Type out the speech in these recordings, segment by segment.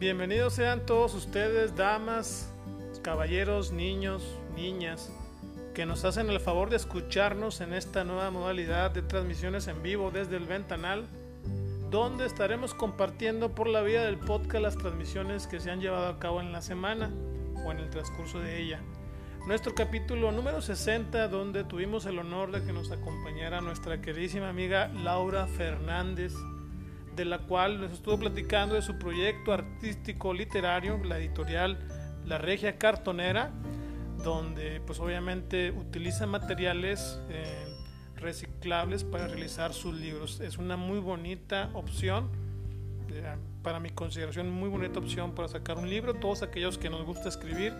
Bienvenidos sean todos ustedes, damas, caballeros, niños, niñas, que nos hacen el favor de escucharnos en esta nueva modalidad de transmisiones en vivo desde el Ventanal, donde estaremos compartiendo por la vía del podcast las transmisiones que se han llevado a cabo en la semana o en el transcurso de ella. Nuestro capítulo número 60, donde tuvimos el honor de que nos acompañara nuestra queridísima amiga Laura Fernández, de la cual nos estuvo platicando de su proyecto artístico literario, la editorial La Regia Cartonera, donde pues obviamente utiliza materiales eh, reciclables para realizar sus libros. Es una muy bonita opción, eh, para mi consideración, muy bonita opción para sacar un libro. Todos aquellos que nos gusta escribir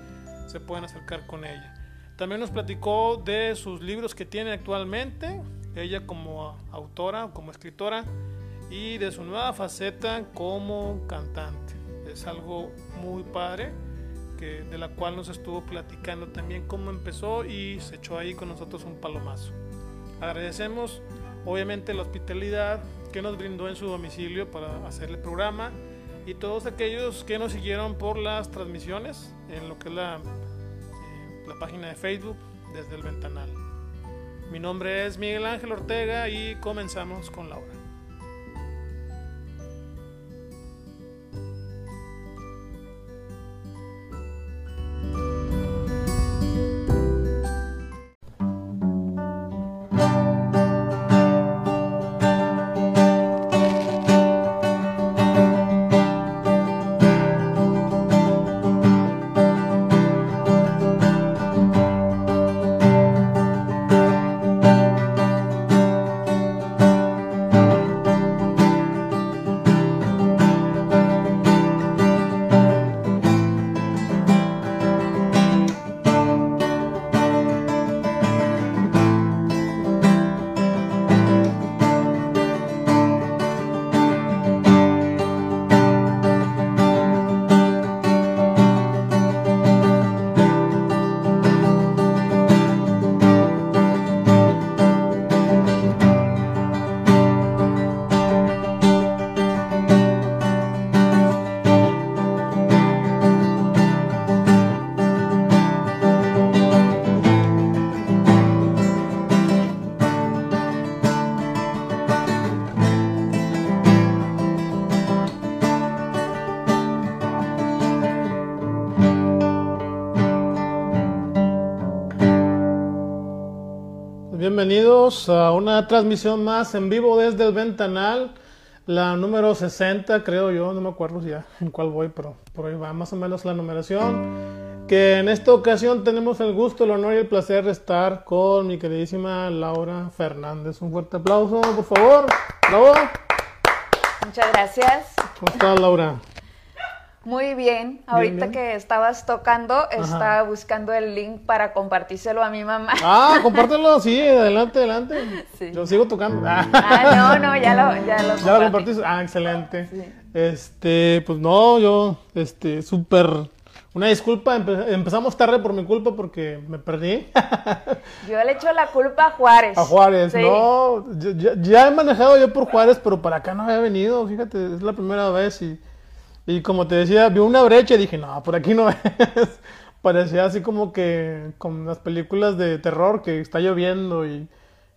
se pueden acercar con ella. También nos platicó de sus libros que tiene actualmente, ella como autora, como escritora, y de su nueva faceta como cantante. Es algo muy padre que, de la cual nos estuvo platicando también cómo empezó y se echó ahí con nosotros un palomazo. Agradecemos obviamente la hospitalidad que nos brindó en su domicilio para hacer el programa y todos aquellos que nos siguieron por las transmisiones en lo que es la, eh, la página de Facebook desde el ventanal. Mi nombre es Miguel Ángel Ortega y comenzamos con Laura. Bienvenidos a una transmisión más en vivo desde el Ventanal, la número 60 creo yo, no me acuerdo ya en cuál voy, pero por ahí va más o menos la numeración. Que en esta ocasión tenemos el gusto, el honor y el placer de estar con mi queridísima Laura Fernández. Un fuerte aplauso, por favor. Bravo. Muchas gracias. ¿Cómo estás, Laura? Muy bien, ahorita bien. que estabas tocando, estaba buscando el link para compartírselo a mi mamá. Ah, compártelo, sí, adelante, adelante. Sí. Yo sigo tocando. Ah. Ah, no, no, ya lo, ya lo ¿Ya lo compartí. compartiste? Ah, excelente. Sí. Este, pues no, yo, este, súper. Una disculpa, empe- empezamos tarde por mi culpa porque me perdí. Yo le echo la culpa a Juárez. A Juárez, Sí. no. Ya- ya he manejado yo por Juárez, pero para acá no había venido, fíjate, es la primera vez y, y como te decía, vi una brecha y dije, no, por aquí no es. Parecía así como que con las películas de terror que está lloviendo y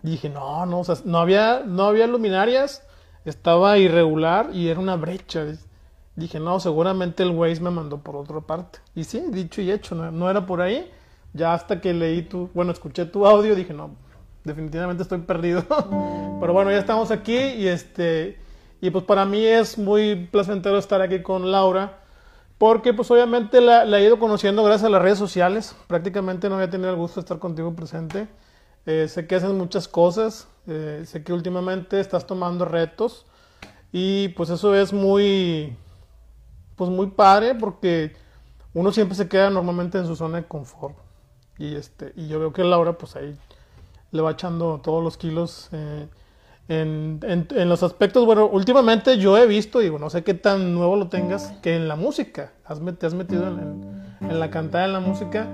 dije, no, no, o sea, no había, no había luminarias, estaba irregular y era una brecha. Dije, no, seguramente el Waze me mandó por otra parte. Y sí, dicho y hecho, no, no era por ahí. Ya hasta que leí tu, bueno, escuché tu audio, dije, no, definitivamente estoy perdido. Pero bueno, ya estamos aquí y este, y pues para mí es muy placentero estar aquí con Laura. Porque pues obviamente la, la he ido conociendo gracias a las redes sociales. Prácticamente no había tenido el gusto de estar contigo presente. Eh, sé que haces muchas cosas. eh, sé que últimamente estás tomando retos. Y pues eso es muy, pues muy padre porque uno siempre se queda normalmente en su zona de confort. Y este, y yo veo que Laura pues ahí le va echando todos los kilos eh, en, en- en los aspectos. Bueno, últimamente yo he visto, digo, no sé qué tan nuevo lo tengas, que en la música, has te has metido en, en- en la cantada, en la música,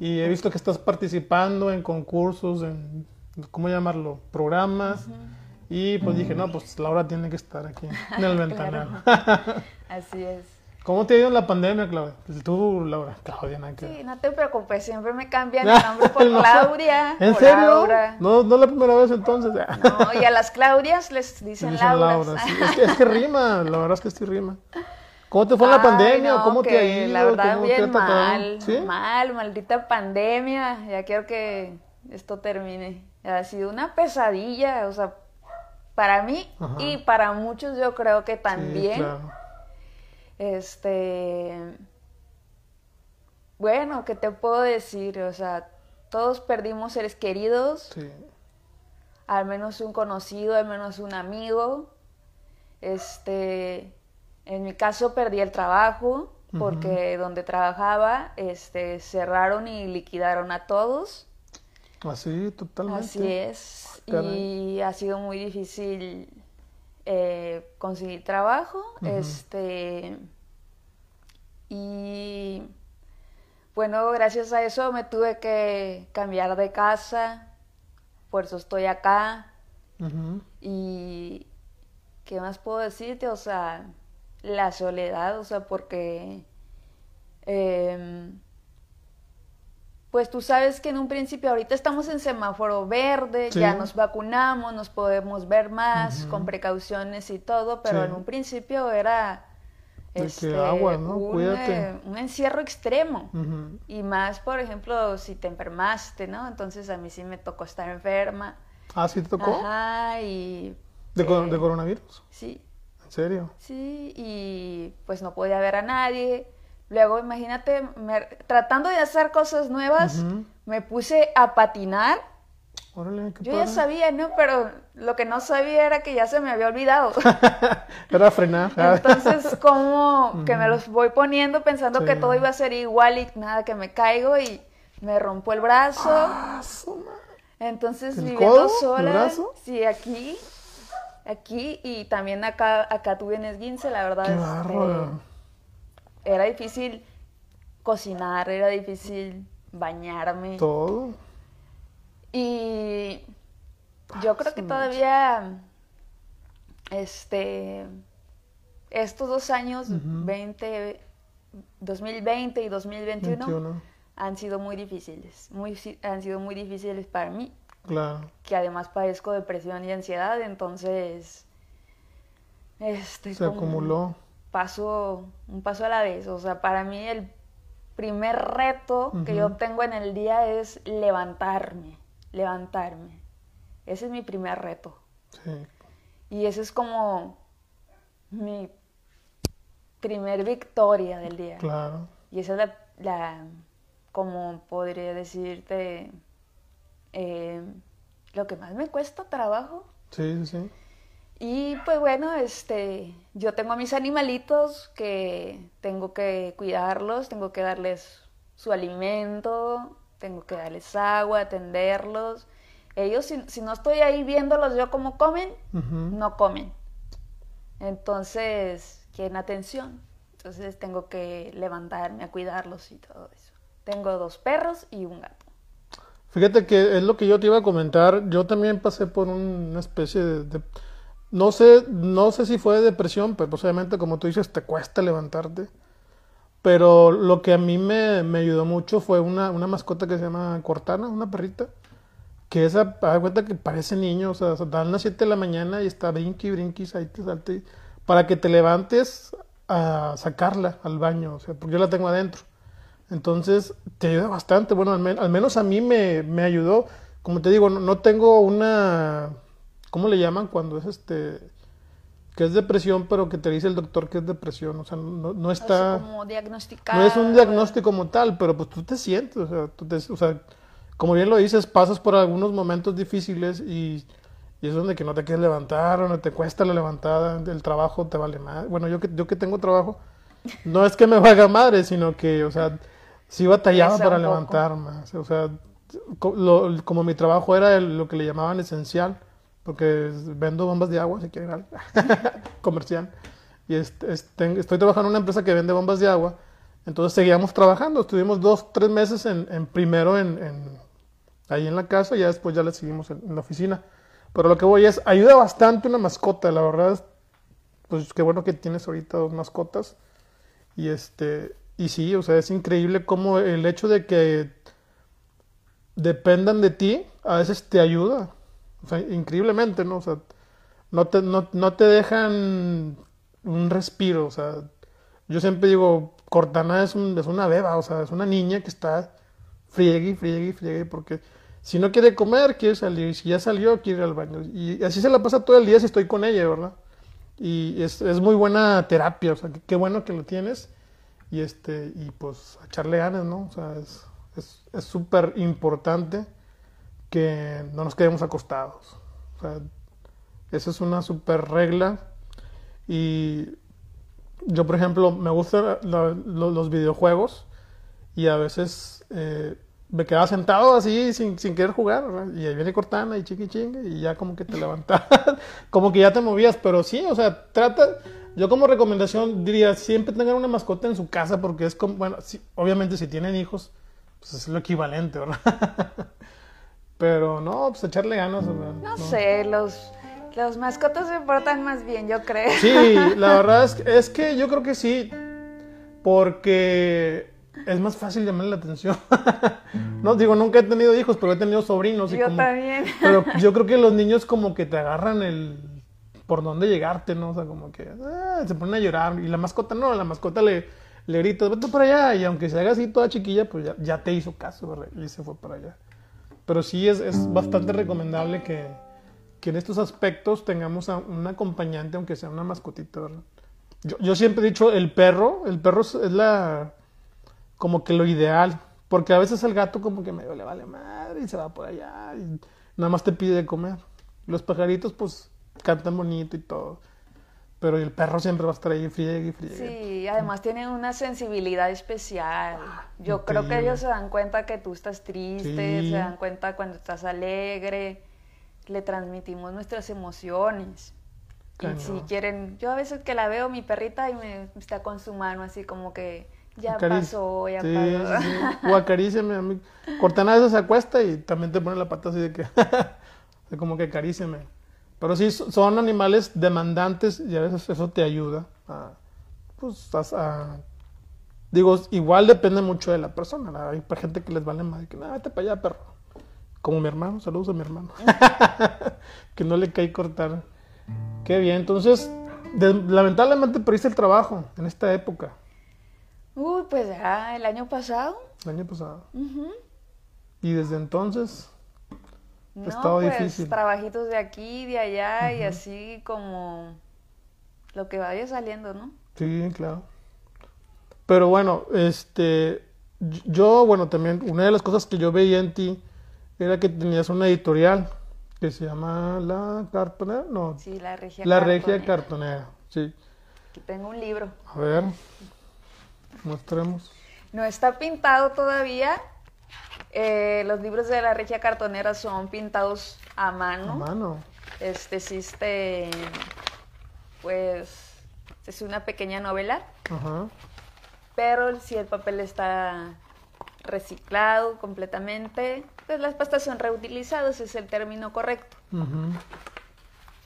y he visto que estás participando en concursos, en, ¿cómo llamarlo? Programas. Y pues dije, no, pues Laura tiene que estar aquí en el ventanal. Así es. ¿Cómo te ha ido en la pandemia, Claudia? Pues tú, Laura. Claudia, nada que... Sí, no te preocupes, siempre me cambian el nombre por Claudia. ¿En serio? Laura. No, no la primera vez entonces. No, y a las Claudias les dicen, dicen Laura. Sí. Es, que, es, que, rima, la verdad es que sí rima. ¿Cómo te fue en la pandemia? ¿Cómo te ha ido? La verdad, bien mal, mal, maldita pandemia. Ya quiero que esto termine. Ha sido una pesadilla, o sea, para mí y para muchos yo creo que también. Sí, claro. Este, bueno, ¿qué te puedo decir? O sea, todos perdimos seres queridos. Sí. Al menos un conocido, al menos un amigo. Este, en mi caso perdí el trabajo porque donde trabajaba, este, cerraron y liquidaron a todos. Así, totalmente. Así es. Y ha sido muy difícil eh, conseguir trabajo. Este. Y bueno, gracias a eso me tuve que cambiar de casa. Por eso estoy acá. Y. ¿Qué más puedo decirte? O sea, la soledad, o sea, porque. Eh, pues tú sabes que en un principio ahorita estamos en semáforo verde, ya nos vacunamos, nos podemos ver más con precauciones y todo, pero en un principio era este, agua, ¿no? un, eh, un, encierro extremo. Y más, por ejemplo, si te enfermaste, ¿no? Entonces a mí sí me tocó estar enferma. Ah, ¿sí te tocó? Ajá, y... ¿De, ¿De coronavirus? Sí. ¿En serio? Sí, y pues no podía ver a nadie Luego, imagínate, tratando de hacer cosas nuevas, me puse a patinar. Órale, Yo ya sabía, ¿no? Pero lo que no sabía era que ya se me había olvidado. era frenar. Entonces, como que me los voy poniendo pensando que todo iba a ser igual y nada, que me caigo y me rompo el brazo. Ah, Entonces, viviendo sola. brazo? Sí, aquí, aquí y también acá, acá tuve en esguince, la verdad. Qué era difícil cocinar, era difícil bañarme. Todo. Y yo creo que todavía, este, estos dos años, 20, 2020 y 2021, han sido muy difíciles, muy, han sido muy difíciles para mí. Claro. Que además padezco depresión y ansiedad, entonces, este, se acumuló paso, un paso a la vez. O sea, para mí el primer reto que yo tengo en el día es levantarme, levantarme. Ese es mi primer reto. Sí. Y ese es como mi primer victoria del día. Claro. Y esa es la, la como podría decirte, eh, lo que más me cuesta trabajo. Sí, sí. Y pues bueno, este, yo tengo a mis animalitos que tengo que cuidarlos, tengo que darles su alimento, tengo que darles agua, atenderlos. Ellos, si, no estoy ahí viéndolos yo cómo comen, no comen. Entonces, quieren atención. Entonces tengo que levantarme a cuidarlos y todo eso. Tengo dos perros y un gato. Fíjate que es lo que yo te iba a comentar. Yo también pasé por una especie de no sé, no sé si fue depresión, pero posiblemente como tú dices, te cuesta levantarte. Pero lo que a mí me, ayudó mucho fue una, una, mascota que se llama Cortana, una perrita. Que esa, da cuenta que parece niño, o sea, dan las 7 de la mañana y está brinqui, brinqui, salte, salte. Para que te levantes a sacarla al baño, o sea, porque yo la tengo adentro. Entonces, te ayuda bastante. Bueno, al, menos a mí me, me, ayudó. Como te digo, no tengo una ¿Cómo le llaman cuando es este que es depresión, pero que te dice el doctor que es depresión? O sea, no, no está... como diagnosticado. No es un diagnóstico como tal, pero pues tú te sientes, o sea, tú te, o sea como bien lo dices, pasas por algunos momentos difíciles y, y, es donde que no te quieres levantar, donde te cuesta la levantada, el trabajo te vale más. Bueno, yo que, yo que tengo trabajo, no es que me valga madre, sino que, o sea, sí batallaba para levantarme. O sea, como mi trabajo era lo que le llamaban esencial, porque vendo bombas de agua, si quieren algo, comercial. Y estoy trabajando en una empresa que vende bombas de agua. Entonces seguíamos trabajando, estuvimos dos, tres meses en, primero en, ahí en la casa y después ya le seguimos en, la oficina. Pero lo que voy es, ayuda bastante una mascota, la verdad, pues qué bueno que tienes ahorita dos mascotas. Y este, y sí, o sea, es increíble cómo el hecho de que dependan de ti a veces te ayuda. O sea, increíblemente, ¿no? O sea, no te, no, no te dejan un respiro, o sea, yo siempre digo, Cortana es, un, es una beba, o sea, es una niña que está friegue, friegue, friegue, porque si no quiere comer, quiere salir, si ya salió, quiere ir al baño, y así se la pasa todo el día si estoy con ella, ¿verdad? Y es, es muy buena terapia, o sea, qué bueno que lo tienes, y este, y pues echarle ganas, ¿no? O sea, es súper es, importante que no nos quedemos acostados, o sea, esa es una super regla. Y yo, por ejemplo, me gustan los videojuegos y a veces eh, me quedaba sentado así sin, sin querer jugar. Y ahí viene Cortana y chiqui chingue y ya como que te levantas, como que ya te movías. Pero sí, o sea, trata. Yo como recomendación diría, siempre tengan una mascota en su casa porque es como, bueno, obviamente si tienen hijos, pues es lo equivalente, ¿verdad? Pero no, pues echarle ganas. No, no, sé, los los mascotas se portan más bien, yo creo. Sí, la verdad es, es que yo creo que sí, porque es más fácil llamarle la atención. no digo, nunca he tenido hijos, pero he tenido sobrinos. Y yo también. pero yo creo que los niños como que te agarran el por dónde llegarte, ¿no? O sea, como que ah, se ponen a llorar. Y la mascota no, la mascota le, le grita, vete para allá. Y aunque se haga así toda chiquilla, pues ya, ya te hizo caso, ¿verdad? Y se fue para allá. Pero sí es, es bastante recomendable que, que en estos aspectos tengamos a un acompañante, aunque sea una mascotita. Yo, yo, siempre he dicho, el perro, el perro es la, como que lo ideal, porque a veces el gato como que medio le vale madre y se va por allá y nada más te pide de comer. Los pajaritos pues cantan bonito y todo. Pero el perro siempre va a estar ahí friegue y friegue. Sí, además tienen una sensibilidad especial. Ah, Yo creo que ellos se dan cuenta que tú estás triste, se dan cuenta cuando estás alegre le transmitimos nuestras emociones. Y si quieren, yo a veces que la veo mi perrita y me está con su mano así como que ya pasó, ya pasó. O acaríciame a mí. Cortana a veces se acuesta y también te pone la pata así de que, como que acaríciame. Pero sí, son animales demandantes y a veces eso te ayuda a, pues, a, digo, igual depende mucho de la persona. Hay gente que les vale más que, nada, vete para allá, perro. Como mi hermano, saludos a mi hermano. que no le cae cortar. Qué bien, entonces, lamentablemente perdiste el trabajo en esta época. Uy, pues ya el año pasado. El año pasado. Y desde entonces no, pues, difícil. Trabajitos de aquí, de allá y así como lo que vaya saliendo, ¿no? Sí, claro. Pero bueno, este, yo, bueno, también una de las cosas que yo veía en ti era que tenías una editorial que se llama La Cartonera, no. Sí, La Regia La Regia Cartonera, sí. Aquí tengo un libro. A ver, mostremos. No está pintado todavía. Eh, los libros de La Regia Cartonera son pintados a mano. A mano. Este existe, pues, es una pequeña novela. Ajá. Pero si el papel está reciclado completamente, pues las pastas son reutilizadas, es el término correcto.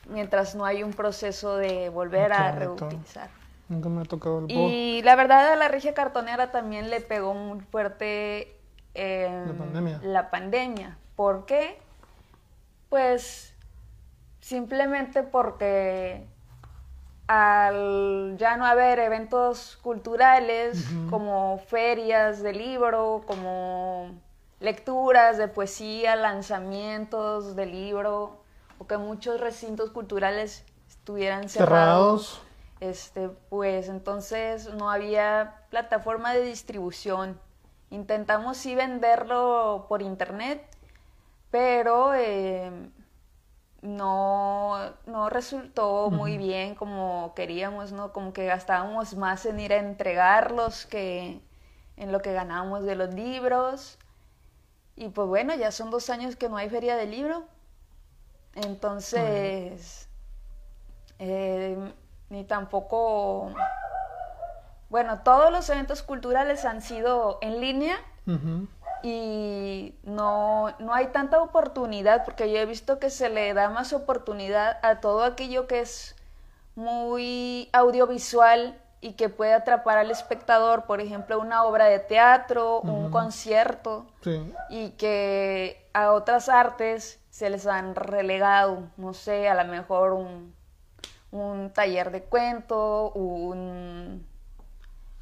Mientras no hay un proceso de volver a reutilizar. Nunca me ha tocado Y la verdad a la regia cartonera también le pegó muy fuerte la pandemia. La pandemia. ¿Por qué? Pues simplemente porque al ya no haber eventos culturales como ferias de libro, como lecturas de poesía, lanzamientos de libro, o que muchos recintos culturales estuvieran cerrados, este, pues entonces no había plataforma de distribución. Intentamos sí venderlo por internet, pero eh, no, no resultó muy bien como queríamos, ¿no? Como que gastábamos más en ir a entregarlos que en lo que ganábamos de los libros. Y pues bueno, ya son dos años que no hay feria de libro. Entonces, eh, ni tampoco... Bueno, todos los eventos culturales han sido en línea y no, no hay tanta oportunidad, porque yo he visto que se le da más oportunidad a todo aquello que es muy audiovisual y que puede atrapar al espectador, por ejemplo, una obra de teatro, un concierto, y que a otras artes se les han relegado, no sé, a lo mejor un, un taller de cuento, un,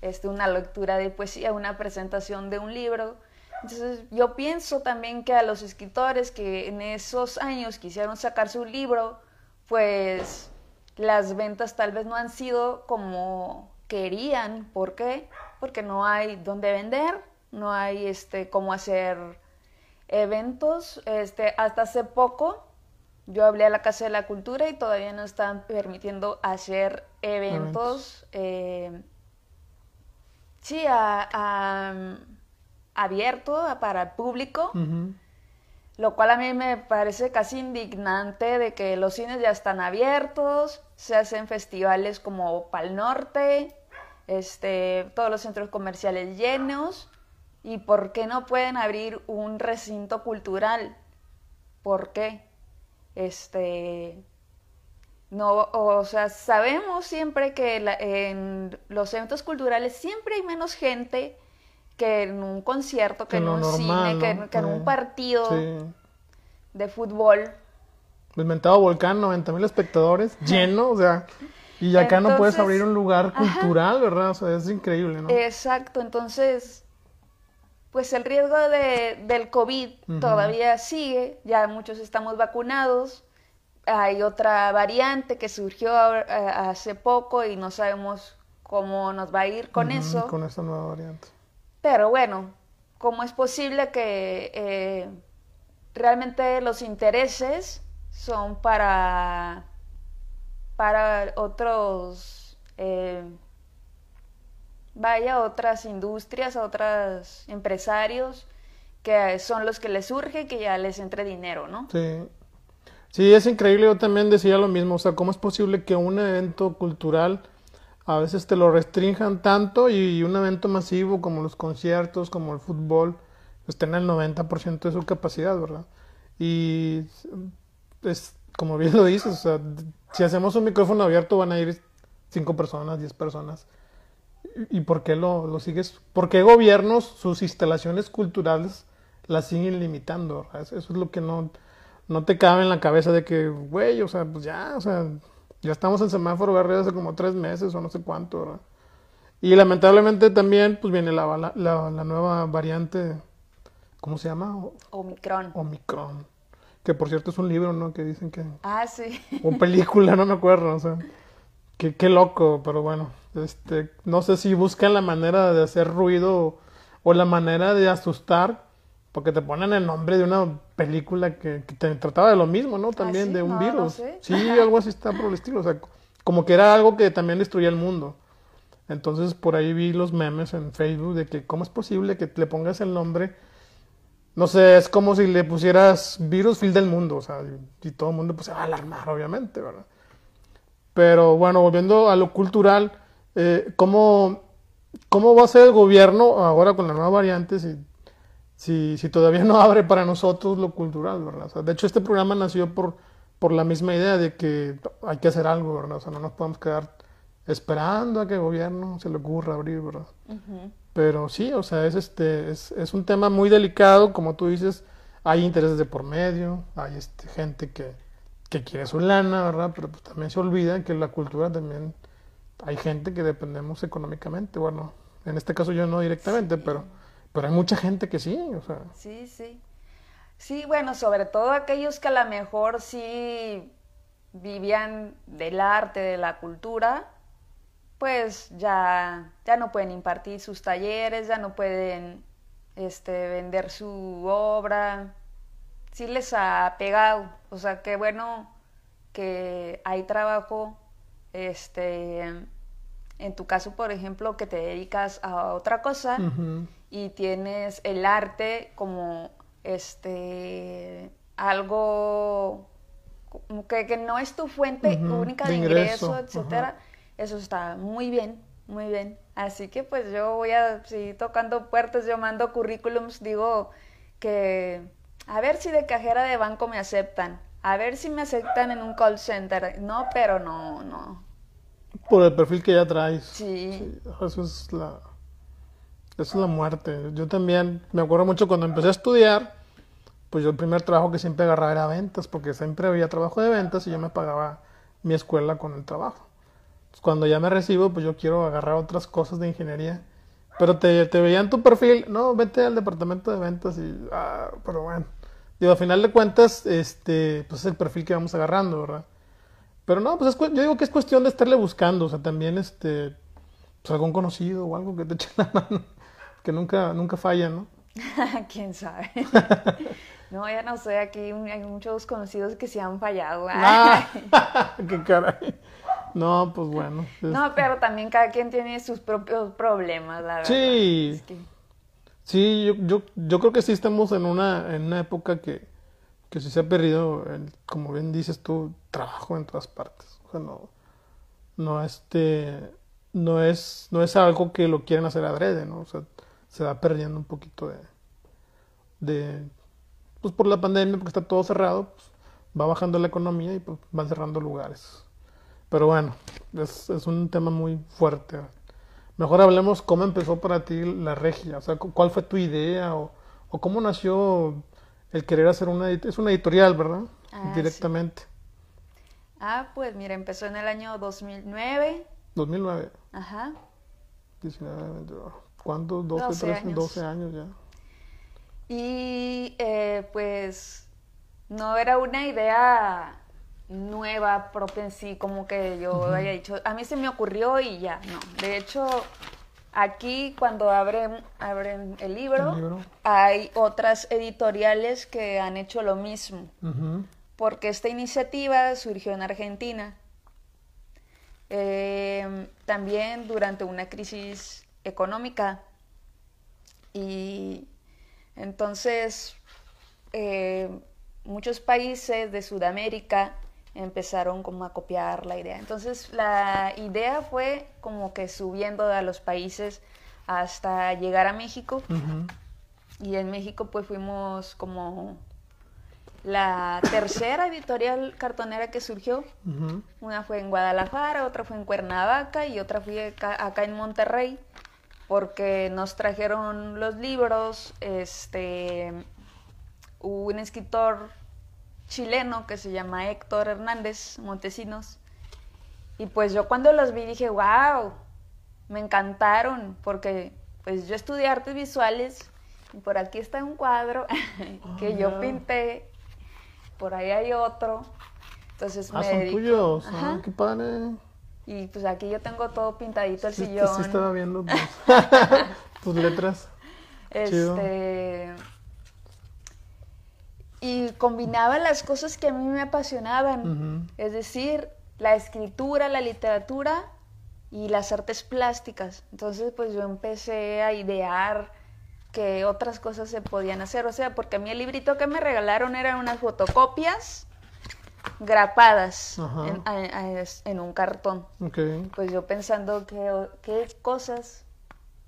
este, una lectura de poesía, una presentación de un libro. Entonces yo pienso también que a los escritores que en esos años quisieron sacar su libro, pues las ventas tal vez no han sido como querían. ¿Por qué? Porque no hay dónde vender, no hay este cómo hacer eventos. Este, hasta hace poco yo hablé a la Casa de la Cultura y todavía no están permitiendo hacer eventos. Eh, sí, abierto para el público. Lo cual a mí me parece casi indignante de que los cines ya están abiertos, se hacen festivales como Pal Norte, este, todos los centros comerciales llenos. ¿Y por qué no pueden abrir un recinto cultural? ¿Por qué? Este, no, o sea, sabemos siempre que en los eventos culturales siempre hay menos gente que en un concierto, que, en un cine, que, en un partido de fútbol. El mentado volcán, 90 mil espectadores, lleno, o sea, y acá no puedes abrir un lugar cultural, ¿verdad? O sea, es increíble, ¿no? Exacto, entonces, pues el riesgo de, del COVID todavía sigue, ya muchos estamos vacunados, hay otra variante que surgió eh, hace poco y no sabemos cómo nos va a ir con eso. Con esta nueva variante. Pero bueno, ¿cómo es posible que eh, realmente los intereses son para, para otros, eh, vaya, otras industrias, otros empresarios, que son los que les surge que ya les entre dinero, ¿no? Sí. Sí, es increíble, yo también decía lo mismo, o sea, ¿cómo es posible que un evento cultural a veces te lo restrinjan tanto y un evento masivo como los conciertos, como el fútbol, tenga el 90% de su capacidad, ¿verdad? Y es como bien lo dices, o sea, si hacemos un micrófono abierto van a ir 5 personas, 10 personas. ¿Y por qué lo, lo, sigues? ¿Por qué gobiernos sus instalaciones culturales las siguen limitando? Eso es lo que no, no te cabe en la cabeza de que, güey, o sea, pues ya, o sea, ya estamos en semáforo verde hace como tres meses o no sé cuánto, ¿verdad? Y lamentablemente también, pues viene la, la, la nueva variante, ¿cómo se llama? Omicron. Omicron. Que por cierto es un libro, ¿no? Que dicen que... Ah, sí. O película, no me acuerdo, o sea. Qué, qué loco, pero bueno. Este, no sé si buscan la manera de hacer ruido o la manera de asustar porque te ponen el nombre de una película que, te trataba de lo mismo, ¿no? También ¿Ah, de un virus. Sí, algo así está por el estilo. O sea, como que era algo que también destruía el mundo. Entonces por ahí vi los memes en Facebook de que cómo es posible que le pongas el nombre. No sé, es como si le pusieras virus fin del mundo, o sea, y, todo el mundo pues se va a alarmar, obviamente, ¿verdad? Pero bueno, volviendo a lo cultural, eh, ¿cómo, ¿cómo va a ser el gobierno ahora con la nueva variante? Si si, si todavía no abre para nosotros lo cultural, ¿verdad? de hecho, este programa nació por, por la misma idea de que hay que hacer algo, ¿verdad? O sea, no nos podemos quedar esperando a que el gobierno se le ocurra abrir, ¿verdad? Pero sí, o sea, es, este, es, es, un tema muy delicado, como tú dices, hay intereses de por medio, hay este, gente que, que quiere su lana, ¿verdad? Pero pues también se olvida que la cultura también, hay gente que dependemos económicamente, bueno, en este caso yo no directamente, pero pero hay mucha gente que sí, o sea. Sí, sí. Sí, bueno, sobre todo aquellos que a lo mejor sí vivían del arte, de la cultura, pues ya, ya no pueden impartir sus talleres, ya no pueden este, vender su obra. Sí les ha pegado, o sea, qué bueno que hay trabajo, este, en tu caso, por ejemplo, que te dedicas a otra cosa y tienes el arte como este algo que, que no es tu fuente única de, ingreso, etcétera, eso está muy bien, muy bien. Así que pues yo voy a seguir tocando puertas, yo mando currículums, digo que a ver si de cajera de banco me aceptan, a ver si me aceptan en un call center. No, pero no, no. Por el perfil que ya traes. Sí. eso es la... Es la muerte. Yo también me acuerdo mucho cuando empecé a estudiar, pues yo el primer trabajo que siempre agarraba era ventas, porque siempre había trabajo de ventas y yo me pagaba mi escuela con el trabajo. cuando ya me recibo, pues yo quiero agarrar otras cosas de ingeniería. Pero te, te veían tu perfil, no, vete al departamento de ventas y, ah, pero bueno. Digo, a final de cuentas, este, pues es el perfil que vamos agarrando, ¿verdad? Pero no, pues es, yo digo que es cuestión de estarle buscando, o sea, también, este, pues algún conocido o algo que te eche la mano, que nunca, nunca falla, ¿no? ¿Quién sabe? no, ya no sé, aquí hay muchos conocidos que se han fallado. Ah, ¡Qué caray! No, pues bueno. No, este. pero también cada quien tiene sus propios problemas, la verdad. Sí. Sí, yo, yo, yo creo que sí estamos en una, en una época que, que sí se ha perdido, como bien dices tú, trabajo en todas partes. O sea, no, no, este, no es, no es algo que lo quieren hacer adrede, ¿no? O sea, se va perdiendo un poquito de, de pues por la pandemia, porque está todo cerrado, pues va bajando la economía y pues van cerrando lugares. Pero bueno, es, es un tema muy fuerte. Mejor hablemos cómo empezó para ti la regia, o sea, cuál fue tu idea o, o cómo nació el querer hacer una es una editorial, ¿verdad? Ah, Directamente. Ah, pues mira, empezó en el año 2009. 2009. Ajá. 19, ¿Cuántos? 12, 12 13, años. 12 años ya. Y eh, pues no era una idea nueva, propia en sí, como que yo haya dicho, a mí se me ocurrió y ya, no. De hecho, aquí cuando abren, abren el libro, hay otras editoriales que han hecho lo mismo, porque esta iniciativa surgió en Argentina. Eh, también durante una crisis económica y entonces eh, muchos países de Sudamérica empezaron como a copiar la idea. Entonces la idea fue como que subiendo a los países hasta llegar a México. Y en México pues fuimos como la tercera editorial cartonera que surgió. Una fue en Guadalajara, otra fue en Cuernavaca y otra fue acá, en Monterrey porque nos trajeron los libros, este, un escritor chileno que se llama Héctor Hernández Montesinos. Y pues yo cuando los vi dije, wow, me encantaron, porque pues yo estudié artes visuales y por aquí está un cuadro que yo pinté, por ahí hay otro. Entonces ah, son tuyos, ah, qué padre. Y pues aquí yo tengo todo pintadito el sillón. Sí, estaba viendo tus, letras. Este y combinaba las cosas que a mí me apasionaban, es decir, la escritura, la literatura y las artes plásticas. Entonces, pues yo empecé a idear que otras cosas se podían hacer, o sea, porque a mí el librito que me regalaron eran unas fotocopias grapadas en, un cartón. Pues yo pensando que qué cosas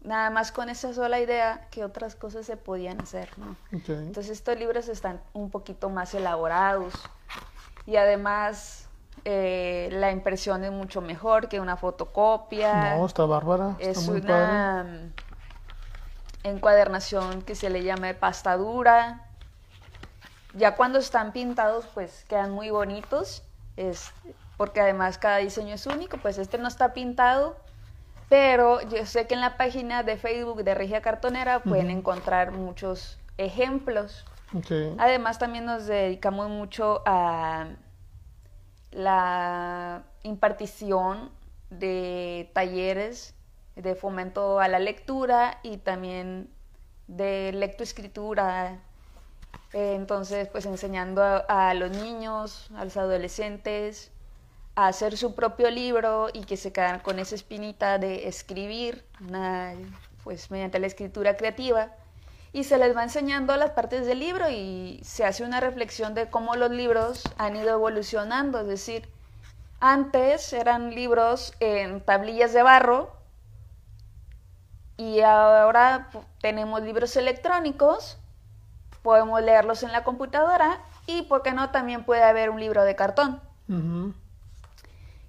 nada más con esa sola idea que otras cosas se podían hacer, ¿no? Entonces estos libros están un poquito más elaborados y además eh, la impresión es mucho mejor que una fotocopia. No, está bárbara. es una encuadernación que se le llama pastadura. Ya cuando están pintados, pues quedan muy bonitos, es, porque además cada diseño es único, pues este no está pintado, pero yo sé que en la página de Facebook de Regia Cartonera pueden encontrar muchos ejemplos. Además, también nos dedicamos mucho a la impartición de talleres de fomento a la lectura y también de lectoescritura. Entonces, pues enseñando a los niños, a los adolescentes, a hacer su propio libro y que se quedan con esa espinita de escribir, pues mediante la escritura creativa, y se les va enseñando las partes del libro y se hace una reflexión de cómo los libros han ido evolucionando, es decir, antes eran libros en tablillas de barro y ahora tenemos libros electrónicos, podemos leerlos en la computadora y, ¿por qué no?, también puede haber un libro de cartón.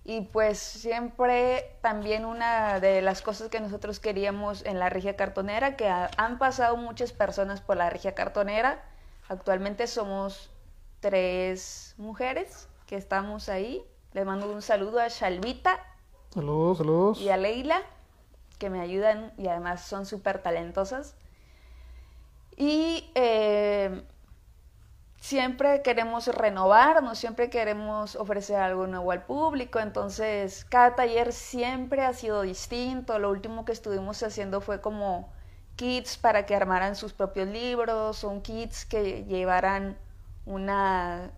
Y pues siempre también una de las cosas que nosotros queríamos en la regia cartonera, que han pasado muchas personas por la regia cartonera, actualmente somos tres mujeres que estamos ahí. Les mando un saludo a Shalvita. Saludos, saludos. Y a Leila, que me ayudan y además son súper talentosas. Y eh, siempre queremos renovarnos, siempre queremos ofrecer algo nuevo al público, entonces cada taller siempre ha sido distinto. Lo último que estuvimos haciendo fue como kits para que armaran sus propios libros, son kits que llevaran una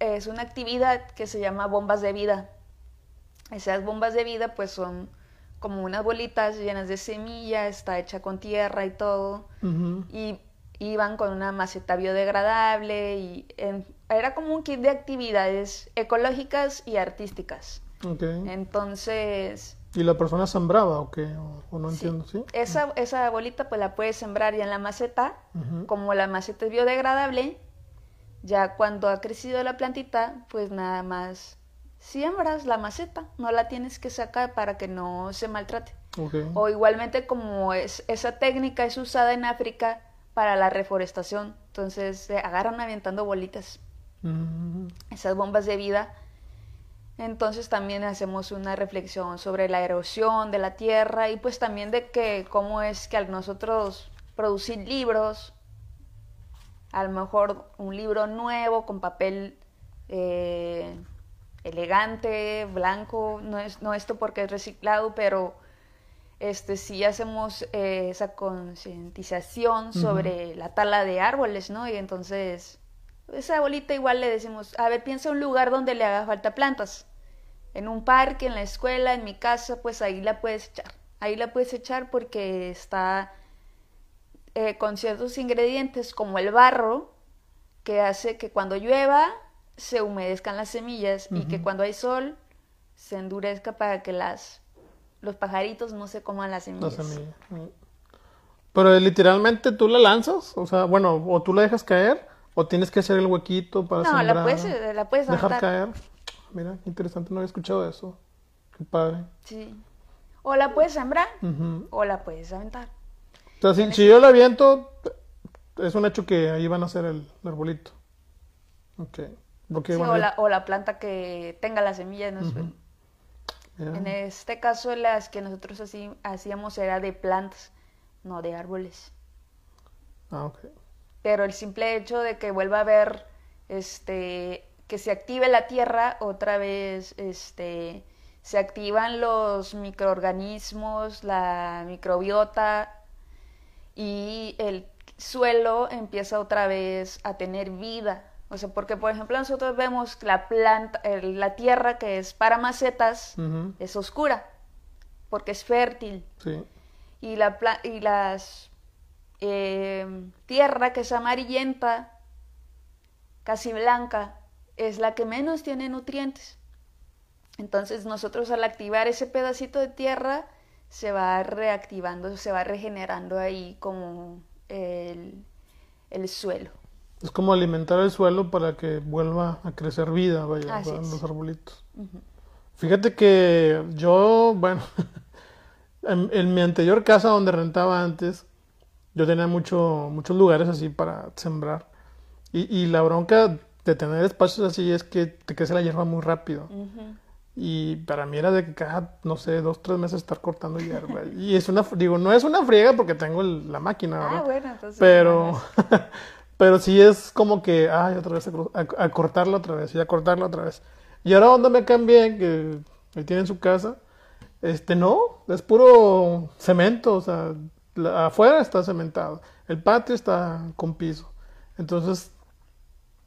es una actividad que se llama bombas de vida. Esas bombas de vida pues son como unas bolitas llenas de semilla, está hecha con tierra y todo. Y iban con una maceta biodegradable y era como un kit de actividades ecológicas y artísticas. Entonces... ¿Y la persona sembraba o qué? ¿O, no entiendo? ¿sí? Esa, esa bolita pues la puedes sembrar ya en la maceta. Como la maceta es biodegradable, ya cuando ha crecido la plantita, pues nada más siembras la maceta. No la tienes que sacar para que no se maltrate. O igualmente como es, esa técnica es usada en África para la reforestación. Entonces se agarran avientando bolitas. Mm. Esas bombas de vida. Entonces también hacemos una reflexión sobre la erosión de la tierra y pues también de que cómo es que al nosotros producir libros, a lo mejor un libro nuevo con papel eh, elegante, blanco, no es no esto porque es reciclado, pero este, sí hacemos eh, esa concientización sobre la tala de árboles, ¿no? Y entonces, esa bolita igual le decimos, a ver, piensa un lugar donde le haga falta plantas. En un parque, en la escuela, en mi casa, pues ahí la puedes echar. Ahí la puedes echar porque está eh, con ciertos ingredientes como el barro, que hace que cuando llueva se humedezcan las semillas y que cuando hay sol se endurezca para que las los pajaritos no se coman las semillas. Mm. Pero literalmente tú la lanzas, o sea, bueno, o tú la dejas caer, o tienes que hacer el huequito para No, la puedes, la puedes dejar caer. Mira, interesante, no había escuchado eso. Qué padre. Sí. O la puedes sembrar, o la puedes aventar. O sea, si, yo la aviento, es un hecho que ahí van a hacer el, arbolito. Ok. o, la, o, la, planta que tenga la semilla en este caso las que nosotros así, hacíamos era de plantas, no de árboles. Ah, ok. Pero el simple hecho de que vuelva a haber, este, que se active la tierra, otra vez, este, se activan los microorganismos, la microbiota y el suelo empieza otra vez a tener vida. O sea, porque por ejemplo nosotros vemos la planta, la tierra que es para macetas es oscura, porque es fértil. Sí. Y la y las eh, tierra que es amarillenta, casi blanca, es la que menos tiene nutrientes. Entonces nosotros al activar ese pedacito de tierra se va reactivando, se va regenerando ahí como el, el suelo. Es como alimentar el suelo para que vuelva a crecer vida, vaya, los arbolitos. Fíjate que yo, bueno, en, mi anterior casa donde rentaba antes, yo tenía mucho, muchos lugares así para sembrar. Y, la bronca de tener espacios así es que te crece la hierba muy rápido. Y para mí era de que cada, no sé, dos, tres meses estar cortando hierba. y es una, digo, no es una friega porque tengo la máquina, Ah, bueno, entonces. Pero, Pero sí es como que, ay, otra vez a, cortarlo otra vez y a cortarlo otra vez. Y ahora donde me cambié, que ahí tienen su casa, este no, es puro cemento, o sea, afuera está cementado, el patio está con piso. Entonces,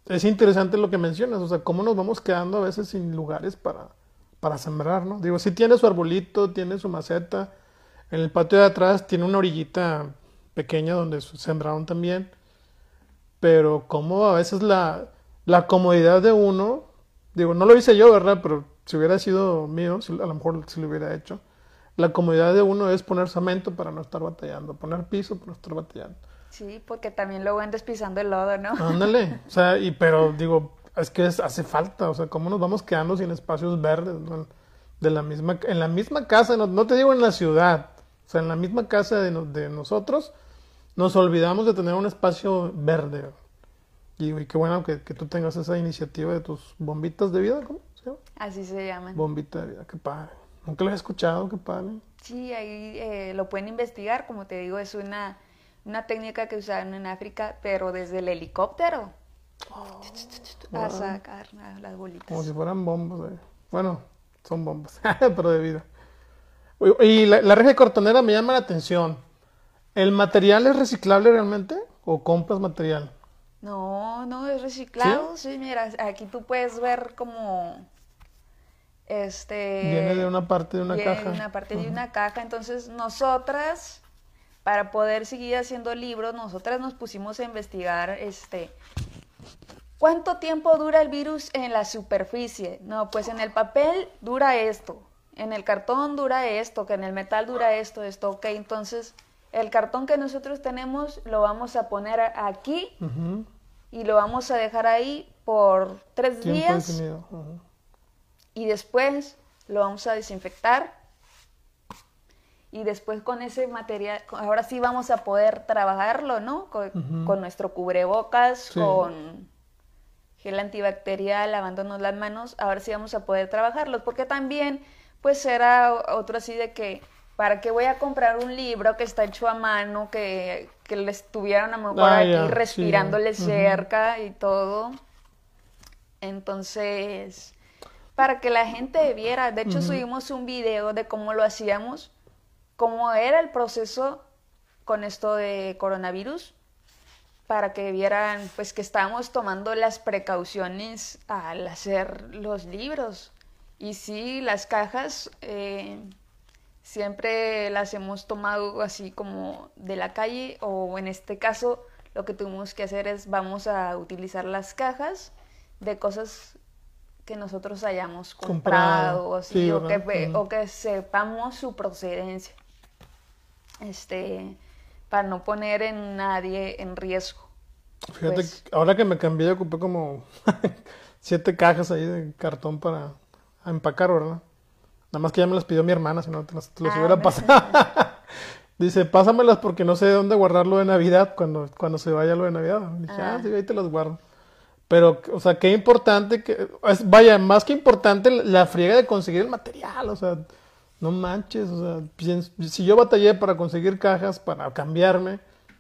es interesante lo que mencionas, o sea, cómo nos vamos quedando a veces sin lugares para, para sembrar, ¿no? Digo, si tiene su arbolito, tiene su maceta, en el patio de atrás tiene una orillita pequeña donde sembraron también pero como a veces la, la comodidad de uno, digo, no lo hice yo, ¿verdad? Pero si hubiera sido mío, a lo mejor si lo hubiera hecho, la comodidad de uno es poner cemento para no estar batallando, poner piso para no estar batallando. Sí, porque también luego andas pisando el lodo, ¿no? Ándale, o sea, y pero digo, es que hace falta, o sea, cómo nos vamos quedando sin espacios verdes, de la misma, en la misma casa, no, te digo en la ciudad, o sea, en la misma casa de, de nosotros, nos olvidamos de tener un espacio verde. Y, qué bueno que, tú tengas esa iniciativa de tus bombitas de vida, ¿cómo se llama? Así se llaman. Bombita de vida, qué padre. Nunca lo he escuchado, qué padre. Sí, ahí eh, lo pueden investigar, como te digo, es una, una técnica que usaron en África, pero desde el helicóptero. Oh, a sacar las bolitas. Como si fueran bombas. Eh. Bueno, son bombas, pero de vida. Y la, la reja de cortonera me llama la atención. ¿El material es reciclable realmente o compras material? No, no, es reciclado. Sí, mira, aquí tú puedes ver como este viene de una parte de una viene caja. De una parte de una caja. Entonces, nosotras para poder seguir haciendo libros, nosotras nos pusimos a investigar este ¿Cuánto tiempo dura el virus en la superficie? No, pues en el papel dura esto, en el cartón dura esto, que en el metal dura esto, esto, ok, entonces el cartón que nosotros tenemos lo vamos a poner aquí y lo vamos a dejar ahí por tres días. y después lo vamos a desinfectar. Y después con ese material, ahora sí vamos a poder trabajarlo, ¿no? Con, nuestro cubrebocas, con gel antibacterial, lavándonos las manos, ahora sí vamos a poder trabajarlo, porque también pues era otro así de que ¿para qué voy a comprar un libro que está hecho a mano, que, que le estuvieran a lo mejor ah, aquí respirándole cerca y todo? Entonces, para que la gente viera, de hecho subimos un video de cómo lo hacíamos, cómo era el proceso con esto de coronavirus, para que vieran pues que estábamos tomando las precauciones al hacer los libros. Y sí, las cajas... Eh, siempre las hemos tomado así como de la calle o en este caso lo que tuvimos que hacer es vamos a utilizar las cajas de cosas que nosotros hayamos comprado, así, o, que, o que sepamos su procedencia. Este, para no poner en nadie en riesgo. Fíjate, pues ahora que me cambié, ocupé como siete cajas ahí de cartón para empacar, ¿verdad? Nada más que ya me las pidió mi hermana, si no te las, ah, hubiera pasado. Dice, pásamelas porque no sé dónde guardarlo de Navidad cuando, cuando se vaya lo de Navidad. dije, ah. ah, sí, ahí te las guardo. Pero, o sea, qué importante que, vaya, más que importante la friega de conseguir el material, o sea, no manches, o sea, si yo batallé para conseguir cajas, para cambiarme,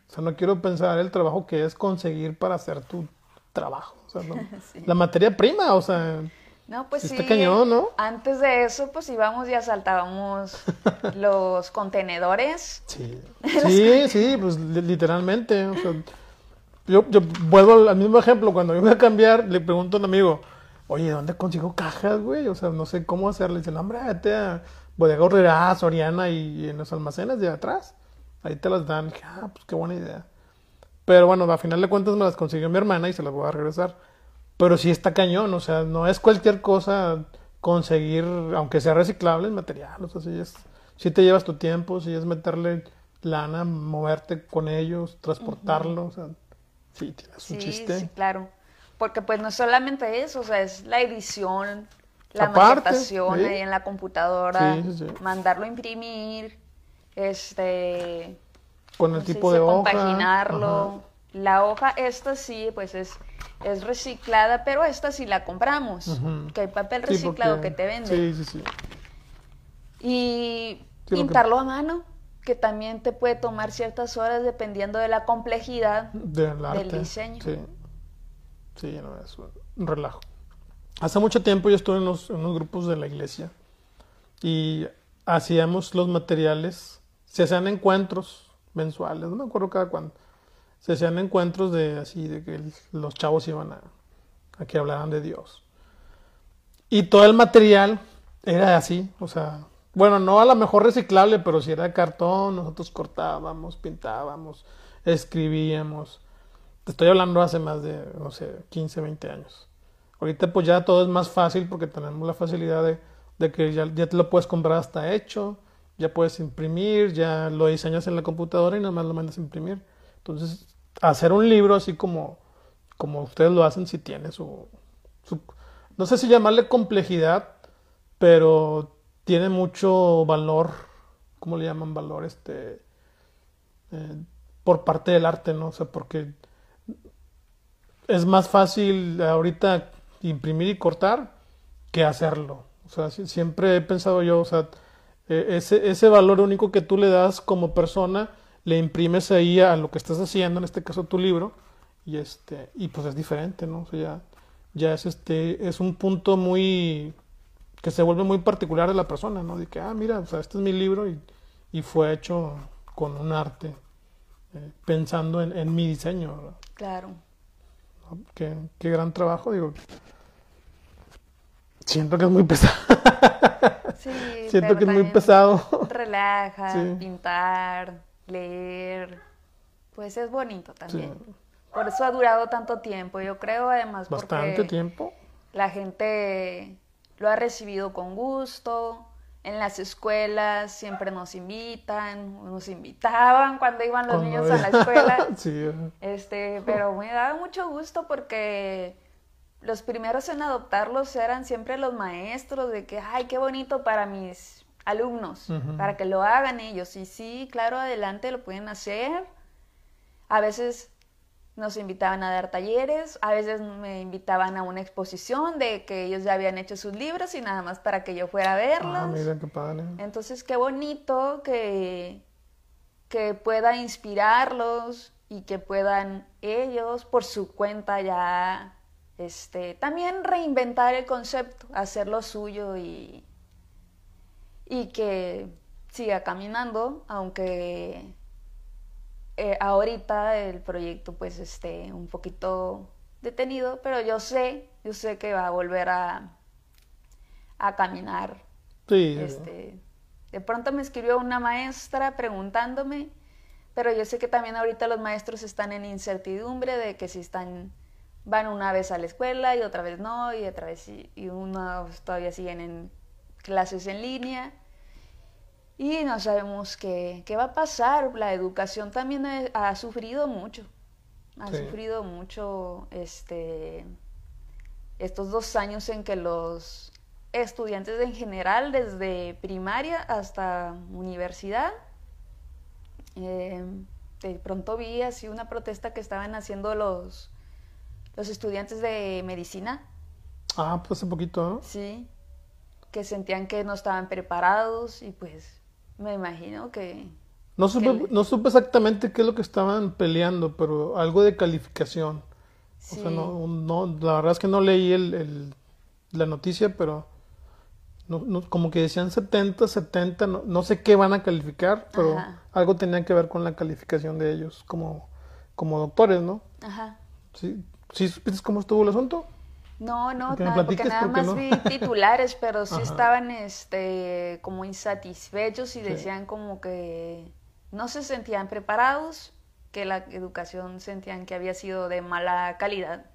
o sea, no quiero pensar el trabajo que es conseguir para hacer tu trabajo, o sea, la materia prima, o sea, no, pues sí. cañón, ¿no? Antes de eso, pues íbamos y asaltábamos los contenedores. Sí, sí, sí, pues literalmente. yo, yo vuelvo al mismo ejemplo. Cuando yo voy a cambiar, le pregunto a un amigo, oye, ¿dónde consigo cajas, güey? O sea, no sé cómo hacerle. Dice, no, hombre, vete a Bodega Horrera, Soriana y, en los almacenes de atrás. Ahí te las dan. Dije, ah, pues qué buena idea. Pero bueno, a final de cuentas me las consiguió mi hermana y se las voy a regresar. Pero sí está cañón, o sea, no es cualquier cosa conseguir, aunque sea reciclable, el material, o sea, si es, si te llevas tu tiempo, si es meterle lana, moverte con ellos, transportarlo, o sea, sí, tienes un chiste. Sí, claro, porque pues no solamente eso, o sea, es la edición, la maquetación ahí en la computadora, mandarlo a imprimir, este... Con el tipo de hoja. Compaginarlo. La hoja, esta sí, pues es es reciclada, pero esta sí la compramos, que hay papel reciclado que te venden. Sí, sí, sí. Y pintarlo a mano, que también te puede tomar ciertas horas dependiendo de la complejidad del, diseño. Sí, sí no, es un relajo. Hace mucho tiempo yo estuve en, los, en unos grupos de la iglesia y hacíamos los materiales, se hacían encuentros mensuales, no me acuerdo cada cuándo se hacían encuentros de así, de que los chavos iban a, a que hablaran de Dios. Y todo el material era así, o sea, bueno, no a lo mejor reciclable, pero si era cartón, nosotros cortábamos, pintábamos, escribíamos. Te estoy hablando hace más de, no sé, 15, 20 años. Ahorita pues ya todo es más fácil porque tenemos la facilidad de, de que ya, ya, te lo puedes comprar hasta hecho, ya puedes imprimir, ya lo diseñas en la computadora y nada más lo mandas a imprimir. Entonces, hacer un libro así como, como ustedes lo hacen, si tiene su, no sé si llamarle complejidad, pero tiene mucho valor, ¿cómo le llaman valor? Este, eh, por parte del arte, ¿no? O sea, porque es más fácil ahorita imprimir y cortar que hacerlo. O sea, siempre he pensado yo, o sea, e, ese, ese valor único que tú le das como persona, le imprimes ahí a lo que estás haciendo, en este caso tu libro, y este, y pues es diferente, ¿no? O sea, ya, ya es este, es un punto muy, que se vuelve muy particular de la persona, ¿no? De que, ah, mira, o sea, este es mi libro y, y fue hecho con un arte, eh, pensando en, en, mi diseño. Claro. Qué, qué gran trabajo, digo. Siento que es muy pesado. Sí, Siento que es muy pesado. Relaja, pintar, leer. Pues es bonito también. Por eso ha durado tanto tiempo, yo creo, además. Bastante tiempo. La gente lo ha recibido con gusto. En las escuelas siempre nos invitan, nos invitaban cuando iban los niños a la escuela. sí. Este, pero me daba mucho gusto porque los primeros en adoptarlos eran siempre los maestros, de que, ay, qué bonito para mis alumnos, para que lo hagan ellos. Y sí, claro, adelante lo pueden hacer. A veces nos invitaban a dar talleres, a veces me invitaban a una exposición de que ellos ya habían hecho sus libros y nada más para que yo fuera a verlos. Ah, mira qué padre. Entonces, qué bonito que, que pueda inspirarlos y que puedan ellos por su cuenta ya este, también reinventar el concepto, hacerlo suyo y, y que siga caminando, aunque eh, ahorita el proyecto pues esté un poquito detenido, pero yo sé, yo sé que va a volver a, a caminar. Sí. Este, de pronto me escribió una maestra preguntándome, pero yo sé que también ahorita los maestros están en incertidumbre de que si están van una vez a la escuela y otra vez no, y otra vez y, y unos todavía siguen en clases en línea y no sabemos qué, qué va a pasar. La educación también ha, sufrido mucho. Ha sufrido mucho este, estos dos años en que los estudiantes en general, desde primaria hasta universidad, eh, de pronto vi así una protesta que estaban haciendo los, los estudiantes de medicina. Ah, pues hace poquito, ¿no? Sí, que sentían que no estaban preparados y pues me imagino que... No supe, no supe exactamente qué es lo que estaban peleando, pero algo de calificación. O sea, no, no, la verdad es que no leí el, el la noticia, pero no, como que decían 70, 70, no, no sé qué van a calificar, pero algo tenía que ver con la calificación de ellos como, como doctores, ¿no? Ajá. ¿Sí, ¿Sí supiste cómo estuvo el asunto? No, no, nada, porque nada más vi titulares, pero sí estaban este, como insatisfechos y decían como que no se sentían preparados, que la educación sentían que había sido de mala calidad.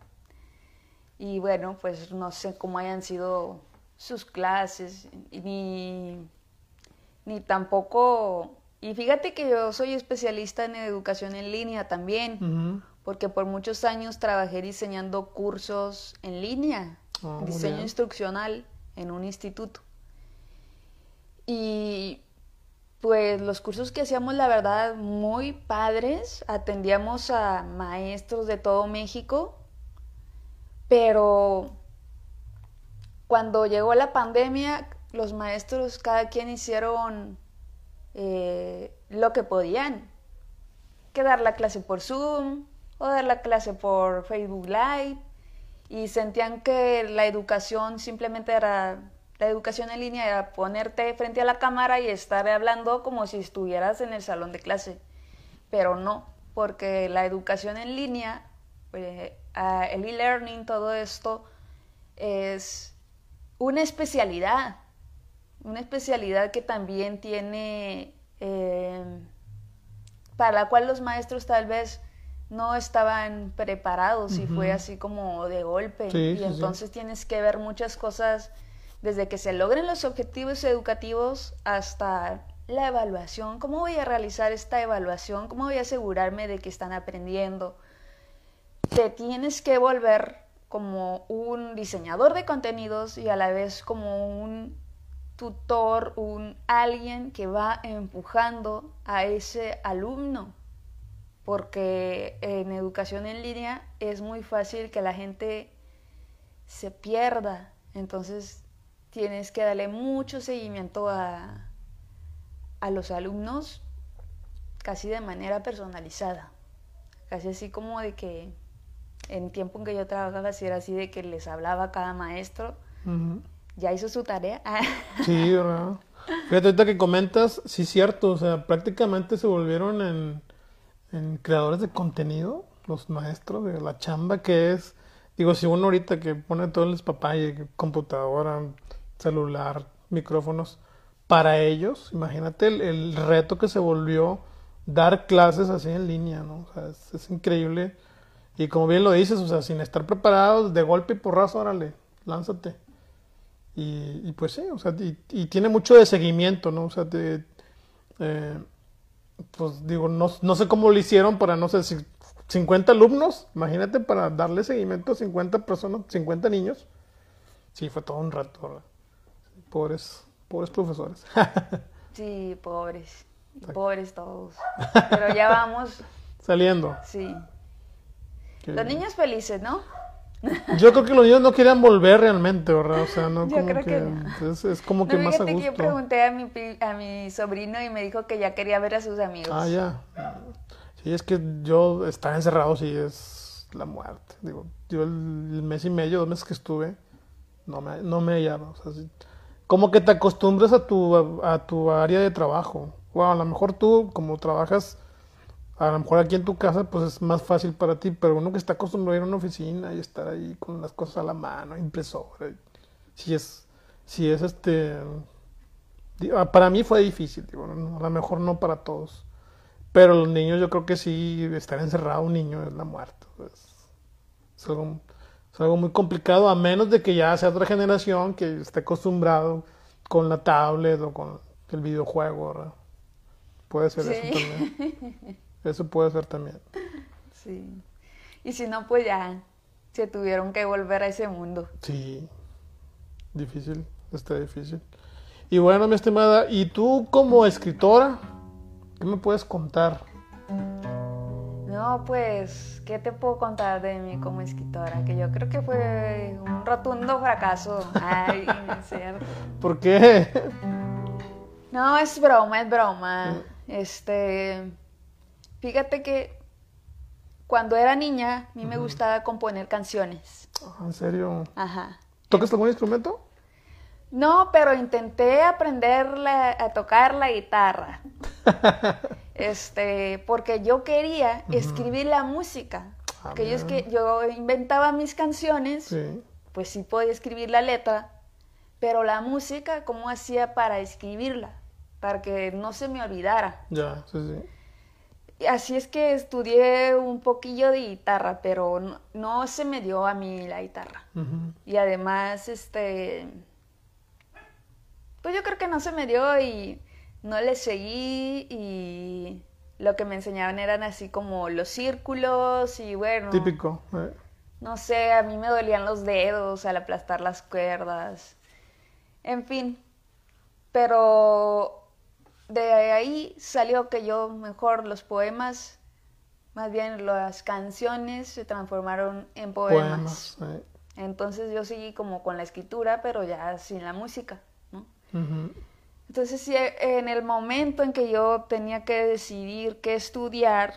Y bueno, pues no sé cómo hayan sido sus clases, ni, ni tampoco... Y fíjate que yo soy especialista en educación en línea también porque por muchos años trabajé diseñando cursos en línea, ah, diseño instruccional en un instituto. Y pues los cursos que hacíamos, la verdad, muy padres, atendíamos a maestros de todo México, pero cuando llegó la pandemia, los maestros cada quien hicieron eh, lo que podían, que dar la clase por Zoom, o dar la clase por Facebook Live y sentían que la educación simplemente era, la educación en línea era ponerte frente a la cámara y estar hablando como si estuvieras en el salón de clase, pero no, porque la educación en línea, eh, el e-learning, todo esto es una especialidad, una especialidad que también tiene, eh, para la cual los maestros tal vez no estaban preparados y fue así como de golpe. y entonces tienes que ver muchas cosas desde que se logren los objetivos educativos hasta la evaluación. ¿Cómo voy a realizar esta evaluación? ¿Cómo voy a asegurarme de que están aprendiendo? Te tienes que volver como un diseñador de contenidos y a la vez como un tutor, un alguien que va empujando a ese alumno. Porque en educación en línea es muy fácil que la gente se pierda. Entonces tienes que darle mucho seguimiento a, a los alumnos casi de manera personalizada. Casi así como de que en tiempo en que yo trabajaba así era así de que les hablaba a cada maestro. ¿Ya hizo su tarea? sí, ¿verdad? Fíjate, ahorita que comentas, sí cierto, o sea, prácticamente se volvieron en, en creadores de contenido, los maestros, de la chamba que es, digo, si uno ahorita que pone todo el espapalle, computadora, celular, micrófonos, para ellos, imagínate el, reto que se volvió dar clases así en línea, ¿no? O sea, es increíble y como bien lo dices, o sea, sin estar preparados, de golpe y porrazo, órale, lánzate. Y, pues sí, o sea, y, tiene mucho de seguimiento, ¿no? O sea, de, eh, pues digo, no, no, sé cómo lo hicieron para, no sé, si 50 alumnos, imagínate, para darle seguimiento a 50 personas, 50 niños. Sí, fue todo un rato, ¿verdad? Pobres, pobres profesores. sí, pobres, pobres todos. Pero ya vamos. Saliendo. Sí. Los niños felices, ¿no? Yo creo que los niños no querían volver realmente, ¿verdad? O sea, no yo como creo que, Es, como que más a gusto. Que yo pregunté a mi, a mi sobrino y me dijo que ya quería ver a sus amigos. Ah, ya. Sí, es que yo estar encerrado sí es la muerte. Digo, yo el, mes y medio, dos meses que estuve, no me, no me O sea, como que te acostumbras a tu, a, tu área de trabajo. Bueno, a lo mejor tú, como trabajas a lo mejor aquí en tu casa pues es más fácil para ti, pero uno que está acostumbrado a ir a una oficina y estar ahí con las cosas a la mano, impresora, si es, si es este, ah, para mí fue difícil, digo, a lo mejor no para todos, pero los niños yo creo que sí, estar encerrado un niño es la muerte, es, algo, es algo muy complicado, a menos de que ya sea otra generación que esté acostumbrado con la tablet o con el videojuego, Puede ser eso también. Eso puede ser también. Sí. Y si no, pues ya se tuvieron que volver a ese mundo. Sí. Difícil, está difícil. Y bueno, mi estimada, ¿y tú como escritora? ¿Qué me puedes contar? No, pues, ¿qué te puedo contar de mí como escritora? Que yo creo que fue un rotundo fracaso. Ay, es cierto. ¿Por qué? No, es broma, es broma. Mm. Este, Fíjate que cuando era niña, a mí me gustaba componer canciones. ¿En serio? Ajá. ¿Tocas algún instrumento? No, pero intenté aprender a tocar la guitarra. este, porque yo quería escribir la música. Ah, que yo, es que yo inventaba mis canciones, pues sí podía escribir la letra, pero la música, ¿cómo hacía para escribirla? Para que no se me olvidara. Ya, sí, sí así es que estudié un poquillo de guitarra, pero no, se me dio a mí la guitarra. Y además, este, pues yo creo que no se me dio y no le seguí y lo que me enseñaban eran así como los círculos y bueno. Típico. Eh. No sé, a mí me dolían los dedos al aplastar las cuerdas. En fin, pero de ahí salió que yo mejor los poemas, más bien las canciones se transformaron en poemas. Entonces yo seguí como con la escritura, pero ya sin la música, ¿no? Entonces en el momento en que yo tenía que decidir qué estudiar,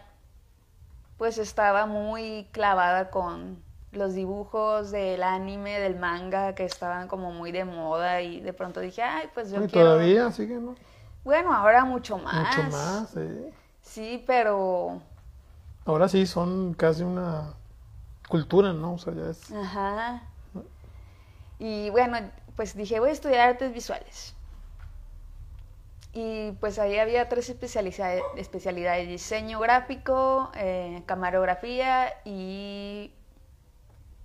pues estaba muy clavada con los dibujos del anime, del manga, que estaban como muy de moda y de pronto dije, ay, pues yo quiero... todavía sigue, ¿no? Bueno, ahora mucho más. Mucho más, sí. Sí, pero... Ahora sí son casi una cultura, ¿no? O sea, ya es... Ajá. Y bueno, pues dije, voy a estudiar artes visuales. Y pues ahí había tres especialidades, especialidades diseño gráfico, eh, camarografía y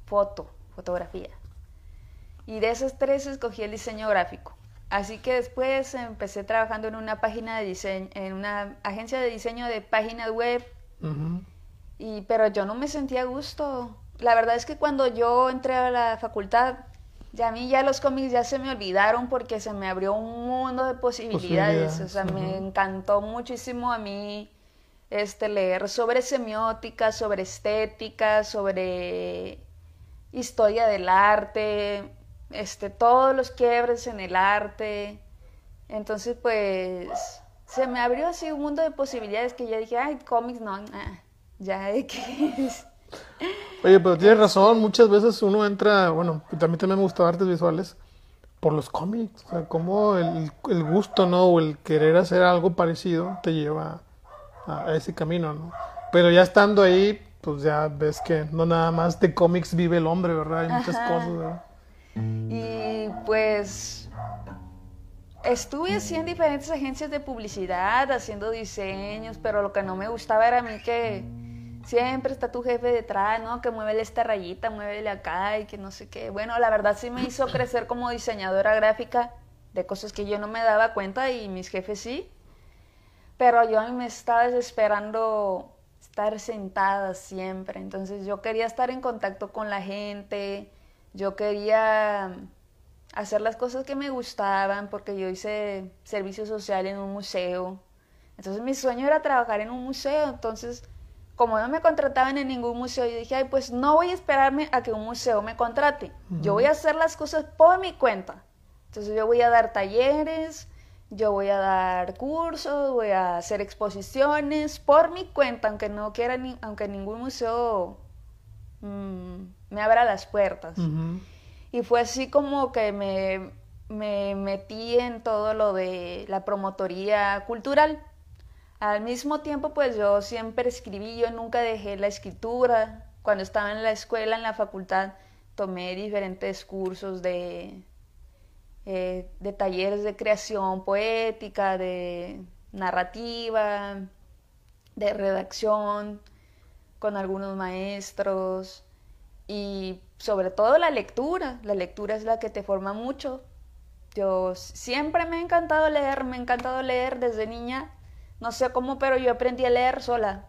foto, fotografía. Y de esas tres escogí el diseño gráfico. Así que después empecé trabajando en una página de diseño, en una agencia de diseño de páginas web. y, pero yo no me sentía a gusto. la verdad es que cuando yo entré a la facultad, ya a mí ya los cómics ya se me olvidaron porque se me abrió un mundo de posibilidades. O sea, me encantó muchísimo a mí este, leer sobre semiótica, sobre estética, sobre historia del arte, este, todos los quiebres en el arte. Entonces, pues, se me abrió así un mundo de posibilidades que yo dije, ay, cómics no, ya de qué es. Oye, pero tienes razón, muchas veces uno entra, bueno, también también me gusta artes visuales por los cómics, o sea, como el, el, gusto, ¿no? O el querer hacer algo parecido te lleva a, ese camino, ¿no? Pero ya estando ahí, pues ya ves que no nada más de cómics vive el hombre, ¿verdad? Hay muchas cosas, ¿verdad? Y pues estuve en diferentes agencias de publicidad, haciendo diseños, pero lo que no me gustaba era a mí que siempre está tu jefe detrás, ¿no? Que mueve esta rayita, muévele acá y que no sé qué. Bueno, la verdad sí me hizo crecer como diseñadora gráfica de cosas que yo no me daba cuenta y mis jefes sí. Pero yo a mí me estaba desesperando estar sentada siempre. Entonces yo quería estar en contacto con la gente, yo quería hacer las cosas que me gustaban porque yo hice servicio social en un museo. Entonces mi sueño era trabajar en un museo. Entonces como no me contrataban en ningún museo, yo dije, ay, pues no voy a esperarme a que un museo me contrate. Yo voy a hacer las cosas por mi cuenta. Entonces yo voy a dar talleres, yo voy a dar cursos, voy a hacer exposiciones por mi cuenta, aunque no quiera, ni, aunque ningún museo mm, me abra las puertas. Y fue así como que me, me metí en todo lo de la promotoría cultural. Al mismo tiempo, pues yo siempre escribí, yo nunca dejé la escritura. Cuando estaba en la escuela, en la facultad, tomé diferentes cursos de, eh, de talleres de creación poética, de narrativa, de redacción con algunos maestros y sobre todo la lectura. La lectura es la que te forma mucho. Yo siempre me ha encantado leer, me ha encantado leer desde niña no sé cómo, pero yo aprendí a leer sola.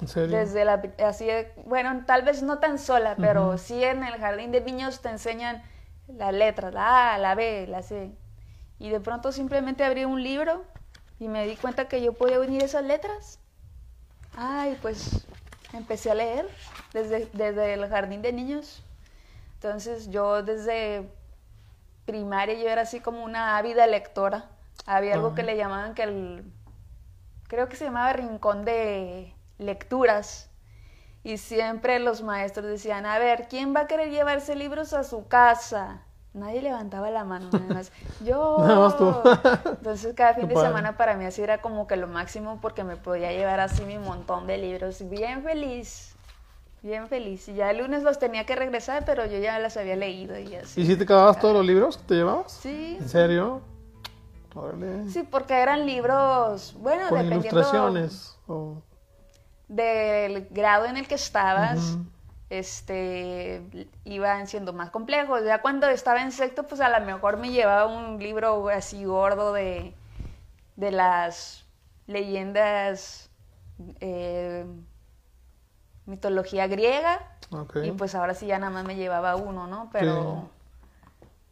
¿En serio? Desde la, así, bueno, tal vez no tan sola, pero sí en el jardín de niños te enseñan las letras, la A, la B, la C. Y de pronto simplemente abrí un libro y me di cuenta que yo podía unir esas letras. Ay, pues empecé a leer desde, desde el jardín de niños. Entonces yo desde primaria yo era así como una ávida lectora. Había algo que le llamaban que el creo que se llamaba Rincón de Lecturas. Y siempre los maestros decían, a ver, ¿quién va a querer llevarse libros a su casa? Nadie levantaba la mano, nada más. Yo. Entonces, cada fin de semana para mí así era como que lo máximo porque me podía llevar así mi montón de libros. Bien feliz. Bien feliz. Y ya el lunes los tenía que regresar, pero yo ya las había leído y así. ¿Y si te acababas todos los libros que te llevabas? Sí. ¿En serio? Sí, porque eran libros, bueno, Con ilustraciones del grado en el que estabas, este, iban siendo más complejos. Ya cuando estaba en sexto, pues a lo mejor me llevaba un libro así gordo de, de las leyendas, eh, mitología griega. Y pues ahora sí ya nada más me llevaba uno, ¿no? Pero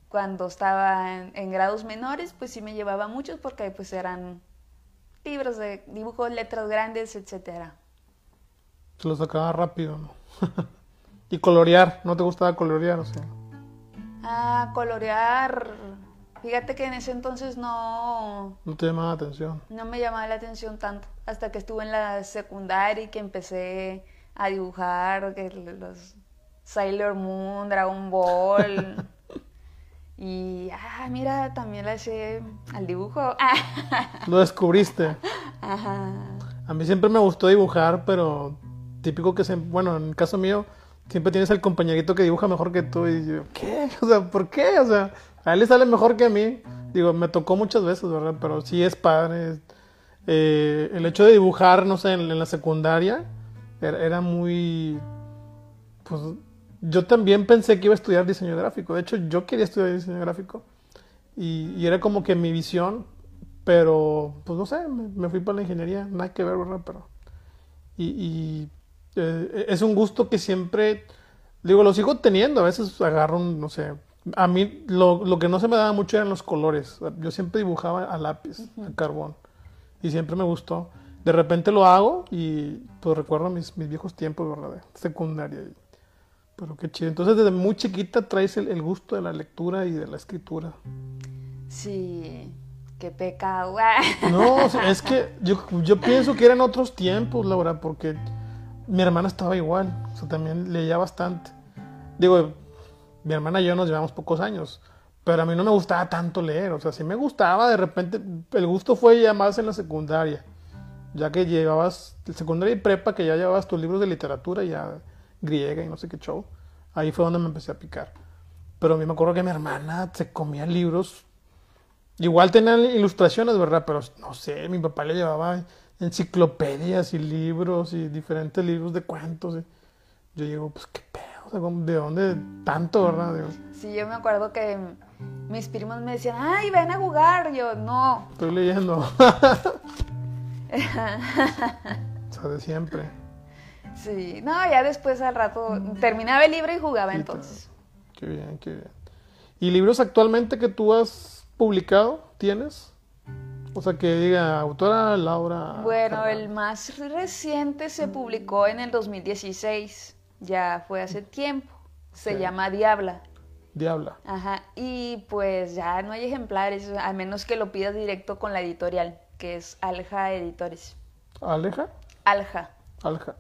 cuando estaba en, grados menores, pues sí me llevaba muchos porque pues eran libros de dibujos, letras grandes, etcétera. Se los sacaba rápido, ¿no? y colorear, ¿no te gustaba colorear? O sea? Ah, colorear. Fíjate que en ese entonces no... No te llamaba la atención. No me llamaba la atención tanto. Hasta que estuve en la secundaria y que empecé a dibujar que los Sailor Moon, Dragon Ball. Y, ah, mira, también le hice al dibujo. Lo descubriste. Ajá. A mí siempre me gustó dibujar, pero típico que, se, bueno, en el caso mío, siempre tienes al compañerito que dibuja mejor que tú. Y yo, ¿qué? O sea, ¿por qué? O sea, a él le sale mejor que a mí. Digo, me tocó muchas veces, ¿verdad? Pero sí es padre. Eh, el hecho de dibujar, no sé, en, la secundaria, era, era muy. Pues yo también pensé que iba a estudiar diseño gráfico. De hecho, yo quería estudiar diseño gráfico. Y, era como que mi visión. Pero, pues no sé, me, fui para la ingeniería. Nada que ver, ¿verdad? Pero. Y, eh, es un gusto que siempre Digo, lo sigo teniendo, a veces agarro un, no sé, a mí lo, lo que no se me daba mucho eran los colores. Yo siempre dibujaba a lápiz, a carbón, y siempre me gustó. De repente lo hago y pues recuerdo mis, mis viejos tiempos, ¿verdad? De secundaria. Pero qué chido. Entonces desde muy chiquita traes el, el gusto de la lectura y de la escritura. Sí, qué pecado. No, es que yo, yo pienso que eran otros tiempos, Laura, porque mi hermana estaba igual. O sea, también leía bastante. Digo, mi hermana y yo nos llevamos pocos años. Pero a mí no me gustaba tanto leer. O sea, sí me gustaba, de repente el gusto fue ya más en la secundaria ya que llevabas secundaria y prepa, que ya llevabas tus libros de literatura, ya griega y no sé qué show, ahí fue donde me empecé a picar. Pero a mí me acuerdo que mi hermana se comía libros, igual tenían ilustraciones, ¿verdad? Pero no sé, mi papá le llevaba enciclopedias y libros y diferentes libros de cuentos. yo digo, pues qué pedo, ¿de dónde tanto, verdad? Sí, yo me acuerdo que mis primos me decían, ay, ven a jugar. Yo, no. Estoy leyendo. o sea, de siempre. Sí, no, ya después al rato terminaba el libro y jugaba entonces. Qué bien, qué bien. ¿Y libros actualmente que tú has publicado tienes? O sea, que diga autora Laura. Bueno, el más reciente se publicó en el 2016, ya fue hace tiempo. Se llama Diabla. Diabla. Ajá, y pues ya no hay ejemplares, a menos que lo pidas directo con la editorial que es Alja Editores. ¿Aleja? Alja. Alja.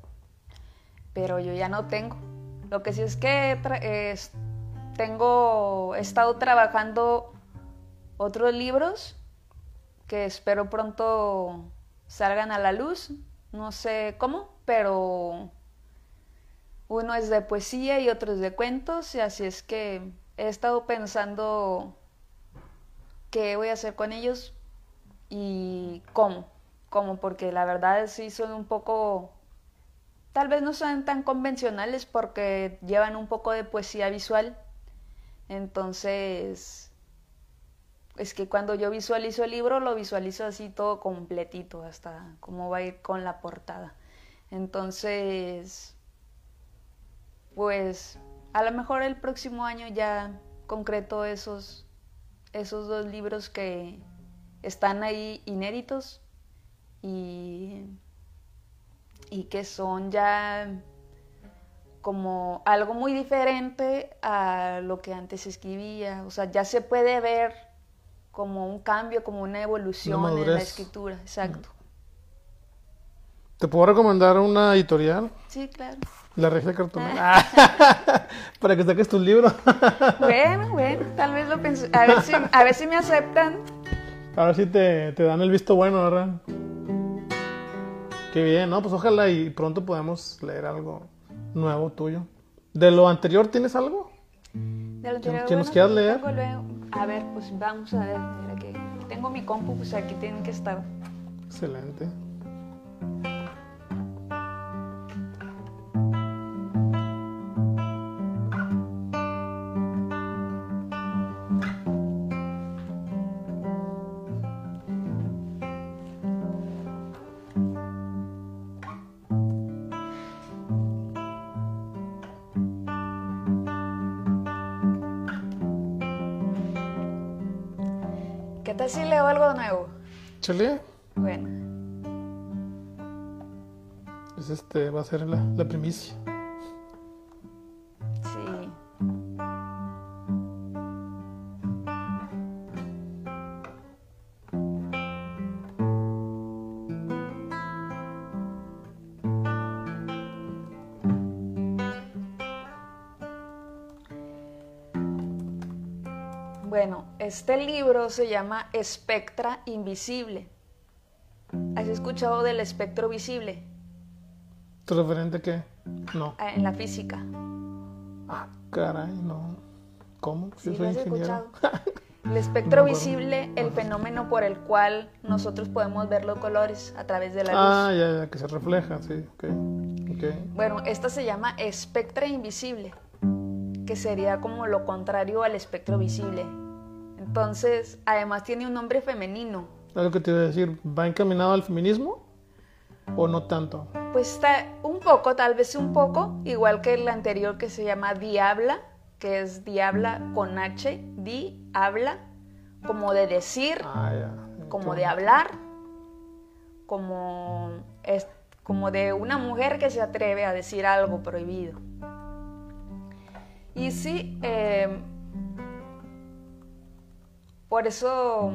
Pero yo ya no tengo. Lo que sí es que tengo, he estado trabajando otros libros que espero pronto salgan a la luz. No sé cómo, pero uno es de poesía y otro es de cuentos, y así es que he estado pensando qué voy a hacer con ellos y cómo, cómo, porque la verdad sí son un poco, tal vez no son tan convencionales porque llevan un poco de poesía visual, entonces es que cuando yo visualizo el libro lo visualizo así todo completito, hasta cómo va a ir con la portada. Entonces, pues a lo mejor el próximo año ya concreto esos, esos dos libros que, están ahí inéditos y, y que son ya como algo muy diferente a lo que antes escribía. O sea, ya se puede ver como un cambio, como una evolución en la escritura. Exacto. ¿Te puedo recomendar una editorial? Sí, claro. La Regia Cartonera. Ah. Para que saques tu libro. bueno, bueno, tal vez lo pensé. A ver si, a ver si me aceptan. A ver si te, te dan el visto bueno, ¿verdad? Qué bien, ¿no? Pues ojalá y pronto podamos leer algo nuevo tuyo. ¿De lo anterior tienes algo? De lo anterior, ¿Que nos quieras leer? A ver, pues vamos a ver. que tengo mi compu, pues aquí tienen que estar. Excelente. Leo algo nuevo? ¿Chale? Bueno. Pues este va a ser la, la primicia. Este libro se llama Espectra Invisible. ¿Has escuchado del espectro visible? referente a qué? No. Ah, en la física. Ah, caray, no. ¿Cómo? Sí, soy ingeniero. El espectro visible, el fenómeno por el cual nosotros podemos ver los colores a través de la luz. Ah, ya, ya, que se refleja, sí, ok. okay. Bueno, esta se llama espectra invisible, que sería como lo contrario al espectro visible. Entonces, además tiene un nombre femenino. ¿Algo que te iba a decir? ¿Va encaminado al feminismo? o no tanto? Pues está un poco, tal vez un poco, igual que el anterior que se llama Diabla, que es Diabla con H, Di, habla, como de decir, Ah, como de hablar, como, es, como de una mujer que se atreve a decir algo prohibido. Y sí, eh, por eso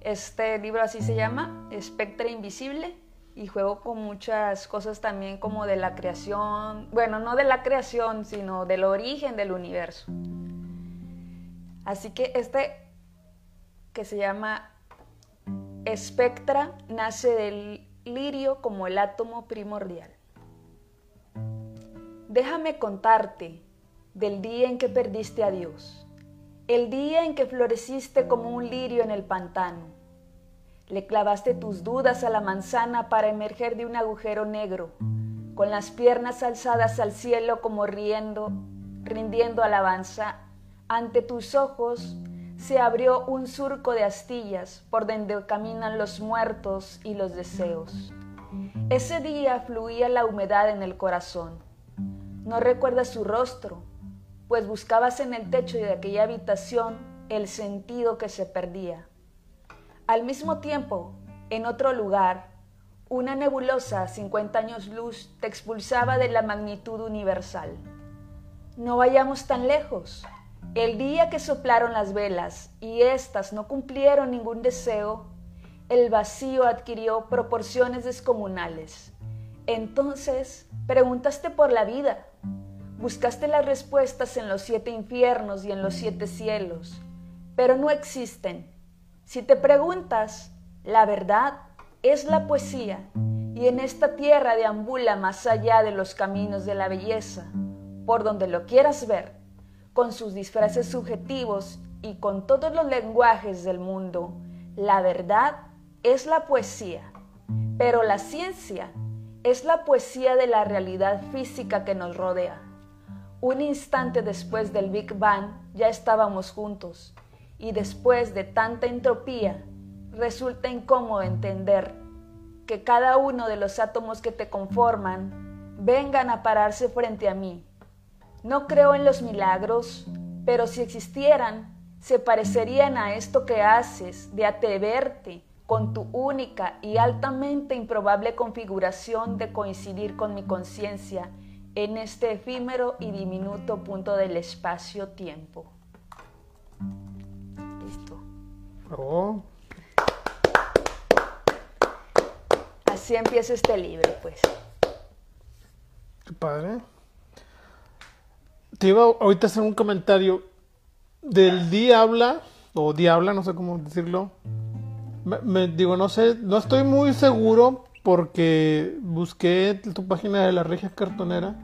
este libro así se llama, Espectra Invisible, y juego con muchas cosas también como de la creación, bueno, no de la creación, sino del origen del universo. Así que este que se llama Espectra nace del lirio como el átomo primordial. Déjame contarte del día en que perdiste a Dios, el día en que floreciste como un lirio en el pantano. Le clavaste tus dudas a la manzana para emerger de un agujero negro, con las piernas alzadas al cielo como riendo, rindiendo alabanza. Ante tus ojos se abrió un surco de astillas por donde caminan los muertos y los deseos. Ese día fluía la humedad en el corazón. No recuerdas su rostro, pues buscabas en el techo de aquella habitación el sentido que se perdía. Al mismo tiempo, en otro lugar, una nebulosa a 50 años luz te expulsaba de la magnitud universal. No vayamos tan lejos. El día que soplaron las velas y éstas no cumplieron ningún deseo, el vacío adquirió proporciones descomunales. Entonces preguntaste por la vida, buscaste las respuestas en los siete infiernos y en los siete cielos, pero no existen. Si te preguntas, la verdad es la poesía y en esta tierra deambula más allá de los caminos de la belleza, por donde lo quieras ver, con sus disfraces subjetivos y con todos los lenguajes del mundo. La verdad es la poesía, pero la ciencia es la poesía de la realidad física que nos rodea. Un instante después del Big Bang ya estábamos juntos y después de tanta entropía resulta incómodo entender que cada uno de los átomos que te conforman vengan a pararse frente a mí. No creo en los milagros, pero si existieran, se parecerían a esto que haces de atreverte con tu única y altamente improbable configuración de coincidir con mi conciencia en este efímero y diminuto punto del espacio-tiempo. Listo. Oh, Así empieza este libro, pues. qué padre. Te iba ahorita a hacer un comentario del diabla, o diabla, no sé cómo decirlo. Me, me- digo, no sé, no estoy muy seguro porque busqué tu página de la regia cartonera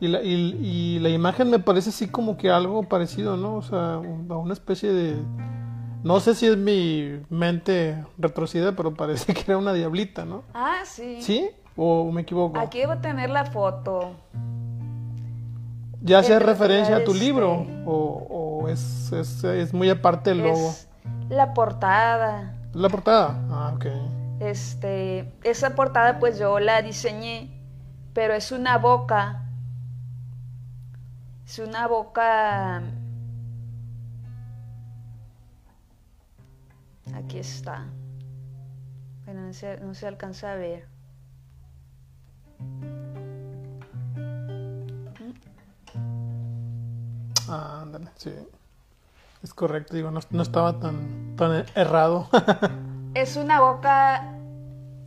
y la, y, y la imagen me parece así como que algo parecido, ¿no? O sea, a una especie de... No sé si es mi mente retrocedida, pero parece que era una diablita, ¿no? Ah, sí. ¿Sí? ¿O me equivoco? Aquí debo tener la foto. ¿Ya hace En referencia a tu este- libro? ¿O, o es, es, es muy aparte del logo? Es la portada. ¿La portada? Ah, ok. Este, esa portada pues yo la diseñé, pero es una boca. Es una boca. Aquí está. Bueno, no se, no se alcanza a ver. Ah, ándale, sí. Es correcto, digo, no, no estaba tan, tan errado. Es una boca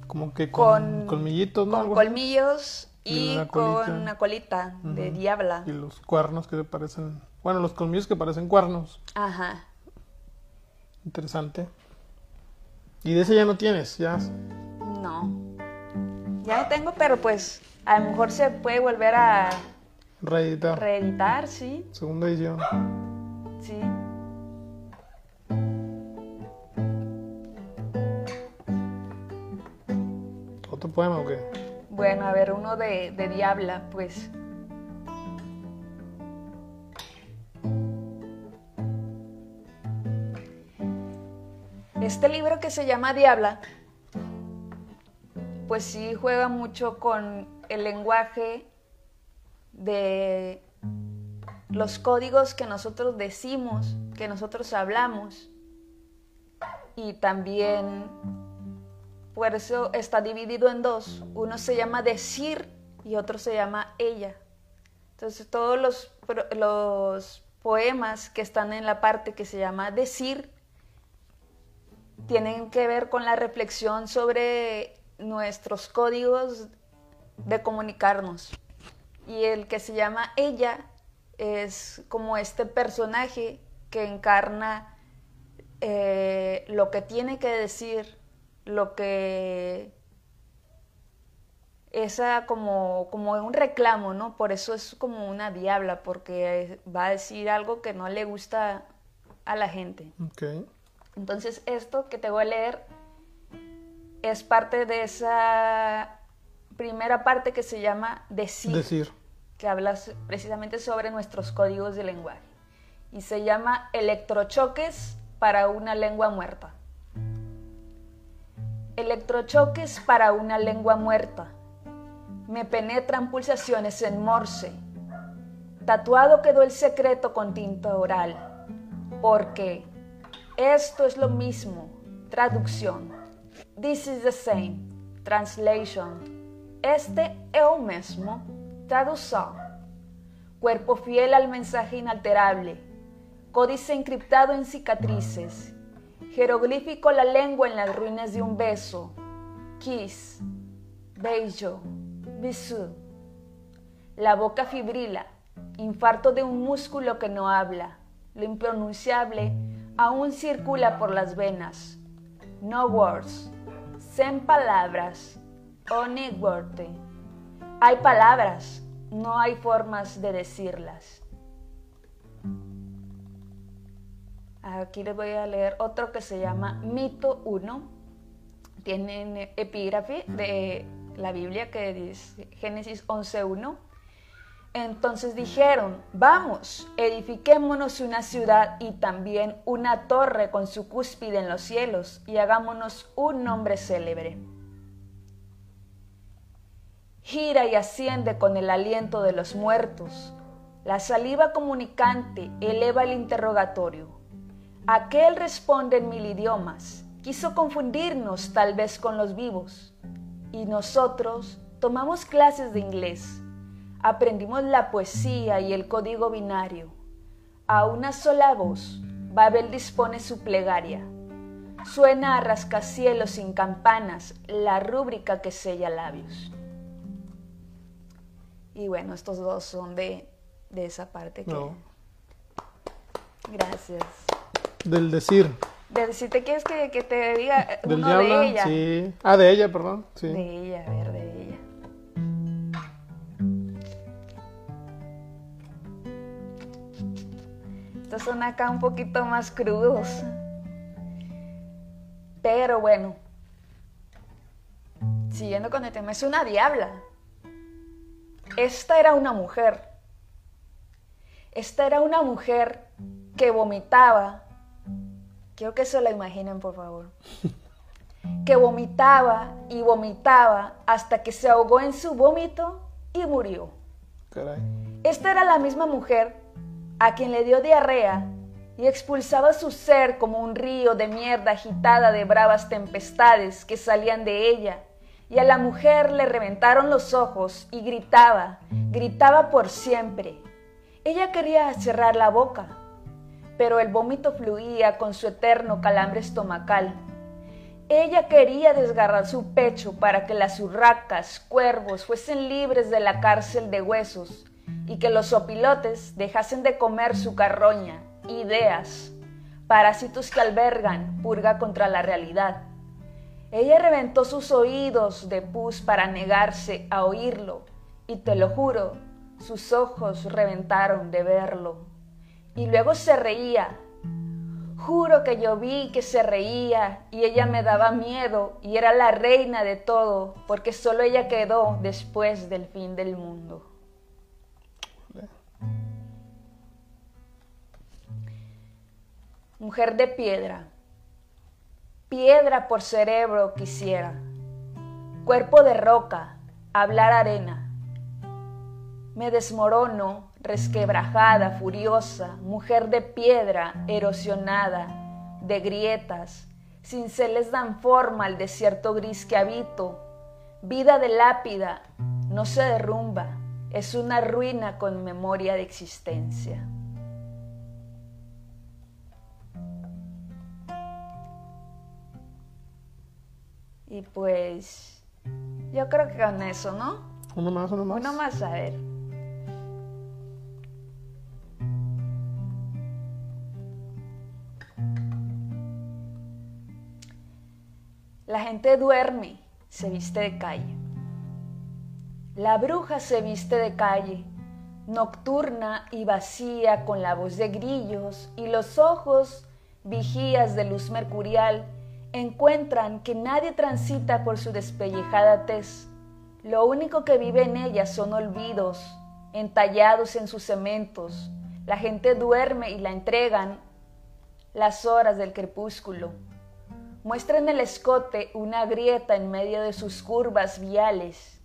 Como que con, Con- colmillitos, ¿no? con colmillos Y y una con colita. una colita de diabla. Y los cuernos que parecen... Bueno, los colmillos que parecen cuernos. Ajá. Interesante. Y de ese ya no tienes, ya. No. Ya tengo, pero pues a lo mejor se puede volver a Reeditar. reeditar, sí. Segunda edición. Sí. ¿Otro poema o qué? Bueno, a ver, uno de, de Diabla, pues. Este libro que se llama Diabla pues sí juega mucho con el lenguaje de los códigos que nosotros decimos, que nosotros hablamos. Y también, por eso está dividido en dos. Uno se llama decir y otro se llama ella. Entonces todos los, los poemas que están en la parte que se llama decir tienen que ver con la reflexión sobre nuestros códigos de comunicarnos. Y el que se llama ella es como este personaje que encarna eh, lo que tiene que decir, lo que esa como, como un reclamo, ¿no? Por eso es como una diabla, porque va a decir algo que no le gusta a la gente. Entonces esto que te voy a leer es parte de esa primera parte que se llama decir. Decir que habla precisamente sobre nuestros códigos de lenguaje y se llama Electrochoques para una lengua muerta. Electrochoques para una lengua muerta. Me penetran pulsaciones en morse. Tatuado quedó el secreto con tinta oral. Porque esto es lo mismo. Traducción. This is the same. Translation. Este es lo mismo Traducción. Cuerpo fiel al mensaje inalterable. Códice encriptado en cicatrices. Jeroglífico la lengua en las ruinas de un beso. Kiss. Beijo. Bisou. La boca fibrila. Infarto de un músculo que no habla. Lo impronunciable aún circula por las venas. No words. Sin palabras. Only word. Hay palabras, no hay formas de decirlas. Aquí les voy a leer otro que se llama Mito 1. Tienen epígrafe de la Biblia que dice Génesis 11.1. Entonces dijeron, vamos, edifiquémonos una ciudad y también una torre con su cúspide en los cielos y hagámonos un nombre célebre gira y asciende con el aliento de los muertos. La saliva comunicante eleva el interrogatorio. Aquel responde en mil idiomas. Quiso confundirnos tal vez con los vivos. Y nosotros tomamos clases de inglés. Aprendimos la poesía y el código binario. A una sola voz, Babel dispone su plegaria. Suena a rascacielos sin campanas la rúbrica que sella labios. Y bueno, estos dos son de, esa parte que... Gracias. Del decir. Del decir, ¿te quieres que, te diga Del uno de ella? Sí. Ah, de ella, perdón. Sí. De ella, a ver, de ella. Estos son acá un poquito más crudos. Pero bueno, siguiendo con el tema, es una diabla. Esta era una mujer. Esta era una mujer que vomitaba. Quiero que se la imaginen, por favor. Que vomitaba y vomitaba hasta que se ahogó en su vómito y murió. Esta era la misma mujer a quien le dio diarrea y expulsaba su ser como un río de mierda agitada de bravas tempestades que salían de ella y a la mujer le reventaron los ojos y gritaba, gritaba por siempre. Ella quería cerrar la boca, pero el vómito fluía con su eterno calambre estomacal. Ella quería desgarrar su pecho para que las urracas, cuervos, fuesen libres de la cárcel de huesos y que los opilotes dejasen de comer su carroña, ideas, parásitos que albergan purga contra la realidad. Ella reventó sus oídos de pus para negarse a oírlo, y te lo juro, sus ojos reventaron de verlo. Y luego se reía. Juro que yo vi que se reía y ella me daba miedo y era la reina de todo, porque solo ella quedó después del fin del mundo. Mujer de piedra piedra por cerebro quisiera. cuerpo de roca, hablar arena. Me desmorono, resquebrajada, furiosa, mujer de piedra, erosionada, de grietas, cinceles dan forma al desierto gris que habito. Vida de lápida, no se derrumba, es una ruina con memoria de existencia. Y pues yo creo que con eso, ¿no? Uno más, uno más. Uno más, a ver. La gente duerme, se viste de calle. La bruja se viste de calle, nocturna y vacía con la voz de grillos y los ojos vigías de luz mercurial encuentran que nadie transita por su despellejada tez. Lo único que vive en ella son olvidos, entallados en sus cementos. La gente duerme y la entregan las horas del crepúsculo. Muestra en el escote una grieta en medio de sus curvas viales.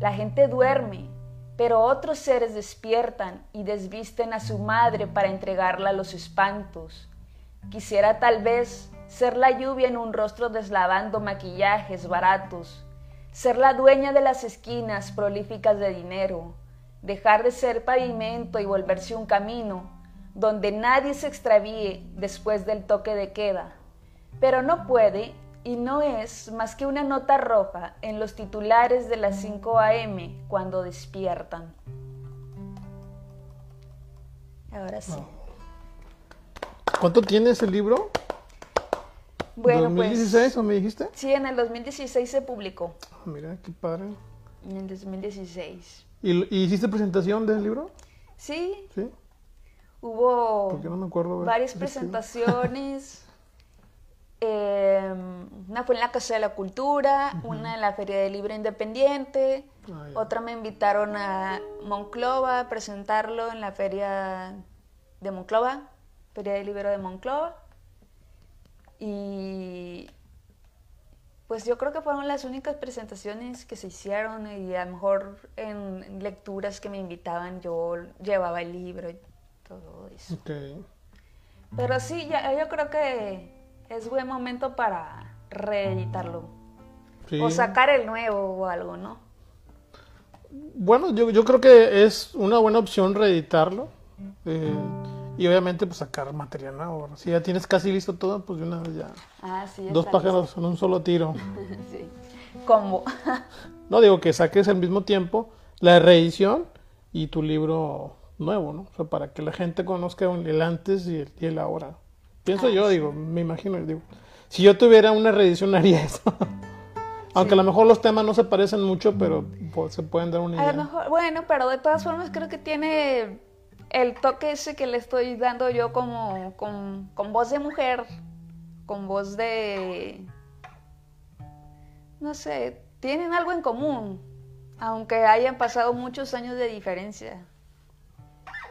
La gente duerme, pero otros seres despiertan y desvisten a su madre para entregarla a los espantos. Quisiera tal vez ser la lluvia en un rostro deslavando maquillajes baratos, ser la dueña de las esquinas prolíficas de dinero, dejar de ser pavimento y volverse un camino donde nadie se extravíe después del toque de queda, pero no puede y no es más que una nota roja en los titulares de las 5 a.m. cuando despiertan. Ahora sí. ¿Cuánto tiene ese libro? Bueno, ¿2016 pues, o me dijiste? Sí, en el 2016 se publicó. Ah, mira, qué padre. En el 2016. ¿Y, y hiciste presentación del libro? Sí, Sí. hubo no me acuerdo. varias presentaciones. Eh, una fue en la Casa de la Cultura, una en la Feria del Libro Independiente, ya. otra me invitaron a Monclova a presentarlo en la Feria de Monclova, Feria del Libro de Monclova. Y pues yo creo que fueron las únicas presentaciones que se hicieron y a lo mejor en lecturas que me invitaban yo llevaba el libro y todo eso. Ok. Pero sí, ya, yo creo que es buen momento para reeditarlo. Sí. O sacar el nuevo o algo, ¿no? Bueno, yo, yo creo que es una buena opción reeditarlo. eh, y obviamente pues sacar material nuevo. Si ya tienes casi listo todo, pues de una vez ya. Ah, sí. Dos está pájaros en un solo tiro. sí. Combo. No digo que saques al mismo tiempo la reedición y tu libro nuevo, ¿no? O sea, para que la gente conozca el antes y el, y el ahora. Pienso Ah, yo, digo, me imagino, digo, si yo tuviera una reedición haría eso. Aunque a lo mejor los temas no se parecen mucho, pero pues, se pueden dar una A idea. lo mejor, bueno, pero de todas formas creo que tiene el toque ese que le estoy dando yo como con, con voz de mujer, con voz de... No sé, tienen algo en común, aunque hayan pasado muchos años de diferencia.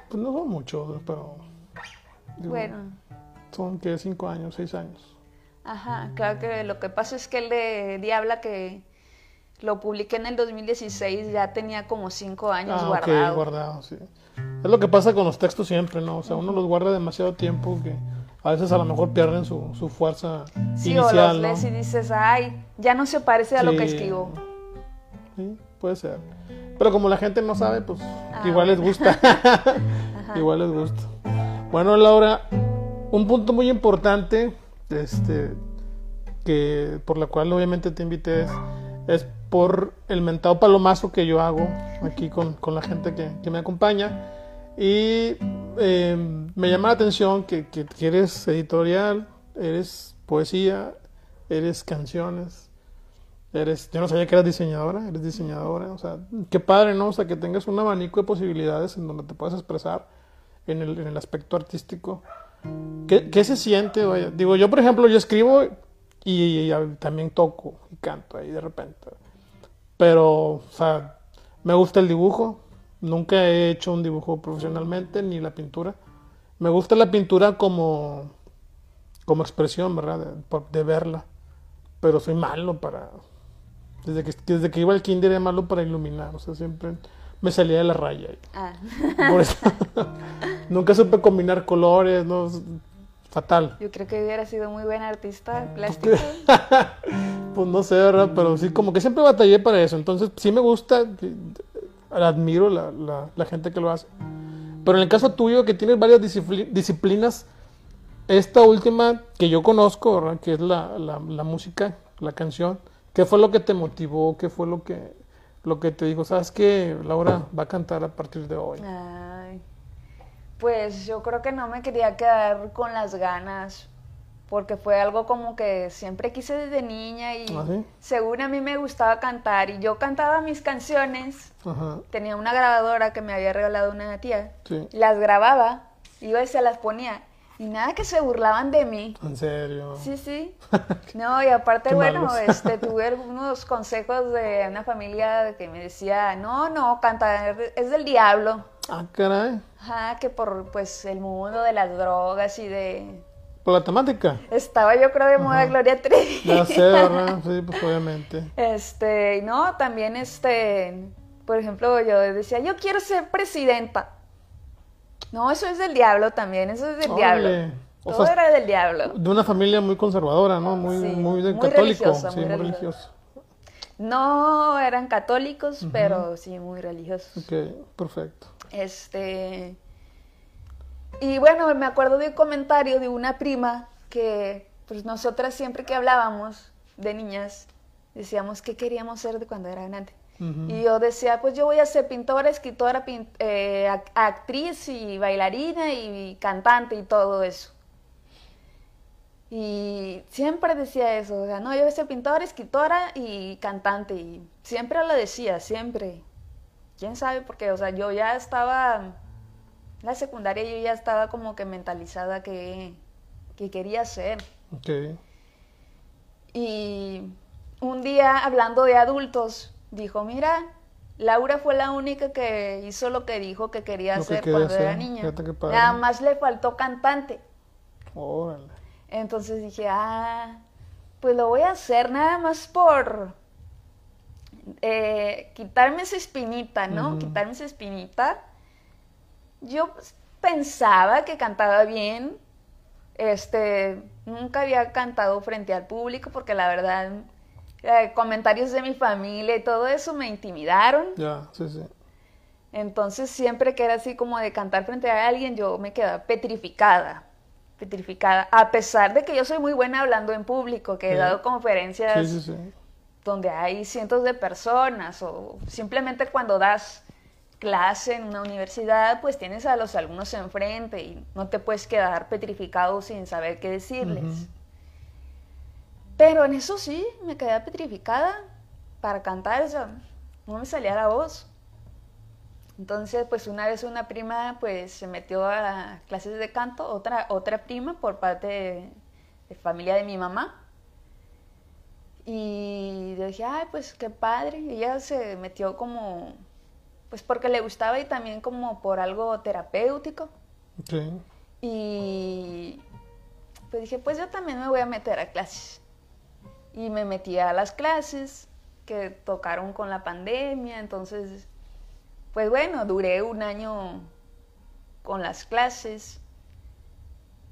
Pues no son muchos, pero digo, Bueno, son que cinco años, seis años. ajá, claro que lo que pasa es que el de Diabla que lo publiqué en el 2016 ya tenía como cinco años Ah, guardado. guardado, sí. Es lo que pasa con los textos siempre, ¿no? O sea, uno los guarda demasiado tiempo que a veces a lo mejor pierden su, su fuerza Sí, o inicial, los ¿no? lees y dices, ay, ya no se parece a lo que Sí. escribo. Sí, puede ser. Pero como la gente no sabe, pues Ah, igual les gusta. igual les gusta. Bueno, Laura, un punto muy importante, este, que por la cual obviamente te invité es, por el mentado palomazo que yo hago aquí con, con la gente que, que me acompaña. Y eh, me llama la atención que, que, que eres editorial, eres poesía, eres canciones, Eres, yo no sabía que eras diseñadora, eres diseñadora, o sea, qué padre, ¿no? O sea, que tengas un abanico de posibilidades en donde te puedas expresar en el, en el aspecto artístico. ¿Qué, qué se siente? Vaya? Digo, yo por ejemplo, yo escribo y, y también toco y canto ahí de repente. Pero, o sea, me gusta el dibujo, nunca he hecho un dibujo profesionalmente, ni la pintura. Me gusta la pintura como, como expresión, ¿verdad? De, de verla. Pero soy malo para Desde que, desde que iba al kinder era malo para iluminar, o sea, siempre me salía de la raya. Ah. Por eso, nunca supe combinar colores, no, fatal. Yo creo que hubiera sido muy buen artista plástico. Pues no sé, ¿verdad? Pero sí, como que siempre batallé para eso. Entonces, sí me gusta, admiro la, la, la gente que lo hace. Pero en el caso tuyo, que tienes varias discipli- disciplinas, esta última que yo conozco, ¿verdad? que es la, la música, la canción, ¿qué fue lo que te motivó? ¿Qué fue lo que, lo que te dijo? ¿Sabes qué? Laura va a cantar a partir de hoy. Ay, pues yo creo que no me quería quedar con las ganas, porque fue algo como que siempre quise desde niña y ¿Ah, sí? según a mí me gustaba cantar y yo cantaba mis canciones. Ajá, Tenía una grabadora que me había regalado una tía, sí. las grababa, iba y se las ponía y nada que se burlaban de mí. En serio. Sí, sí. No, y aparte, bueno, este, tuve algunos consejos de una familia que me decía, no, no, cantar es del diablo. Ah, caray. Ajá, que por, pues, el mundo de las drogas y de... Por la temática. Estaba yo creo de moda Ajá. Gloria Trevi. Ya sé, ¿verdad? Sí, pues obviamente. Este, no, también este, por ejemplo, yo decía, yo quiero ser presidenta. No, eso es del diablo también, eso es del diablo. O Todo sea, era del diablo. De una familia muy conservadora, ¿no? Muy, Sí, muy muy católico. sí, muy religioso. No eran católicos, pero sí muy religiosos. Ok, perfecto. Este. Y bueno, me acuerdo de un comentario de una prima que, pues nosotras siempre que hablábamos de niñas, decíamos qué queríamos ser de cuando era Y yo decía, pues yo voy a ser pintora, escritora, pin- eh, ac- actriz y bailarina y cantante y todo eso. Y siempre decía eso, o sea, no, yo voy a ser pintora, escritora y cantante. Y siempre lo decía, siempre. ¿Quién sabe? Porque, o sea, yo ya estaba, en la secundaria yo ya estaba como que mentalizada que, que quería ser. Y un día, hablando de adultos, dijo, mira, Laura fue la única que hizo lo que dijo que quería Lo hacer cuando era niña. Nada más le faltó cantante. Órale. Entonces dije, ah, pues lo voy a hacer nada más por eh, quitarme esa espinita, ¿no? Quitarme esa espinita. Yo pensaba que cantaba bien. Este, nunca había cantado frente al público porque la verdad, eh, comentarios de mi familia y todo eso me intimidaron. Ya, sí, sí. Entonces siempre que era así como de cantar frente a alguien, yo me quedaba petrificada, petrificada, a pesar de que yo soy muy buena hablando en público, que he Sí. dado conferencias Sí, sí, sí. donde hay cientos de personas o simplemente cuando das clase en una universidad, pues tienes a los alumnos enfrente y no te puedes quedar petrificado sin saber qué decirles. Pero en eso sí, me quedé petrificada para cantar, o sea, no me salía la voz. Entonces, pues una vez una prima pues se metió a clases de canto, otra, otra prima por parte de, de familia de mi mamá. Y yo dije, ay, pues qué padre. Y ella se metió como, pues porque le gustaba y también como por algo terapéutico. Sí. Y pues dije, pues yo también me voy a meter a clases. Y me metí a las clases que tocaron con la pandemia. Entonces, pues bueno, duré un año con las clases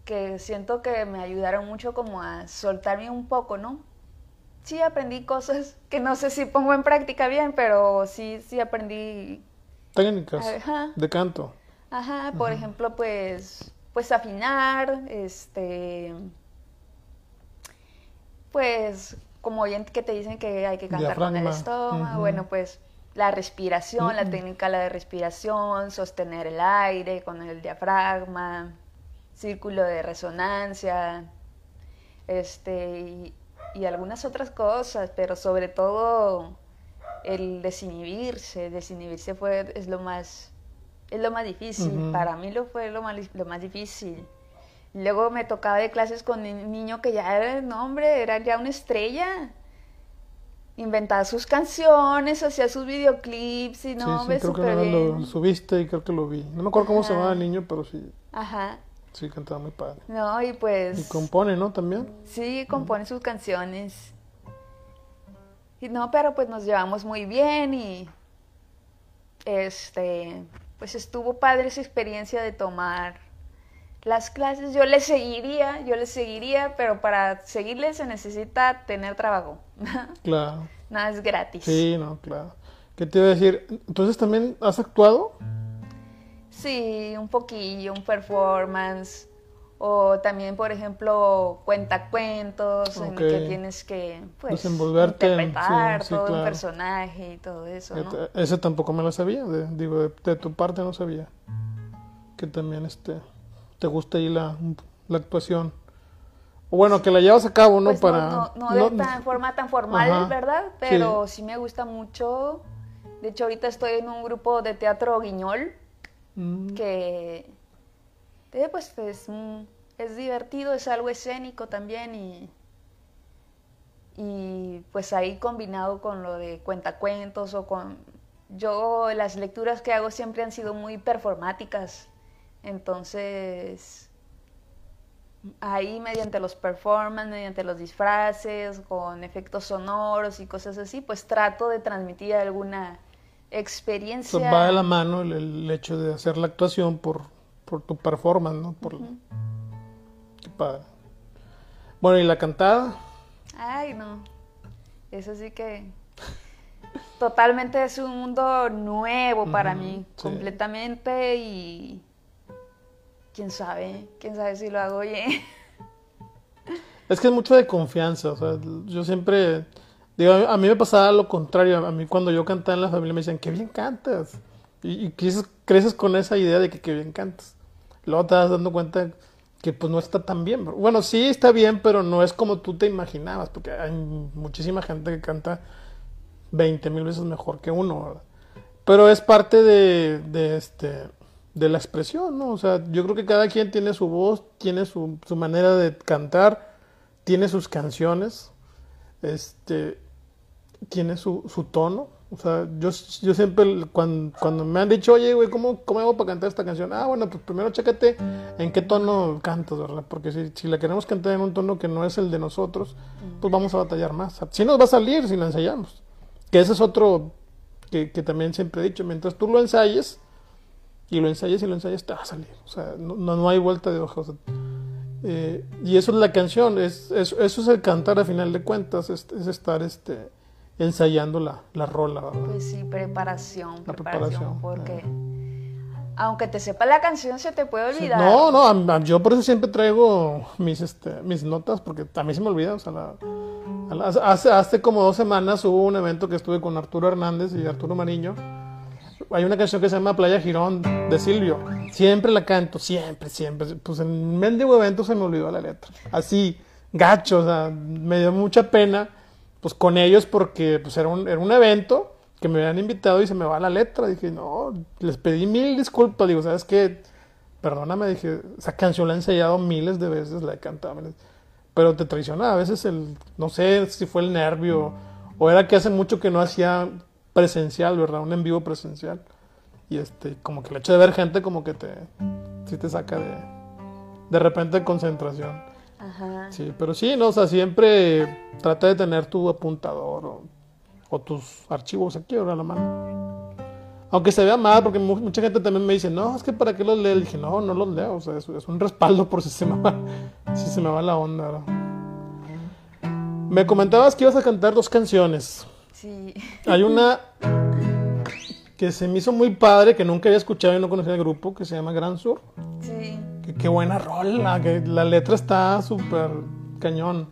que siento que me ayudaron mucho como a soltarme un poco, ¿no? Sí aprendí cosas que no sé si pongo en práctica bien, pero sí, sí aprendí Técnicas Ajá. de canto. Ajá, por ejemplo, pues, pues afinar, este, pues, como oyen que te dicen que hay que cantar con el estómago, bueno, pues la respiración, la Mm. técnica la de respiración, sostener el aire con el diafragma, círculo de resonancia, este, y, y algunas otras cosas, pero sobre todo el desinhibirse, desinhibirse fue, es lo más, es lo más difícil, para mí lo fue lo más, lo más difícil. Luego me tocaba de clases con un niño que ya era, no hombre, era ya una estrella. Inventaba sus canciones, hacía sus videoclips y no, sí, creo que súper una vez lo bien. subiste y creo que lo vi. No me acuerdo cómo se llamaba el niño, pero sí, Ajá. sí cantaba muy padre. No, y pues... Y compone, ¿no? También. Sí, compone sus canciones. Y no, pero pues nos llevamos muy bien y este, pues estuvo padre esa experiencia de tomar las clases. Yo les seguiría, yo les seguiría, pero para seguirles se necesita tener trabajo. Claro. Nada es gratis. Sí, no, claro. ¿Qué te iba a decir? Entonces también has actuado? Sí, un poquillo, un performance. O también, por ejemplo, cuentacuentos en que tienes que pues, Desenvolverte, interpretar todo un personaje y todo eso. ¿no? Ese tampoco me lo sabía, digo, de, tu parte no sabía. Que también este, te gusta ahí la, la actuación. O bueno, que la llevas a cabo, ¿no? Pues Para, no, de tan, forma tan formal, ¿verdad? Pero sí. me gusta mucho. De hecho, ahorita estoy en un grupo de teatro guiñol mm. que eh, pues es, es divertido, es algo escénico también y, y pues ahí combinado con lo de cuentacuentos o con... Yo las lecturas que hago siempre han sido muy performáticas, entonces ahí mediante los performances, mediante los disfraces, con efectos sonoros y cosas así, pues trato de transmitir alguna experiencia. Pues va de la mano el, hecho de hacer la actuación por, por tu performance, ¿no? Por Qué padre. Bueno, ¿y la cantada? Ay, no. Eso sí que totalmente es un mundo nuevo para mí, completamente y quién sabe, quién sabe si lo hago bien. Es que es mucho de confianza, o sea, yo siempre digo, a mí me pasaba lo contrario, a mí cuando yo cantaba en la familia me decían, qué bien cantas, y, y creces, con esa idea de que qué bien cantas. Luego te vas dando cuenta que pues no está tan bien. Bueno, sí está bien, pero no es como tú te imaginabas, porque hay muchísima gente que canta 20 mil veces mejor que uno, Pero es parte de, de este de la expresión, ¿no? O sea, yo creo que cada quien tiene su voz, tiene su, su manera de cantar, tiene sus canciones, este, tiene su, su tono. O sea, yo, yo siempre, cuando, cuando me han dicho, oye, güey, ¿cómo, ¿cómo hago para cantar esta canción? Ah, bueno, pues primero chécate en qué tono cantas, ¿verdad? Porque si, si la queremos cantar en un tono que no es el de nosotros, pues vamos a batallar más. Si nos va a salir si la ensayamos. Que ese es otro que, que también siempre he dicho, mientras tú lo ensayes, y lo ensayas y lo ensayas, te va a salir. O sea, no, no hay vuelta de hoja. Eh, y eso es la canción, es, eso es el cantar a final de cuentas, es, estar este, ensayando la, la rola. Pues sí, preparación, preparación, porque aunque te sepa la canción se te puede olvidar. no, no, yo por eso siempre traigo mis, este, mis notas, porque a mí se me olvida. O sea, hace, hace como dos semanas hubo un evento que estuve con Arturo Hernández y Arturo Mariño hay una canción que se llama Playa Girón de Silvio. Siempre la canto, siempre, siempre. Pues en mendigo evento se me olvidó la letra. Así, gacho, o sea, me dio mucha pena pues con ellos porque pues era un, era un evento que me habían invitado y se me va la letra. Dije, no, les pedí mil disculpas. Digo, ¿sabes qué? Perdóname, dije, esa canción la he ensayado miles de veces, la he cantado Pero te traiciona a veces el, no sé si fue el nervio o era que hace mucho que no hacía presencial, ¿verdad? Un en vivo presencial. Y este, como que el hecho de ver gente como que te, sí te saca de, de repente concentración. Ajá. Sí, pero sí, no, o sea, siempre trata de tener tu apuntador o, tus archivos aquí, ahora la mano. Aunque se vea mal, porque mucha gente también me dice, no, es que para qué los leo. Le dije, no, no los leo, o sea, es, es un respaldo por si se me va, si se me va la onda. ¿verdad? Me comentabas que ibas a cantar dos canciones. Hay una que se me hizo muy padre, que nunca había escuchado y no conocía el grupo, que se llama Gran Sur. Sí. Que, qué buena rola, que la letra está súper cañón.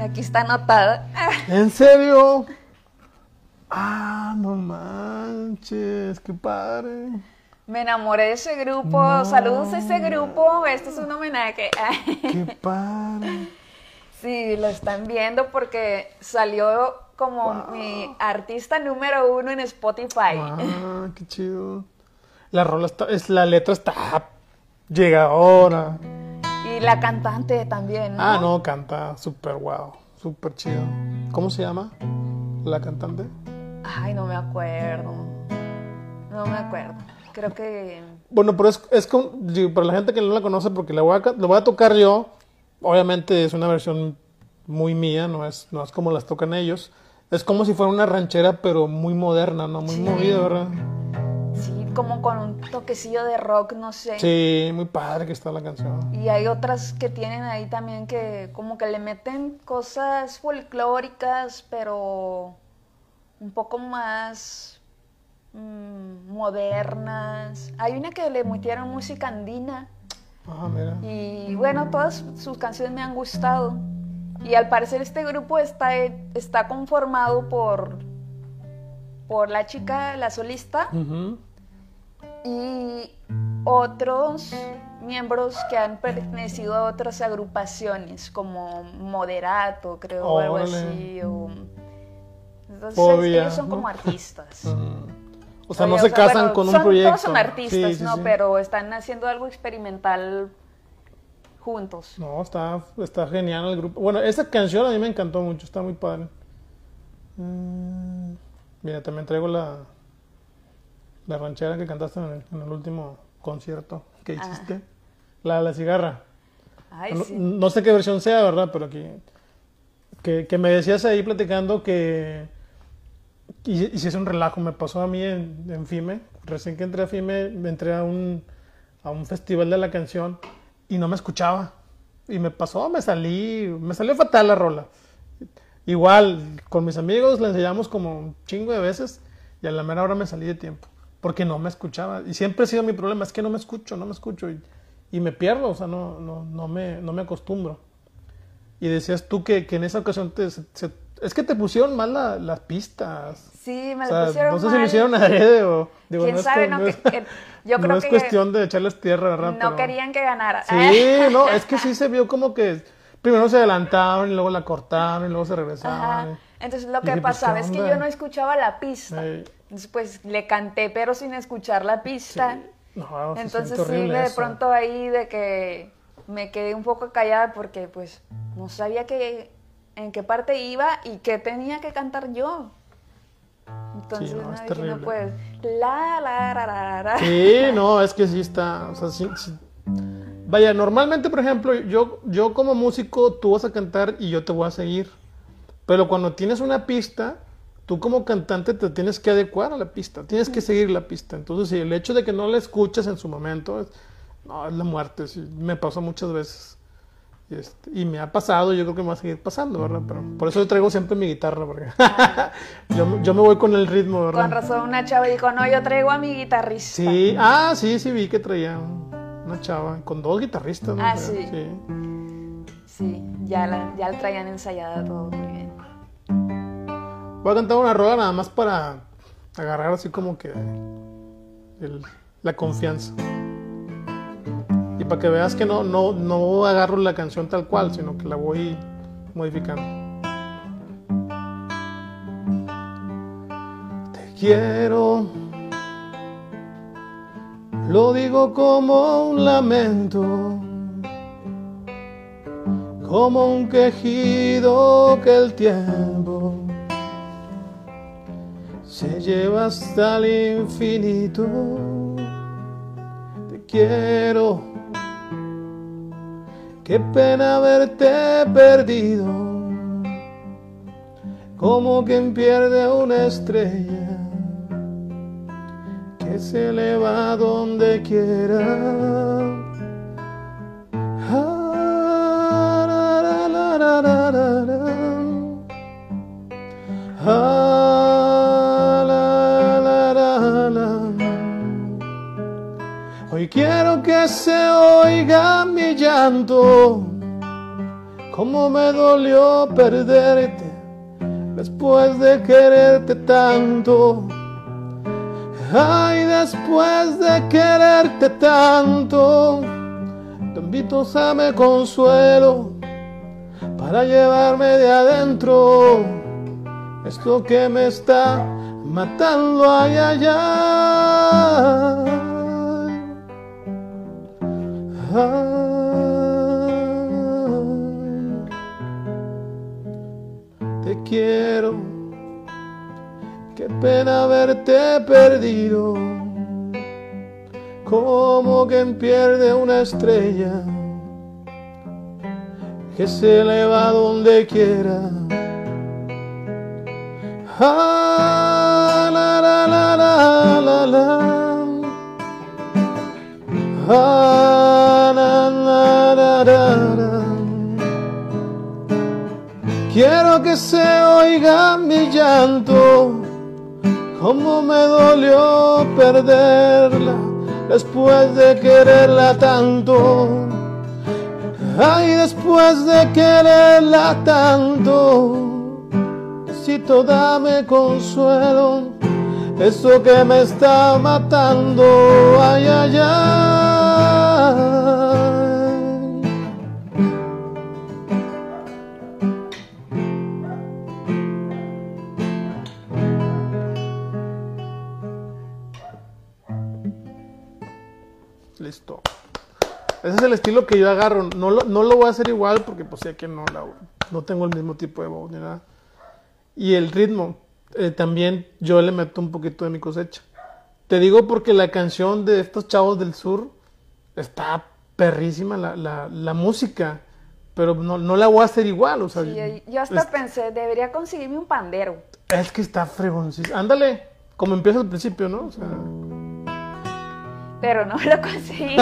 Aquí está anotada. ¿En serio? Ah, no manches, qué padre. Me enamoré de ese grupo. Saludos a ese grupo. Este es un homenaje. Qué padre. Sí, lo están viendo porque salió como mi artista número uno en Spotify. Ah, qué chido. La rola está, es, la letra está llegadora. Y la cantante también, ¿no? Ah, no, canta súper guau, súper chido. ¿Cómo se llama la cantante? Ay, no me acuerdo. No me acuerdo. Creo que... Bueno, pero es, es para la gente que no la conoce, porque la voy a, lo voy a tocar yo. Obviamente es una versión muy mía, no es, no es como las tocan ellos Es como si fuera una ranchera, pero muy moderna, ¿no? Muy movida, ¿verdad? Sí, como con un toquecillo de rock, no sé. Sí, muy padre que está la canción. Y hay otras que tienen ahí también que como que le meten cosas folclóricas, pero un poco más mm, modernas. Hay una que le metieron música andina. Ah, mira. Y bueno, todas sus canciones me han gustado. Y al parecer este grupo está, está conformado por, por la chica, la solista, y otros miembros que han pertenecido a otras agrupaciones, como Moderato, creo, o algo así. Entonces ellos son como artistas. O sea, no se casan con un proyecto. Todos son artistas, ¿no? Pero están haciendo algo experimental juntos. No, está, está genial el grupo. Bueno, esa canción a mí me encantó mucho, está muy padre. Mm, mira, también traigo la, la ranchera que cantaste en el, último concierto que ah. hiciste. La de la cigarra. no, sé qué versión sea, ¿verdad? Pero aquí. Que, que me decías ahí platicando que. Y, si es un relajo, me pasó a mí en, en, FIME. Recién que entré a FIME, me entré a un, a un festival de la canción y no me escuchaba. Y me pasó, me salí, me salió fatal la rola. Igual, con mis amigos la enseñamos como un chingo de veces y a la mera hora me salí de tiempo porque no me escuchaba. Y siempre ha sido mi problema, es que no me escucho, no me escucho y, y me pierdo, o sea, no, no, no, me, no me acostumbro. Y decías tú que, que en esa ocasión te, es que te pusieron mal las pistas. Sí, me lo pusieron mal. No sé si lo hicieron adrede o... Digo, ¿Quién sabe? no, que, yo creo no es cuestión de echarles tierra, ¿verdad? No querían que ganara. Sí, no, es que sí se vio como que primero se adelantaron y luego la cortaron y luego se regresaron. Entonces lo que pues, pasaba es que yo no escuchaba la pista. Entonces pues le canté pero sin escuchar la pista. No, Entonces sí, de pronto ahí de que me quedé un poco callada porque pues no sabía que, en qué parte iba y qué tenía que cantar yo. Entonces, sí, no, no puedes. La, la, la, la, Sí, no, es que sí está. O sea, sí, Vaya, normalmente, por ejemplo, yo, yo como músico, tú vas a cantar y yo te voy a seguir. Pero cuando tienes una pista, tú como cantante te tienes que adecuar a la pista, tienes que seguir la pista. Entonces, si el hecho de que no la escuches en su momento, es, no, es la muerte. me pasó muchas veces. Este, y, me ha pasado, yo creo que me va a seguir pasando, ¿verdad? Pero por eso yo traigo siempre mi guitarra, porque yo, yo, me voy con el ritmo, ¿verdad? Con razón, una chava dijo, no, yo traigo a mi guitarrista. Sí, ah, sí, sí, vi que traía una chava, con dos guitarristas, ¿no? Ah, sí. Sí, ya, la, ya la traían ensayada todo muy bien. Voy a cantar una rola nada más para agarrar así como que la confianza para que veas que no, no, no agarro la canción tal cual, sino que la voy modificando. Te quiero, lo digo como un lamento, como un quejido que el tiempo se lleva hasta el infinito. Te quiero Qué pena haberte perdido, como quien pierde una estrella que se eleva donde quiera. Hoy quiero que se oiga llanto, como me dolió perderte después de quererte tanto. Ay, después de quererte tanto, te invito a me consuelo para llevarme de adentro esto que me está matando ay, ay, ay. Te quiero, qué pena haberte perdido, como quien pierde una estrella que se eleva donde quiera. Ah, la, la, la, la, la, la. Ah, Quiero que se oiga mi llanto, como me dolió perderla después de quererla tanto. Ay, después de quererla tanto necesito dame consuelo, eso que me está matando, ay, ay, ay. Listo. Ese es el estilo que yo agarro. No lo, no lo voy a hacer igual porque pues sé que no, la- no tengo el mismo tipo de voz ni nada. Y el ritmo, eh, también yo le meto un poquito de mi cosecha. Te digo porque la canción de estos chavos del sur está perrísima, la, la, la música, pero no, no la voy a hacer igual. O sea, Sí, yo hasta es, pensé, debería conseguirme un pandero. es que está fregoncísimo. Ándale, como empieza al principio, ¿no? O sea, Pero no lo conseguí.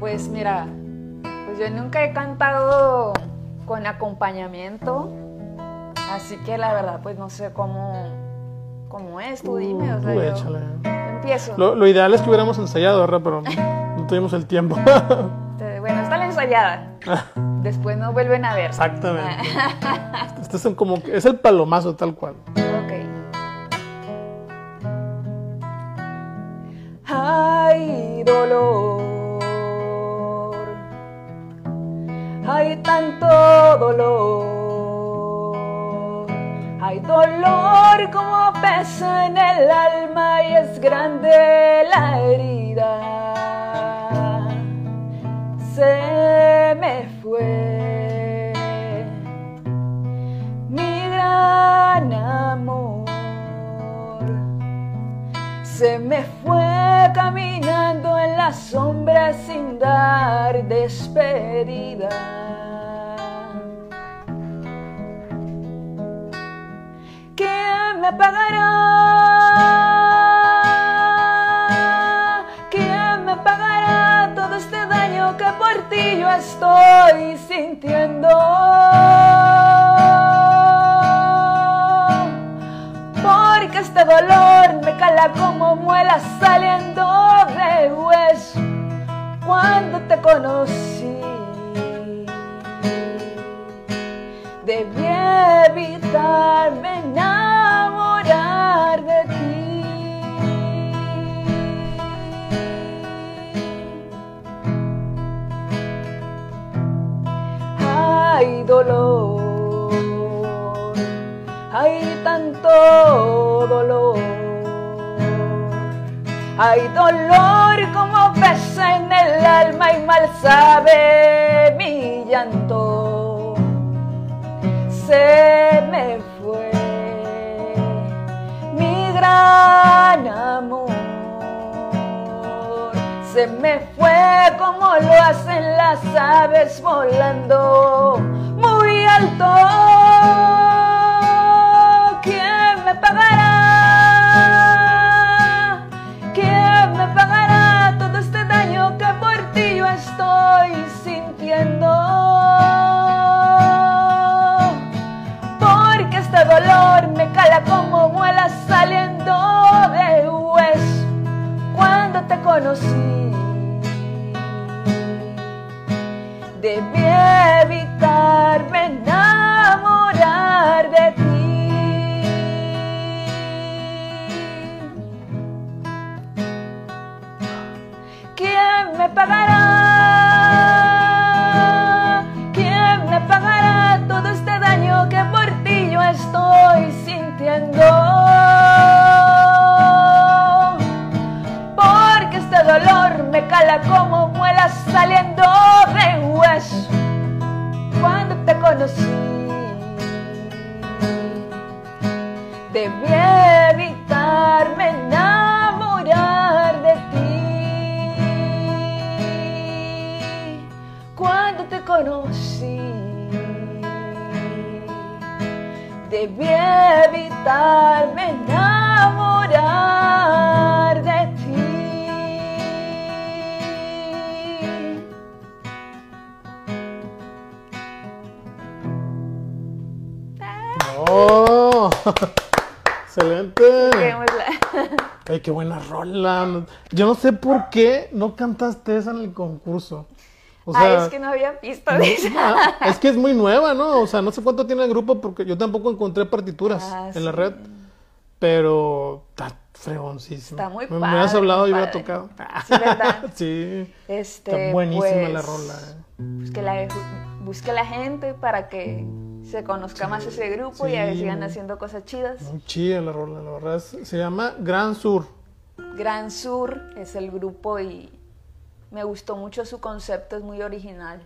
pues mira, pues yo nunca he cantado con acompañamiento. Así que la verdad, pues no sé cómo, cómo es. Tú dime, o sea, yo empiezo. Lo, lo ideal es que hubiéramos ensayado, ¿verdad? Pero no tuvimos el tiempo. Después no vuelven a ver. Exactamente. Este es como es el palomazo tal cual. Ok. Hay dolor, hay tanto dolor, hay dolor como pesa en el alma y es grande la herida. Se fue mi gran amor se me fue caminando en la sombra sin dar despedida. ¿Quién me pagará? Que por ti yo estoy sintiendo? Porque este dolor me cala como muela saliendo de hueso cuando te conocí. Debí evitarme dolor, hay tanto dolor. Hay dolor como pesa en el alma y mal sabe mi llanto. Se me fue mi gran amor. Se me fue como lo hacen las aves volando muy alto. ¿Quién me pagará? ¿Quién me pagará todo este daño que por ti yo estoy sintiendo? Porque este dolor me cala como muela saliendo de hueso cuando te conocí. Debí evitarme enamorar de ti. ¿Quién me pagará? ¿Quién me pagará todo este daño que por ti yo estoy sintiendo? Porque este dolor me cala como muela saliendo de hueso amado sí. Debía evitarme enamorar de ti. Cuando te conocí, debí evitarme enamorar. ¡Oh! ¡Excelente! Ay, qué buena rola. Yo no sé por qué no cantaste esa en el concurso. O Ay, es que no había visto no- esa. es que es muy nueva, ¿no? O sea, no sé cuánto tiene el grupo porque yo tampoco encontré partituras Ah, en la red. Pero está fregoncísimo. Está muy Me, me padre, hubieras hablado y hubiera padre. tocado. Sí, ¿verdad? sí. Este, Está buenísima la pues, rola. eh. Busque la, busque la gente para que se conozca más ese grupo y a ver sí. sigan haciendo cosas chidas. Muy chida la rola, la verdad. es- se llama Gran Sur. Gran Sur es el grupo y me gustó mucho su concepto, es muy original.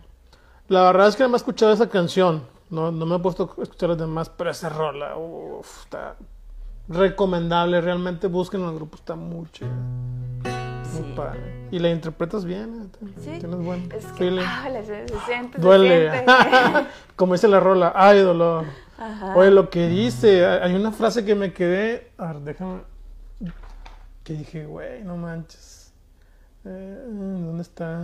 La verdad es que no me he escuchado esa canción. No, no me he puesto a escuchar las demás, pero esa rola, uf, está recomendable. Realmente busquen el grupo, está muy chida. Muy Sí. padre. Y la interpretas bien, eh, Sí, tienes buen es que ah, se, se siente, se Duele. siente. Como dice la rola, ay, dolor. Ajá. Oye, lo que dice, hay una frase que me quedé. A ver, déjame. Que dije, güey, no manches. Eh, ¿Dónde está?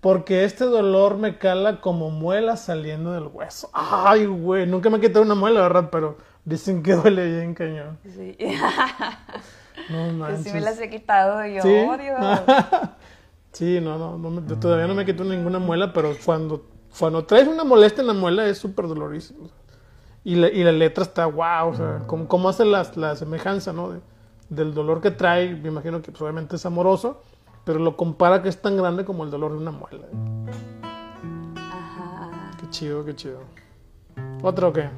Porque este dolor me cala como muela saliendo del hueso. Ay, güey, nunca me he quitado una muela, ¿verdad? Pero dicen que duele bien cañón. Sí. No Que manches. sí me las he quitado y yo ¿Sí? odio. sí, no, no, no me- todavía no me quito ninguna muela, pero cuando, cuando traes una molestia en la muela es súper doloroso. Y la, y la letra está wow, o sea, cómo, cómo hace las- la, semejanza, ¿no? De- del dolor que trae, me imagino que pues, obviamente es amoroso, pero lo compara que es tan grande como el dolor de una muela. Ajá. Qué chido, qué chido. ¿Otro o qué?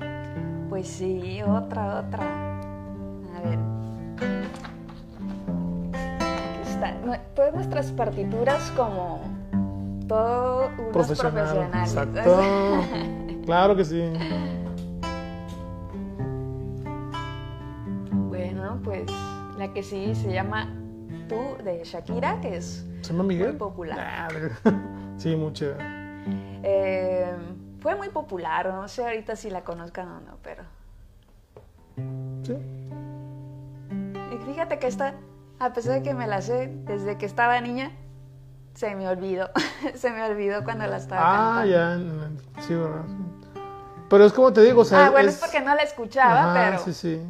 Pues sí, otra, otra. A ver. Todas nuestras partituras como todo unos Profesional. profesionales. Exacto. claro que sí. bueno, pues la que sí se llama Tú de Shakira, que es ¿Se llama Miguel? Muy popular. Nah, sí, mucho. eh, fue muy popular, no sé ahorita si la conozcan o no, pero Sí. y fíjate que esta, a pesar de que me la sé desde que estaba niña, se me olvidó, se me olvidó cuando la estaba Ah, cantando. ya, en- en- sí, ¿verdad? Pero es como te digo, o sea, ah, bueno, es, porque no la escuchaba, Ajá, pero sí, sí.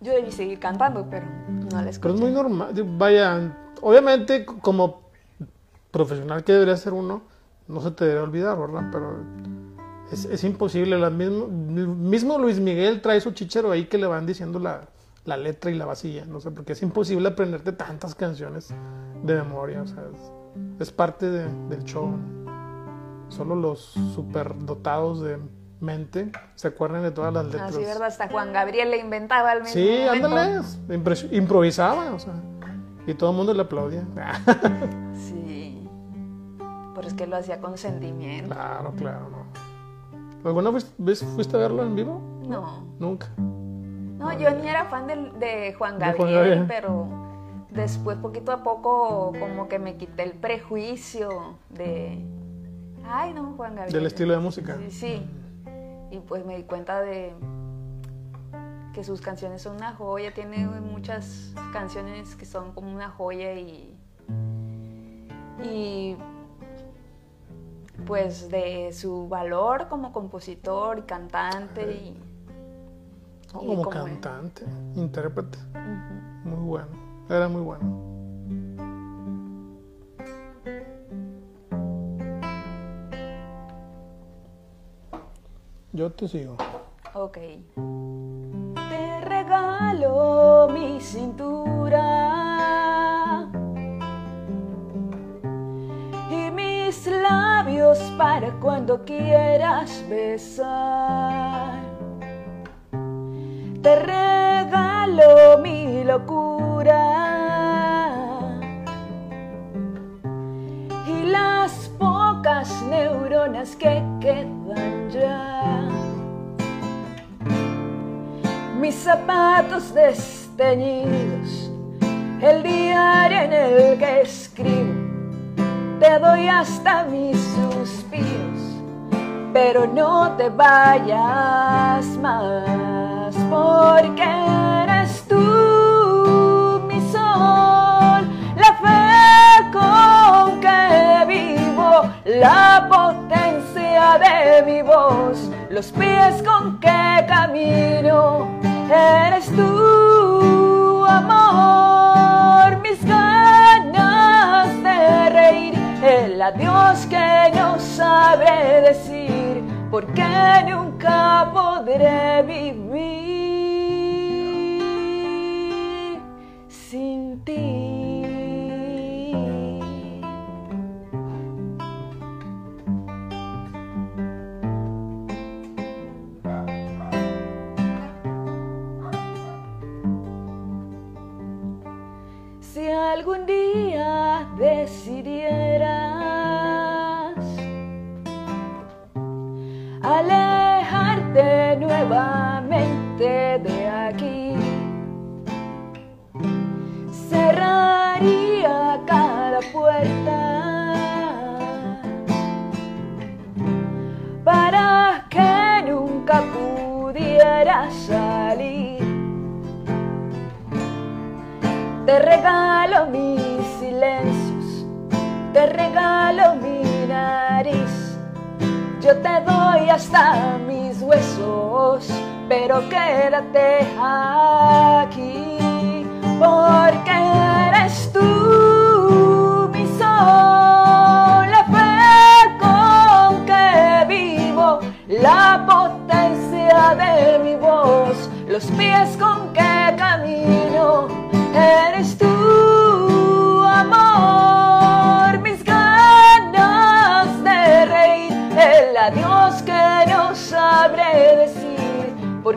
yo debí seguir cantando, pero no la escuché. Pero es muy normal. Vaya, obviamente, como profesional que debería ser uno, no se te debería olvidar, ¿verdad? Pero es, es imposible. La mismo, mismo Luis Miguel trae su chichero ahí que le van diciendo la, la letra y la vacía, no sé, porque es imposible aprenderte tantas canciones de memoria, o sea, es, es parte de- del show. Solo los superdotados de mente se acuerdan de todas las letras. Así, Ah, ¿verdad? Hasta Juan Gabriel le inventaba al mismo Sí, momento. ándale, improvisaba, o sea, y todo el mundo le aplaudía. Sí. Pero es que lo hacía con sentimiento. claro, claro, no. ¿Alguna vez fuiste a verlo en vivo? No. Nunca. No, yo ni era fan de, Juan De Juan Gabriel, Gabriel. pero después, poquito a poco, como que me quité el prejuicio de. Ay, no, Juan Gabriel. Del estilo de música. Sí, sí. Y pues me di cuenta de que sus canciones son una joya. Tiene muchas canciones que son como una joya y. Y. Pues de su valor como compositor y cantante y. No, como cantante, intérprete. Muy bueno. Era muy bueno. Yo te sigo. Ok. Te regalo mi cintura y mis labios para cuando quieras besar. Te regalo mi locura. Y las pocas neuronas que quedan ya. Mis zapatos desteñidos, el diario en el que escribo, te doy hasta mis suspiros pero no te vayas más, porque eres tú mi sol, la fe con que vivo, la potencia de mi voz, los pies con que camino, eres tú, amor, mis ganas de reír, el adiós que no sabré decir, porque nunca podré vivir sin ti. Si algún día decidieras nuevamente de aquí, cerraría cada puerta para que nunca pudieras salir. Te regalo mis silencios, te regalo mi nariz. Yo te doy hasta mis huesos, pero quédate aquí, porque eres tú mi sol, la fe con que vivo, la potencia de mi voz, los pies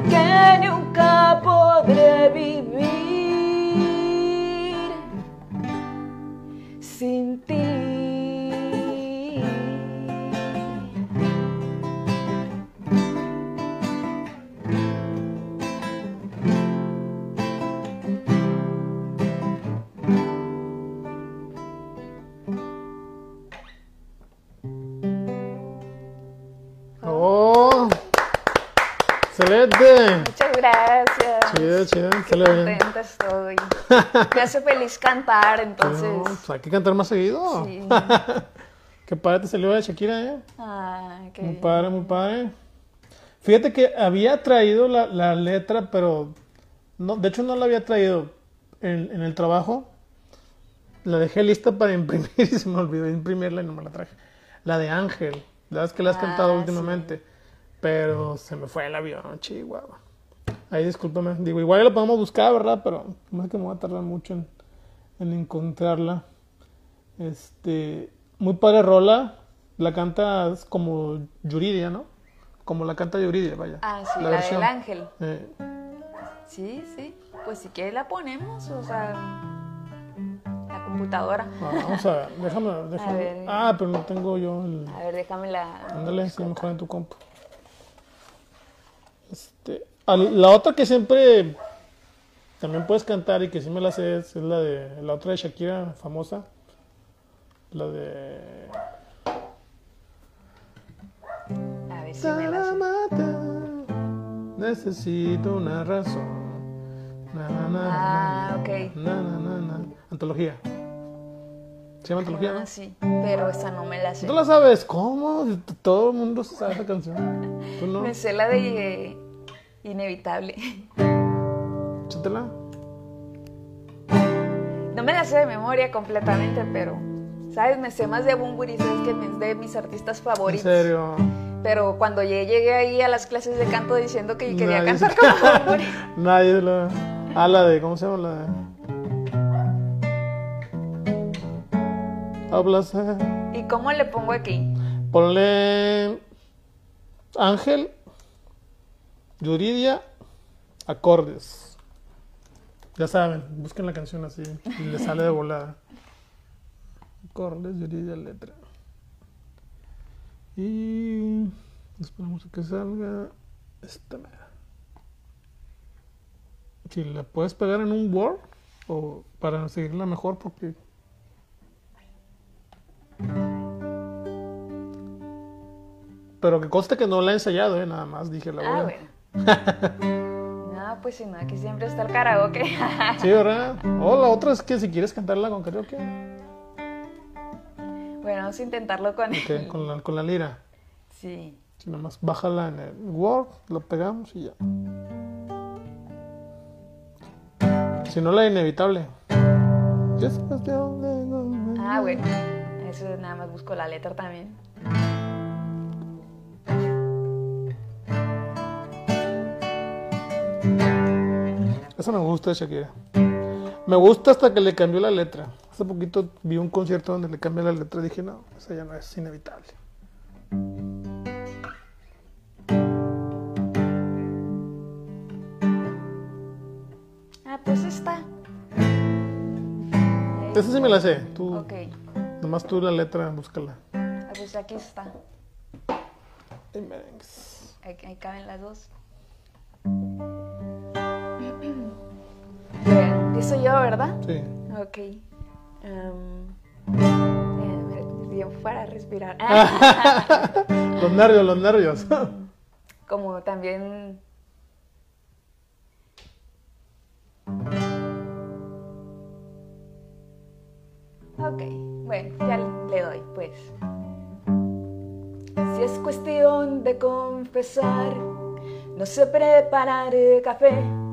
decir, Muchas gracias. Chido, chido, Qué contenta estoy. Me hace feliz cantar, entonces. No, pues hay que cantar más seguido. Sí. Qué padre te salió de Shakira, ¿eh? Ay, qué Muy padre, muy padre. Fíjate que había traído la, la letra, pero no, de hecho no la había traído en, en el trabajo. La dejé lista para imprimir y se me olvidó imprimirla y no me la traje. La de Ángel, la vez que la has Ah, cantado sí. Pero se me fue el avión, chihuahua. Ahí discúlpame. Digo, igual la podemos buscar, ¿verdad? Pero más que me voy a tardar mucho en, en encontrarla. Este, muy padre rola. La canta como Yuridia, ¿no? Como la canta Yuridia, vaya. Ah, sí, la, del ángel. Eh, Sí, sí. Pues si quieres la ponemos, o sea, la computadora. ah, vamos a ver, déjame, déjame. ver. Ah, pero no tengo yo el. A ver, déjame la. Ándale, sí, mejor en tu compu. La otra que siempre también puedes cantar y que sí me la sé es, es la de la otra de Shakira famosa. La de A ver si me la sé. Mata, necesito una razón. Na, na, na, Ah, na, ok. na, na, na, na. Antología. ¿Se llama antología? Ah, no? sí, pero esa no me la sé. ¿Tú la sabes? ¿Cómo? Todo el mundo sabe esa canción. ¿Tú no? Me sé la de Inevitable. Échatela. No me la sé de memoria completamente, pero, ¿sabes? Me sé más de Bumburi, ¿sabes? Que es de mis artistas En favoritos. serio. Pero cuando llegué, llegué ahí a las clases de canto diciendo que quería Nadie cantar se- como Bumburi. Nadie la. Ah, la de. ¿Cómo se llama? La de. Hablas. eh. ¿Y cómo le pongo aquí? Ponle. Ángel. Yuridia. Acordes. Ya saben, busquen la canción así. Y le sale de volada. Acordes, Yuridia, letra. Y. Esperamos a que salga. Esta mera. Si la puedes pegar en un Word o para seguirla mejor porque pero que conste que no la he ensayado, ¿eh? Nada más dije la Ah, voy bueno. No, pues si no, aquí siempre está el karaoke. Sí, ¿verdad? O la otra es que si quieres cantarla con karaoke, bueno, vamos a intentarlo con ok, con, la, con la lira. Sí. Si nada más bájala en el Word, lo pegamos y ya. Si no, la inevitable. Ah, bueno. Eso nada más busco la letra también. Eso me gusta de Shakira. Me gusta hasta que le cambió la letra. Hace poquito vi un concierto donde le cambió la letra y dije, no, esa ya no es inevitable. Ah, pues está. Esa sí me la sé. Tú, Ok. nomás tú la letra, búscala. Ah, pues aquí está. Ahí, ahí caben las dos. Empiezo yo, ¿verdad? Sí. Ok. Eh, tiempo para respirar. Los nervios, los nervios. como también. Ok, bueno, ya le doy, pues. Si es cuestión de confesar, no sé preparar café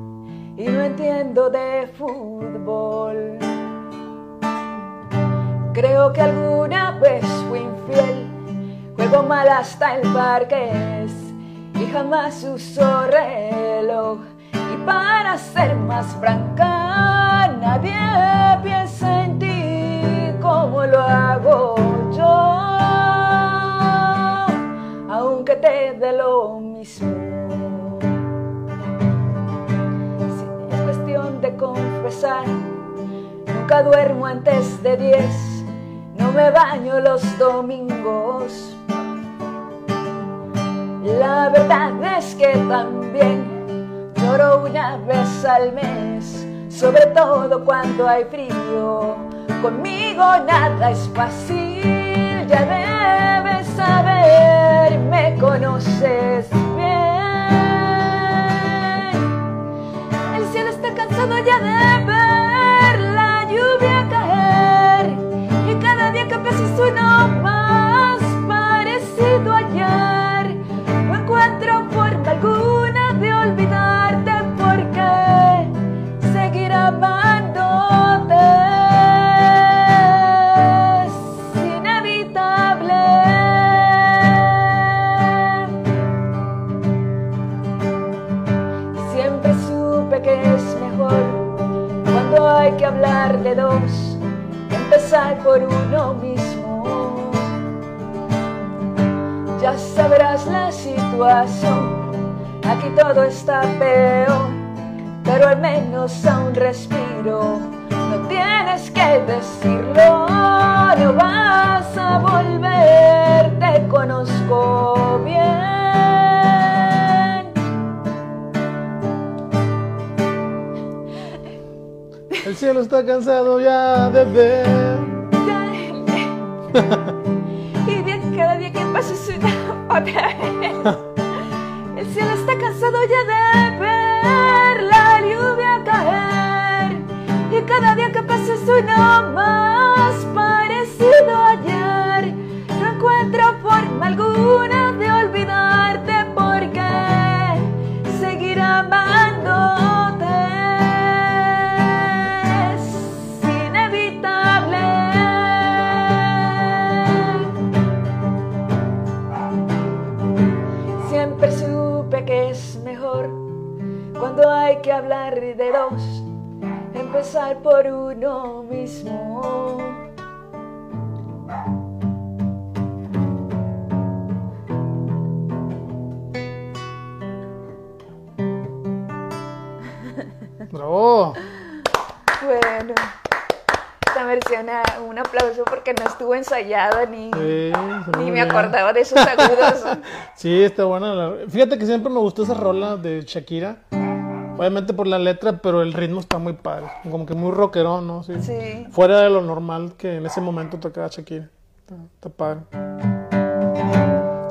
y no entiendo de fútbol. Creo que alguna vez fui infiel, juego mal hasta el parqués y jamás uso reloj. Y para ser más franca, nadie piensa en ti como lo hago yo, aunque te dé lo mismo. Confesar, nunca duermo antes de 10, no me baño los domingos. La verdad es que también lloro una vez al mes, sobre todo cuando hay frío. Conmigo nada es fácil, ya debes saber, me conoces bien. Cielo está cansado ya de empezar por uno mismo. Ya sabrás la situación, aquí todo está peor, pero al menos aún respiro. No tienes que decirlo, no vas a volver, te conozco bien. El cielo está cansado ya de ver. y bien, cada día que pasa es una otra vez. El cielo está cansado ya de ver la lluvia caer. Y cada día que pasa uno más parecido ayer. No encuentro forma alguna hablar de dos, empezar por uno mismo. Bravo. Bueno, esta versión, ah, un aplauso porque no estuvo ensayada ni, Sí, ni me bien. acordaba de esos agudos. Sí, está buena. Fíjate que siempre me gustó esa rola de Shakira. Obviamente por la letra, pero el ritmo está muy padre. Como que muy rockerón, ¿no? Sí. Sí. Fuera de lo normal que en ese momento tocaba Shakira. Está, está padre.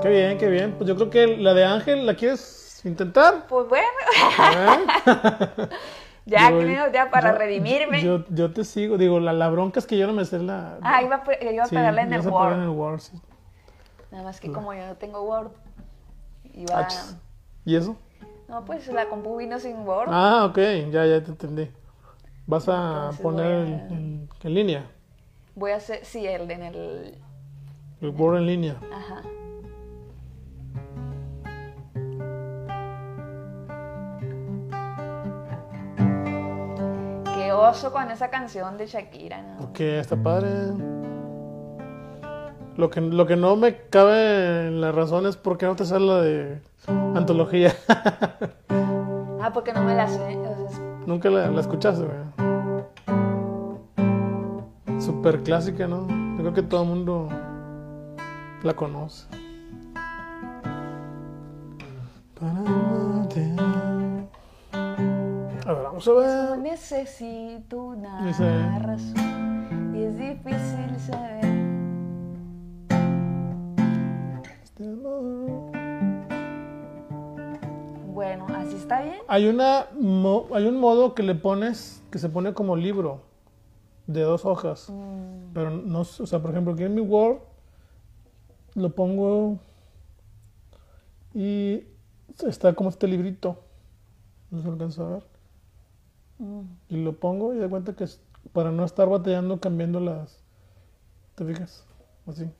Qué bien, qué bien. Pues yo creo que la de Ángel, ¿la quieres intentar? Pues bueno, ¿Eh? ya Yo- creo, ya para yo- redimirme. Yo, yo te sigo. Digo, la, la bronca es que yo no me sé la. ah, iba a, iba a Sí, pegarle en el Word. en el Word, sí. Nada más que como yo no tengo Word, iba... Achis. ¿Y eso? No, pues la compu vino sin Word. Ah, ok, ya, ya te entendí. Vas a Entonces poner voy a- en línea, Voy a hacer, sí, el de en el... el Word en línea. Ajá. Qué oso con esa canción de Shakira, ¿no? Porque está padre. Lo que, lo que no me cabe en la razón es por qué no te sale la de antología. Ah, porque no me la sé. o sea, es- Nunca la, la escuchaste, güey. Super clásica, ¿no? Yo creo que todo el mundo la conoce. A ver, vamos a ver. Necesito una razón y es difícil saber. Bueno, así está bien. Hay una mo- hay un modo que le pones que se pone como libro de dos hojas. Mm, Pero no, o sea, por ejemplo, aquí en mi Word lo pongo y está como este librito. No se alcanza a ver. mm. Y lo pongo y da cuenta que es para no estar batallando cambiando las. ¿Te fijas? Así.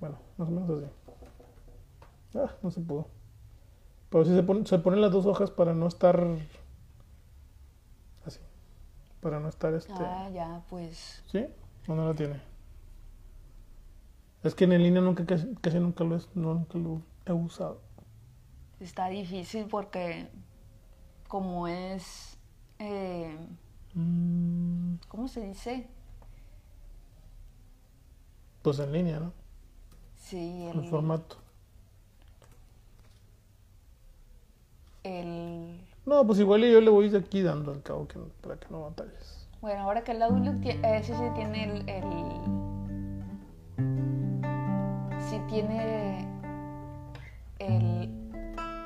Bueno, más o menos así. Ah, no se pudo. Pero sí se, pone- se ponen las dos hojas para no estar. Así. Para no estar este. Ah, ya, pues. ¿Sí? ¿O no la tiene? Es que en línea nunca, casi, casi nunca, lo, es- nunca lo he usado. Está difícil porque como es, eh, Mm, ¿cómo se dice? pues en línea, ¿no? Sí, El el, formato. el- No, pues igual yo le voy aquí dando al cabo que, para que no batalles. bueno, ahora que el Outlook eh, ese sí tiene el, el sí tiene el,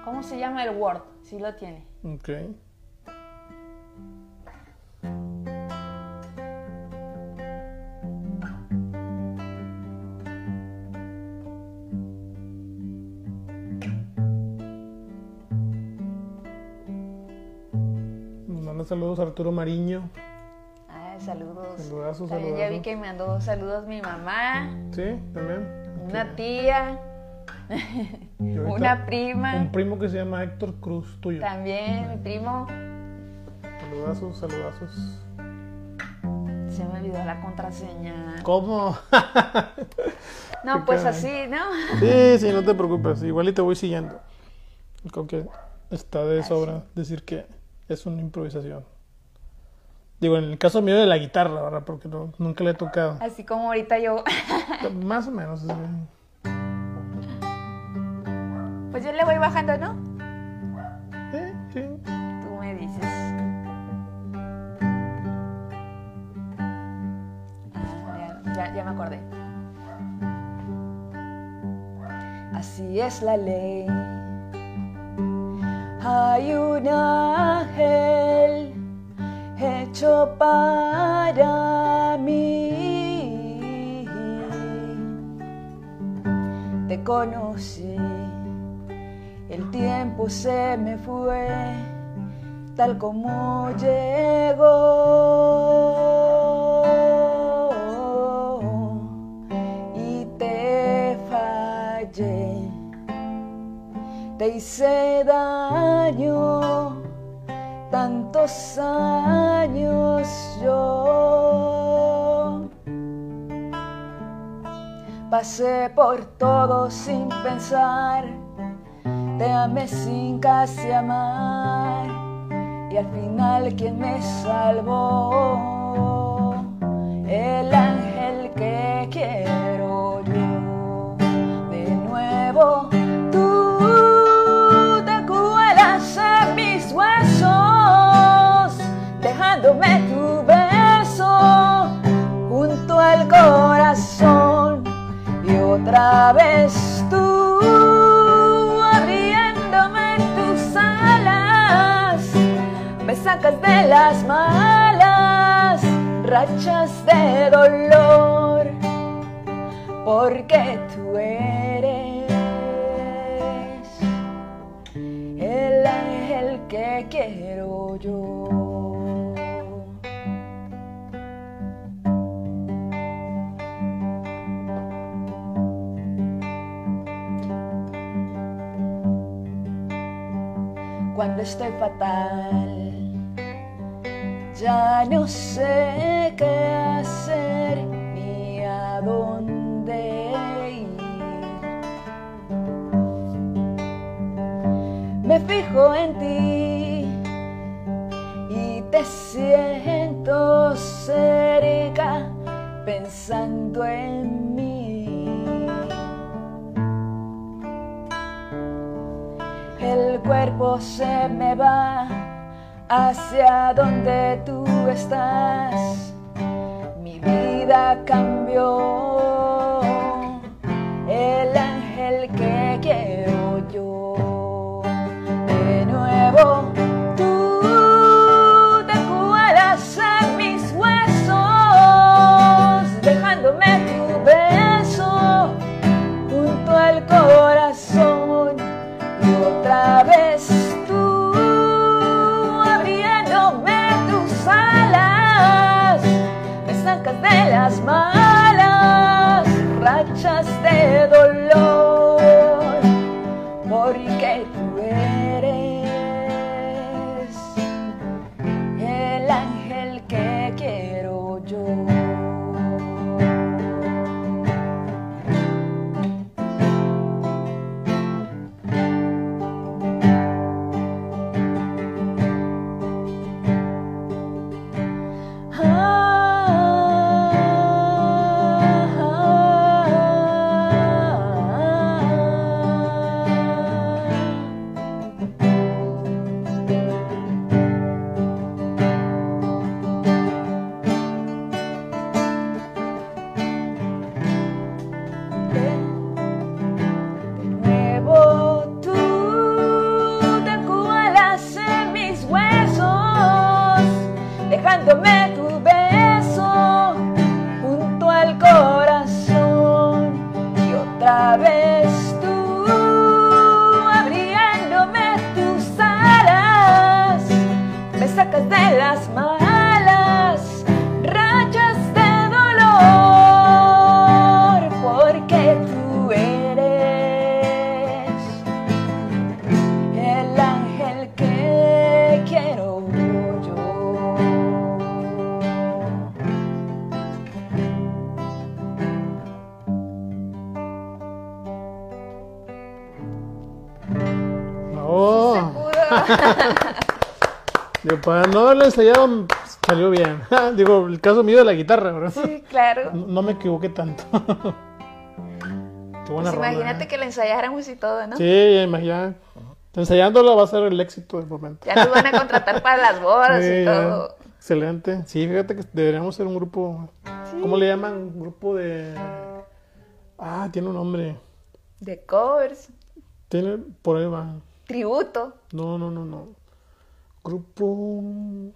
¿cómo se llama? El Word, sí lo tiene. Ok. Saludos Arturo Mariño. Ah, saludos. Saludazos, También ya vi que me mandó saludos mi mamá, Sí, también. una tía, una prima, Un primo que se llama Héctor Cruz, tuyo. también mi primo. Saludazos, saludazos. Se me olvidó la contraseña. ¿Cómo? No, pues así, ¿no? Sí, sí, no te preocupes. Igual y te voy siguiendo. Creo que está de sobra decir que es una improvisación. Digo, en el caso mío de la guitarra, ¿verdad? Porque no- nunca le he tocado. Así como ahorita yo. Más o menos. Pues yo le voy bajando, ¿no? Sí, sí. Tú me dices. Ah, ya, ya, ya me acordé. Así es la ley. Hay un ángel hecho para mí. Te conocí, el tiempo se me fue tal como llegó te hice daño tantos años yo. Pasé por todo sin pensar, te amé sin casi amar y al final quien me salvó, el ángel que quiero yo. De nuevo otra vez tú abriéndome tus alas, me sacas de las malas rachas de dolor, porque tú eres el ángel que quiero yo. Cuando estoy fatal, ya no sé qué hacer ni a dónde ir. Me fijo en ti y te siento cerca pensando en mí. El cuerpo se me va hacia donde tú estás. Mi vida cambió. El ángel que quiero ensayado, salió bien. Digo, el caso mío de la guitarra, ¿verdad? Sí, claro. No, no me equivoqué tanto. Qué buena Pues imagínate ¿eh? que la ensayáramos y todo, ¿no? Sí, ya imagina. Ensayándolo va a ser el éxito del momento. Ya nos van a contratar para las bodas Sí, y ya. todo. Excelente. Sí, fíjate que deberíamos ser un grupo. ¿Cómo le llaman? Grupo de. Ah, tiene un nombre. De covers, Tiene. Por ahí va. tributo. No, no, no, no. Grupo.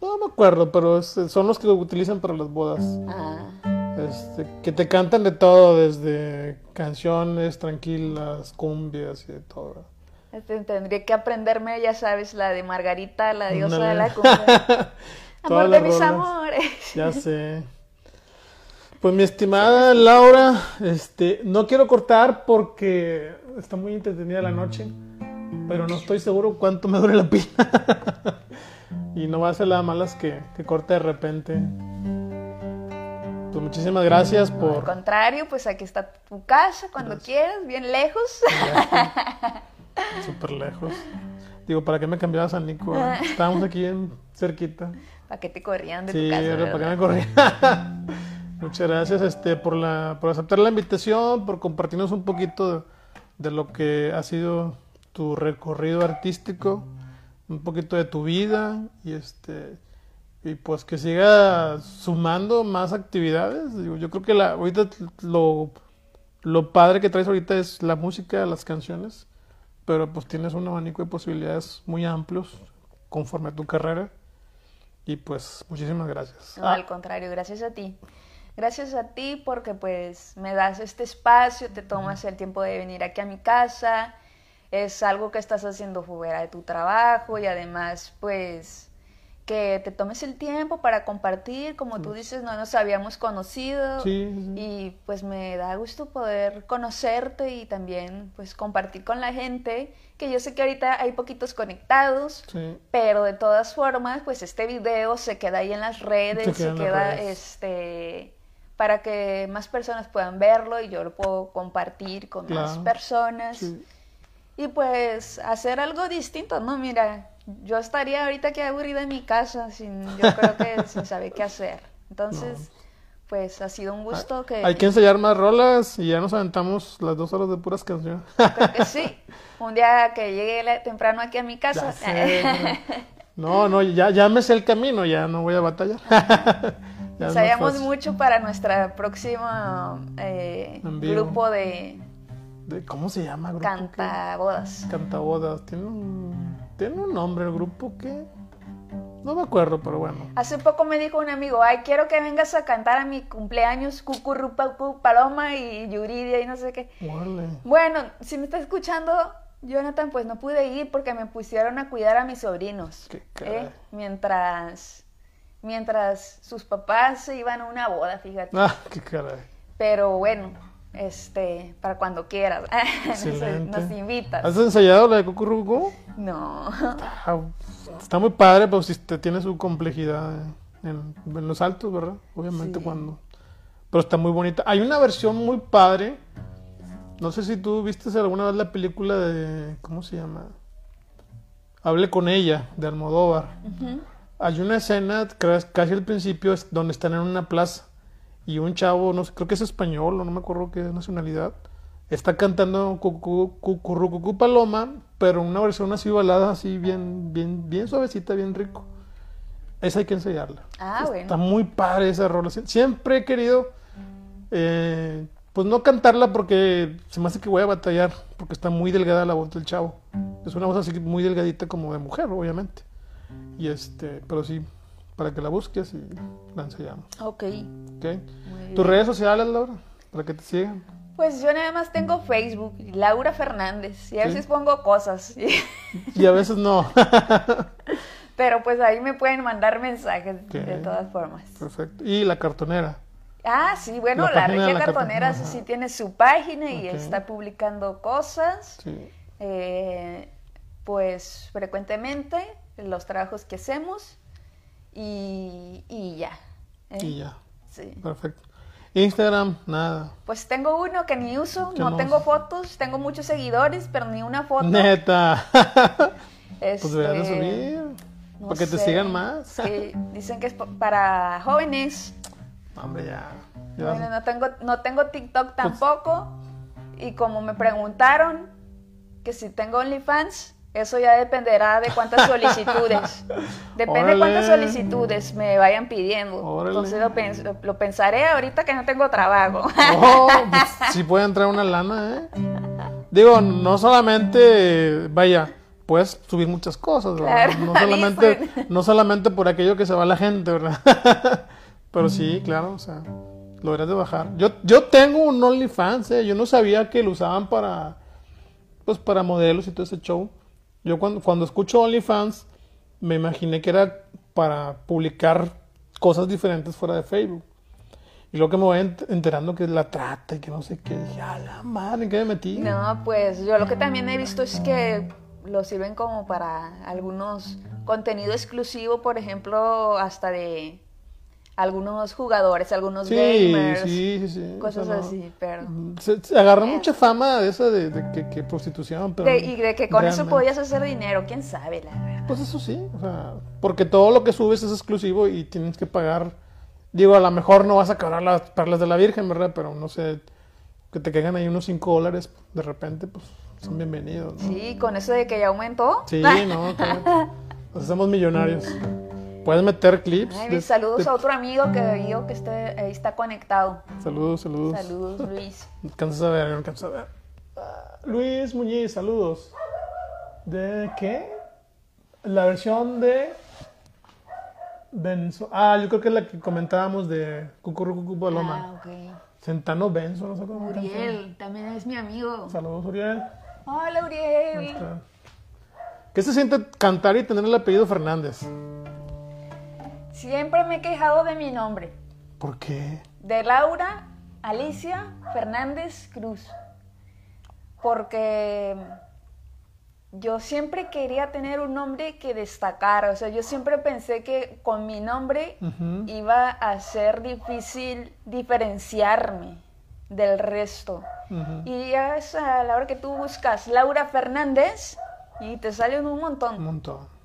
No me acuerdo, pero es- son los que lo utilizan para las bodas. Ah, Este, que te cantan de todo, desde canciones tranquilas, cumbias y de todo. este, tendría que aprenderme, ya sabes, la de Margarita, la diosa de la cumbia. Amor de mis rolas. amores. Ya sé. Pues mi estimada Laura, este, no quiero cortar porque está muy entretenida la noche, pero no estoy seguro cuánto me dure la pila. y no va a ser la malas que, que corte de repente. Pues muchísimas gracias Al por... contrario, pues aquí está tu casa cuando quieras, bien lejos. Súper lejos. Digo, ¿para qué me cambiaba a San Nico? Estábamos aquí en cerquita. para que te corrían de Sí, tu casa. era para que me corría. Muchas gracias este, por, la, por aceptar la invitación, por compartirnos un poquito de, de lo que ha sido tu recorrido artístico, un poquito de tu vida y este y pues que siga sumando más actividades. Yo creo que la, ahorita lo, lo padre que traes ahorita es la música, las canciones, pero pues tienes un abanico de posibilidades muy amplios conforme a tu carrera. Y pues muchísimas gracias. No, al contrario, gracias a ti. Gracias a ti porque pues me das este espacio, te tomas el tiempo de venir aquí a mi casa, es algo que estás haciendo fuera de tu trabajo y además pues que te tomes el tiempo para compartir, como tú dices, no nos habíamos conocido y pues me da gusto poder conocerte y también pues compartir con la gente, que yo sé que ahorita hay poquitos conectados, pero de todas formas pues este video se queda ahí en las redes, se queda, este para que más personas puedan verlo y yo lo puedo compartir con más personas y pues hacer algo distinto, ¿no? Mira, yo estaría ahorita aquí aburrida en mi casa, sin, yo creo que sin saber qué hacer. Entonces, pues ha sido un gusto que... Hay que ensayar más rolas y ya nos aventamos las dos horas de puras canciones. sí, un día que llegue temprano aquí a mi casa. no, no, ya, ya me sé el camino, ya no voy a batallar. Ensayamos mucho para nuestra próxima eh, grupo de, ¿Cómo se llama? Grupo Cantabodas. Cantabodas. Tiene un ¿Tiene un nombre el grupo que No me acuerdo, pero bueno. Hace poco me dijo un amigo, ay, quiero que vengas a cantar a mi cumpleaños, Cucurrupacu, Paloma y Yuridia y no sé qué. Bueno, si me está escuchando, Jonathan, pues no pude ir porque me pusieron a cuidar a mis sobrinos. Qué ¿eh? Mientras, mientras sus papás se iban a una boda, fíjate. Ah, qué caray. Pero bueno, este, para cuando quieras. nos, invitas. ¿Has ensayado la de Cucurrucu? No. Ah, está muy padre, pero si te tiene su complejidad en, los altos, ¿verdad? Obviamente cuando... Pero está muy bonita. Hay una versión muy padre. No sé si tú viste alguna vez la película de... ¿Cómo se llama? Hablé con ella, de Almodóvar. Hay una escena, casi al principio, donde están en una plaza y un chavo, no sé, creo que es español o no me acuerdo qué nacionalidad, está cantando Cucurrucucú Paloma, pero una versión así balada, así bien, bien, bien suavecita, bien rico. Esa hay que ensayarla. Ah, bueno. Está muy padre esa rola. Siempre he querido, eh, pues no cantarla porque se me hace que voy a batallar, porque está muy delgada la voz del chavo. Es una voz así muy delgadita como de mujer, obviamente. Y este, pero sí, para que la busques y la ensayamos. Ok. okay. ¿Tus redes sociales, Laura? Para que te sigan. Pues yo nada más tengo Facebook, Laura Fernández, y a veces pongo cosas. Y a veces no. Pero pues ahí me pueden mandar mensajes de todas formas. Perfecto. ¿Y la cartonera? Ah, sí, bueno, la, Regia Cartonera sí tiene su página y está publicando cosas. Sí. Eh, pues frecuentemente los trabajos que hacemos y, y ya. ¿eh? Y ya. Sí. Perfecto. Instagram, nada. Pues tengo uno que ni uso, no tengo fotos, tengo muchos seguidores, pero ni una foto. Neta. Pues este, subir. para que te sigan más. Sí, dicen que es para jóvenes. Hombre, ya. Bueno, no tengo, no tengo TikTok pues tampoco. y como me preguntaron que si tengo OnlyFans, eso ya dependerá de cuántas solicitudes. Depende de cuántas solicitudes me vayan pidiendo. Entonces lo, pensaré ahorita que no tengo trabajo. Oh, pues, si puede entrar una lana, ¿eh? Digo, no solamente, vaya, puedes subir muchas cosas, no, solamente, no solamente por aquello que se va la gente, ¿verdad? Pero sí, claro, o sea, lo deberías de bajar. Yo, yo tengo un OnlyFans, ¿eh? Yo no sabía que lo usaban para, pues, para modelos y todo ese show. Yo cuando, cuando escucho OnlyFans, me imaginé que era para publicar cosas diferentes fuera de Facebook. Y luego que me voy enterando que es la trata y que no sé qué, dije, a la madre, ¿qué me metí? No, pues yo lo que también he visto es que lo sirven como para algunos contenido exclusivo, por ejemplo, hasta de algunos jugadores, algunos gamers, cosas así, pero... Se, agarró mucha fama de esa de, que, prostitución, pero... y de que con eso podías hacer dinero, quién sabe, la verdad. Pues eso sí, o sea, porque todo lo que subes es exclusivo y tienes que pagar... Digo, a lo mejor no vas a cobrar las perlas de la Virgen, ¿verdad? Pero no sé, que te caigan ahí unos 5 dólares de repente, pues son bienvenidos. Sí, con eso de que ya aumentó. Sí, no, nos hacemos millonarios. Puedes meter clips. saludos a otro amigo que vio que esté, ahí está conectado. Saludos, saludos. Saludos, Luis. No alcanzas a ver, no alcanzas a ver. Luis Muñiz, saludos. ¿De qué? la versión de Benzo. Ah, yo creo que es la que comentábamos de Cucurrucucu Paloma. Ah, ok. Centano Benzo, no sé cómo. Uriel, también es mi amigo. Saludos, Uriel. Hola, Uriel. ¿Qué se siente cantar y tener el apellido Fernández? Siempre me he quejado de mi nombre. ¿Por qué? De Laura Alicia Fernández Cruz. Porque yo siempre quería tener un nombre que destacara. O sea, yo siempre pensé que con mi nombre iba a ser difícil diferenciarme del resto. Y ya es a la hora que tú buscas Laura Fernández y te salen un Un montón.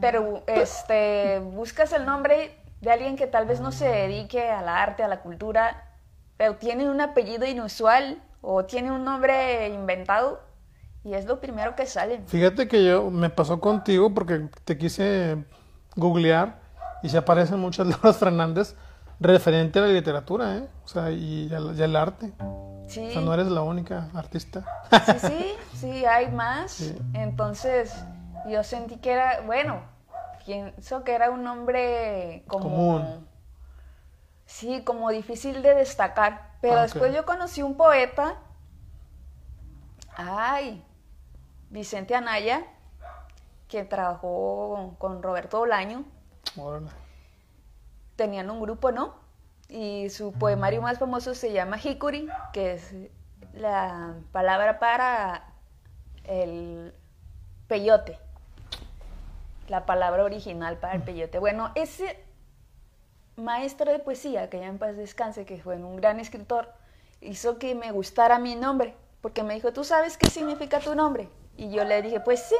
Pero este buscas el nombre de alguien que tal vez no se dedique al arte, a la cultura, pero tiene un apellido inusual o tiene un nombre inventado y es lo primero que sale. Fíjate que yo me pasó contigo porque te quise googlear y se aparecen muchas Lauras Fernández referente a la literatura, ¿eh? O sea, y al, y al arte. Sí, O sea, no eres la única artista. sí, sí, sí, hay más. Sí. Entonces yo sentí que era, bueno, pienso que era un nombre como... Común. Sí, como difícil de destacar. Pero Ah, después yo conocí un poeta, ay, Vicente Anaya, que trabajó con Roberto Bolaño. Tenían un grupo, ¿no? Y su poemario más famoso se llama Hikuri, que es la palabra para el peyote. La palabra original para el peyote. Bueno, ese maestro de poesía, que ya en paz descanse, que fue un gran escritor, hizo que me gustara mi nombre, porque me dijo, ¿tú sabes qué significa tu nombre? Y yo le dije, pues sí,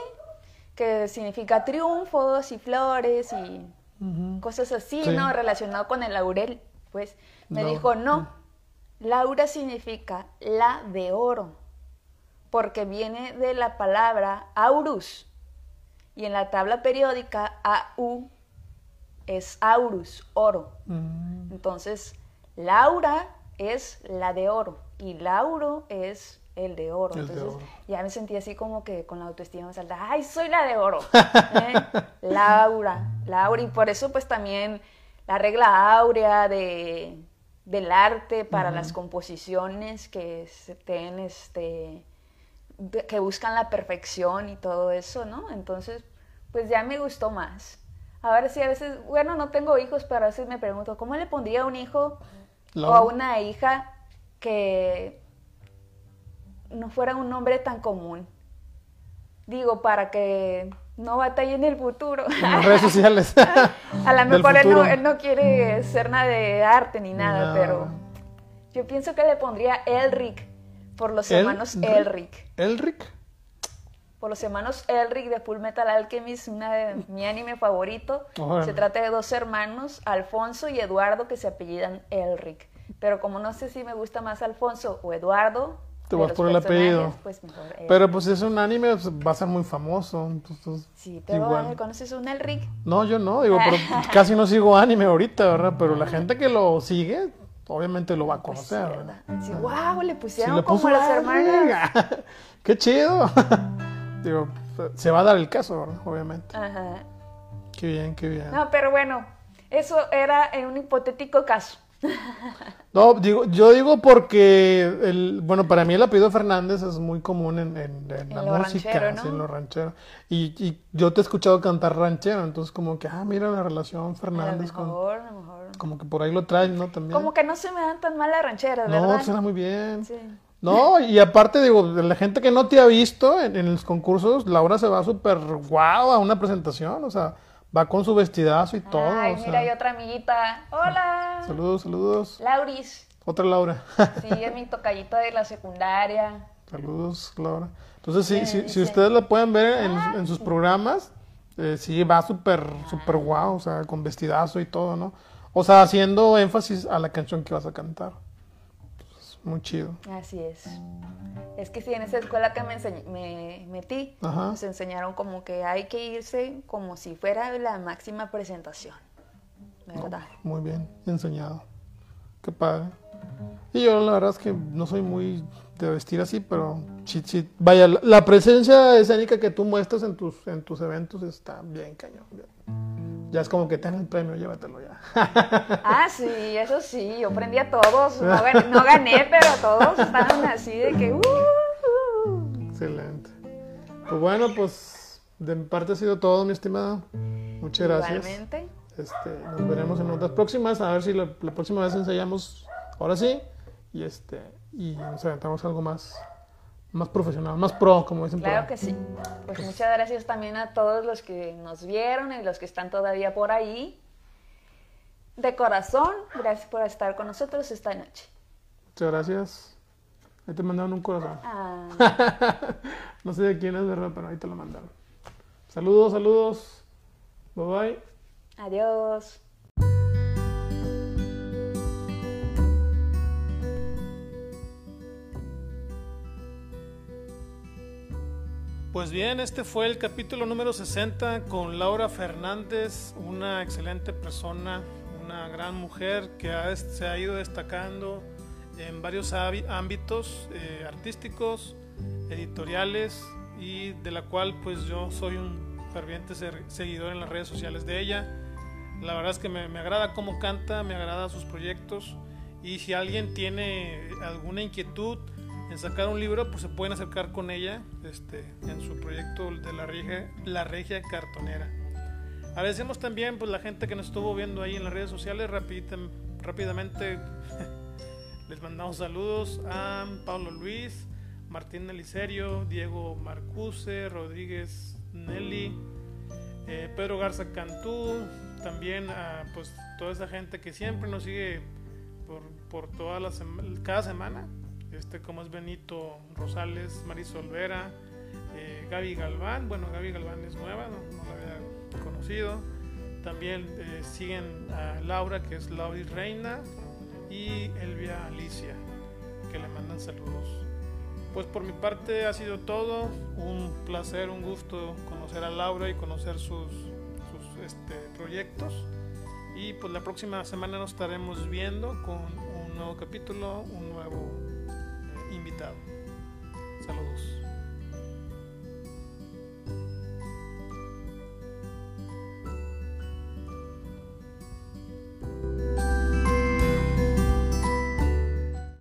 que significa triunfos y flores y cosas así, Sí. ¿no? Relacionado con el laurel. Pues me No. dijo, no, Laura significa la de oro, porque viene de la palabra aurus. Y en la tabla periódica, AU es aurus, oro. Mm. Entonces, Laura es la de oro y Lauro es el de oro. El de Entonces, oro. ya me sentí así como que con la autoestima más alta. ¡Ay, soy la de oro! ¿Eh? Laura, Laura. Y por eso, pues también la regla áurea de, del arte para las composiciones que se ten, este que buscan la perfección y todo eso, ¿no? Entonces, pues ya me gustó más. Ahora sí, a veces, bueno, no tengo hijos, pero a veces me pregunto, ¿cómo le pondría a un hijo o a una hija que no fuera un nombre tan común? Digo, para que no batalle en el futuro. En las redes sociales. a lo mejor él no, él no quiere ser nada de arte ni nada, nada. pero yo pienso que le pondría Elric por los hermanos ¿Elric? Elric ¿Elric? por los hermanos Elric de Full Metal Alchemist, una de mi anime favorito. Se trata de dos hermanos, Alfonso y Eduardo, que se apellidan Elric. Pero como no sé si me gusta más Alfonso o Eduardo, Te vas por el apellido. Pues mejor. Pero pues si es un anime, pues, va a ser muy famoso. Entonces, sí, pero igual. ¿conoces un Elric? No, yo no, digo, pero casi no sigo anime ahorita, ¿verdad? Pero la gente que lo sigue, obviamente lo va a Pues sí, conocer. Sí, wow, le Si pusieron le como las hermanas. ¡Qué chido! digo, se va a dar el caso, ¿verdad? Obviamente. Ajá. Qué bien, qué bien. No, pero bueno, eso era en un hipotético caso. No, digo, yo digo porque, el, bueno, para mí el apellido Fernández es muy común en, en- en la música, ranchero, ¿no? sí, en lo ranchero. Y, y yo te he escuchado cantar ranchero, entonces como que, ah, mira la relación A lo Fernández con... mejor, a lo mejor. Como que por ahí lo traes, ¿no? También. Como que no se me dan tan mal las rancheras, No, ¿verdad? suena muy bien. Sí. No, y aparte, digo, de la gente que no te ha visto en, en los concursos, Laura se va súper guau a una presentación, o sea, va con su vestidazo y todo. Ay, o sea, mira, hay otra amiguita. Hola. Saludos, saludos. Lauris. Otra Laura. Sí, es mi tocallita de la secundaria. Saludos, Laura. Entonces, sí, Sí, sí, si ustedes la pueden ver en, en sus programas, eh, sí, va súper, súper guau, o sea, con vestidazo y todo, ¿no? O sea, haciendo énfasis a la canción que vas a cantar. Muy chido. Así es. Es que sí, en esa escuela que me, enseñ- me metí, Ajá. nos enseñaron como que hay que irse como si fuera la máxima presentación. ¿Verdad? Muy bien enseñado. Qué padre. Y yo la verdad es que no soy muy de vestir así, pero sí, sí, vaya, la, presencia escénica que tú muestras en tus, en tus eventos está bien cañón. Ya es como que ten el premio, llévatelo ya. Ah, sí, eso sí, yo prendí a todos, no gané, pero todos estaban así de que... Uh, uh". Excelente. Pues bueno, pues de mi parte ha sido todo, mi estimada. Muchas gracias. Igualmente. Este, nos veremos en otras próximas, a ver si la, la próxima vez ensayamos, ahora sí, y este y nos aventamos algo más, más profesional, más pro, como dicen. Claro que sí. Pues, pues, muchas gracias también a todos los que nos vieron y los que están todavía por ahí. De corazón, gracias por estar con nosotros esta noche. Muchas gracias. Ahí te mandaron un corazón. Ah. no sé de quién es, ¿verdad? Pero ahí te lo mandaron. Saludos, saludos. Bye bye. Adiós. Pues bien, este fue el capítulo número 60 con Laura Fernández, una excelente persona, una gran mujer que se ha ido destacando en varios ámbitos eh, artísticos, editoriales y de la cual pues yo soy un ferviente seguidor en las redes sociales de ella. La verdad es que me, me agrada cómo canta, me agrada sus proyectos y si alguien tiene alguna inquietud, en sacar un libro, pues se pueden acercar con ella este, en su proyecto de la regia, la regia cartonera. Agradecemos también pues, la gente que nos estuvo viendo ahí en las redes sociales. rápidamente les mandamos saludos a Pablo Luis, Martín Nelicerio, Diego Marcuse, Rodríguez Nelly, eh, Pedro Garza Cantú, también a pues, toda esa gente que siempre nos sigue por, por todas las cada semana este, como es Benito Rosales, Marisol Vera, eh, Gaby Galván, bueno, Gaby Galván es nueva, no, la había conocido. También eh, siguen a Laura, que es Laura Reina, y Elvia Alicia, que le mandan saludos. Pues por mi parte ha sido todo, un placer, un gusto conocer a Laura y conocer sus, sus este, proyectos. Y pues la próxima semana nos estaremos viendo con un nuevo capítulo, un nuevo Saludos.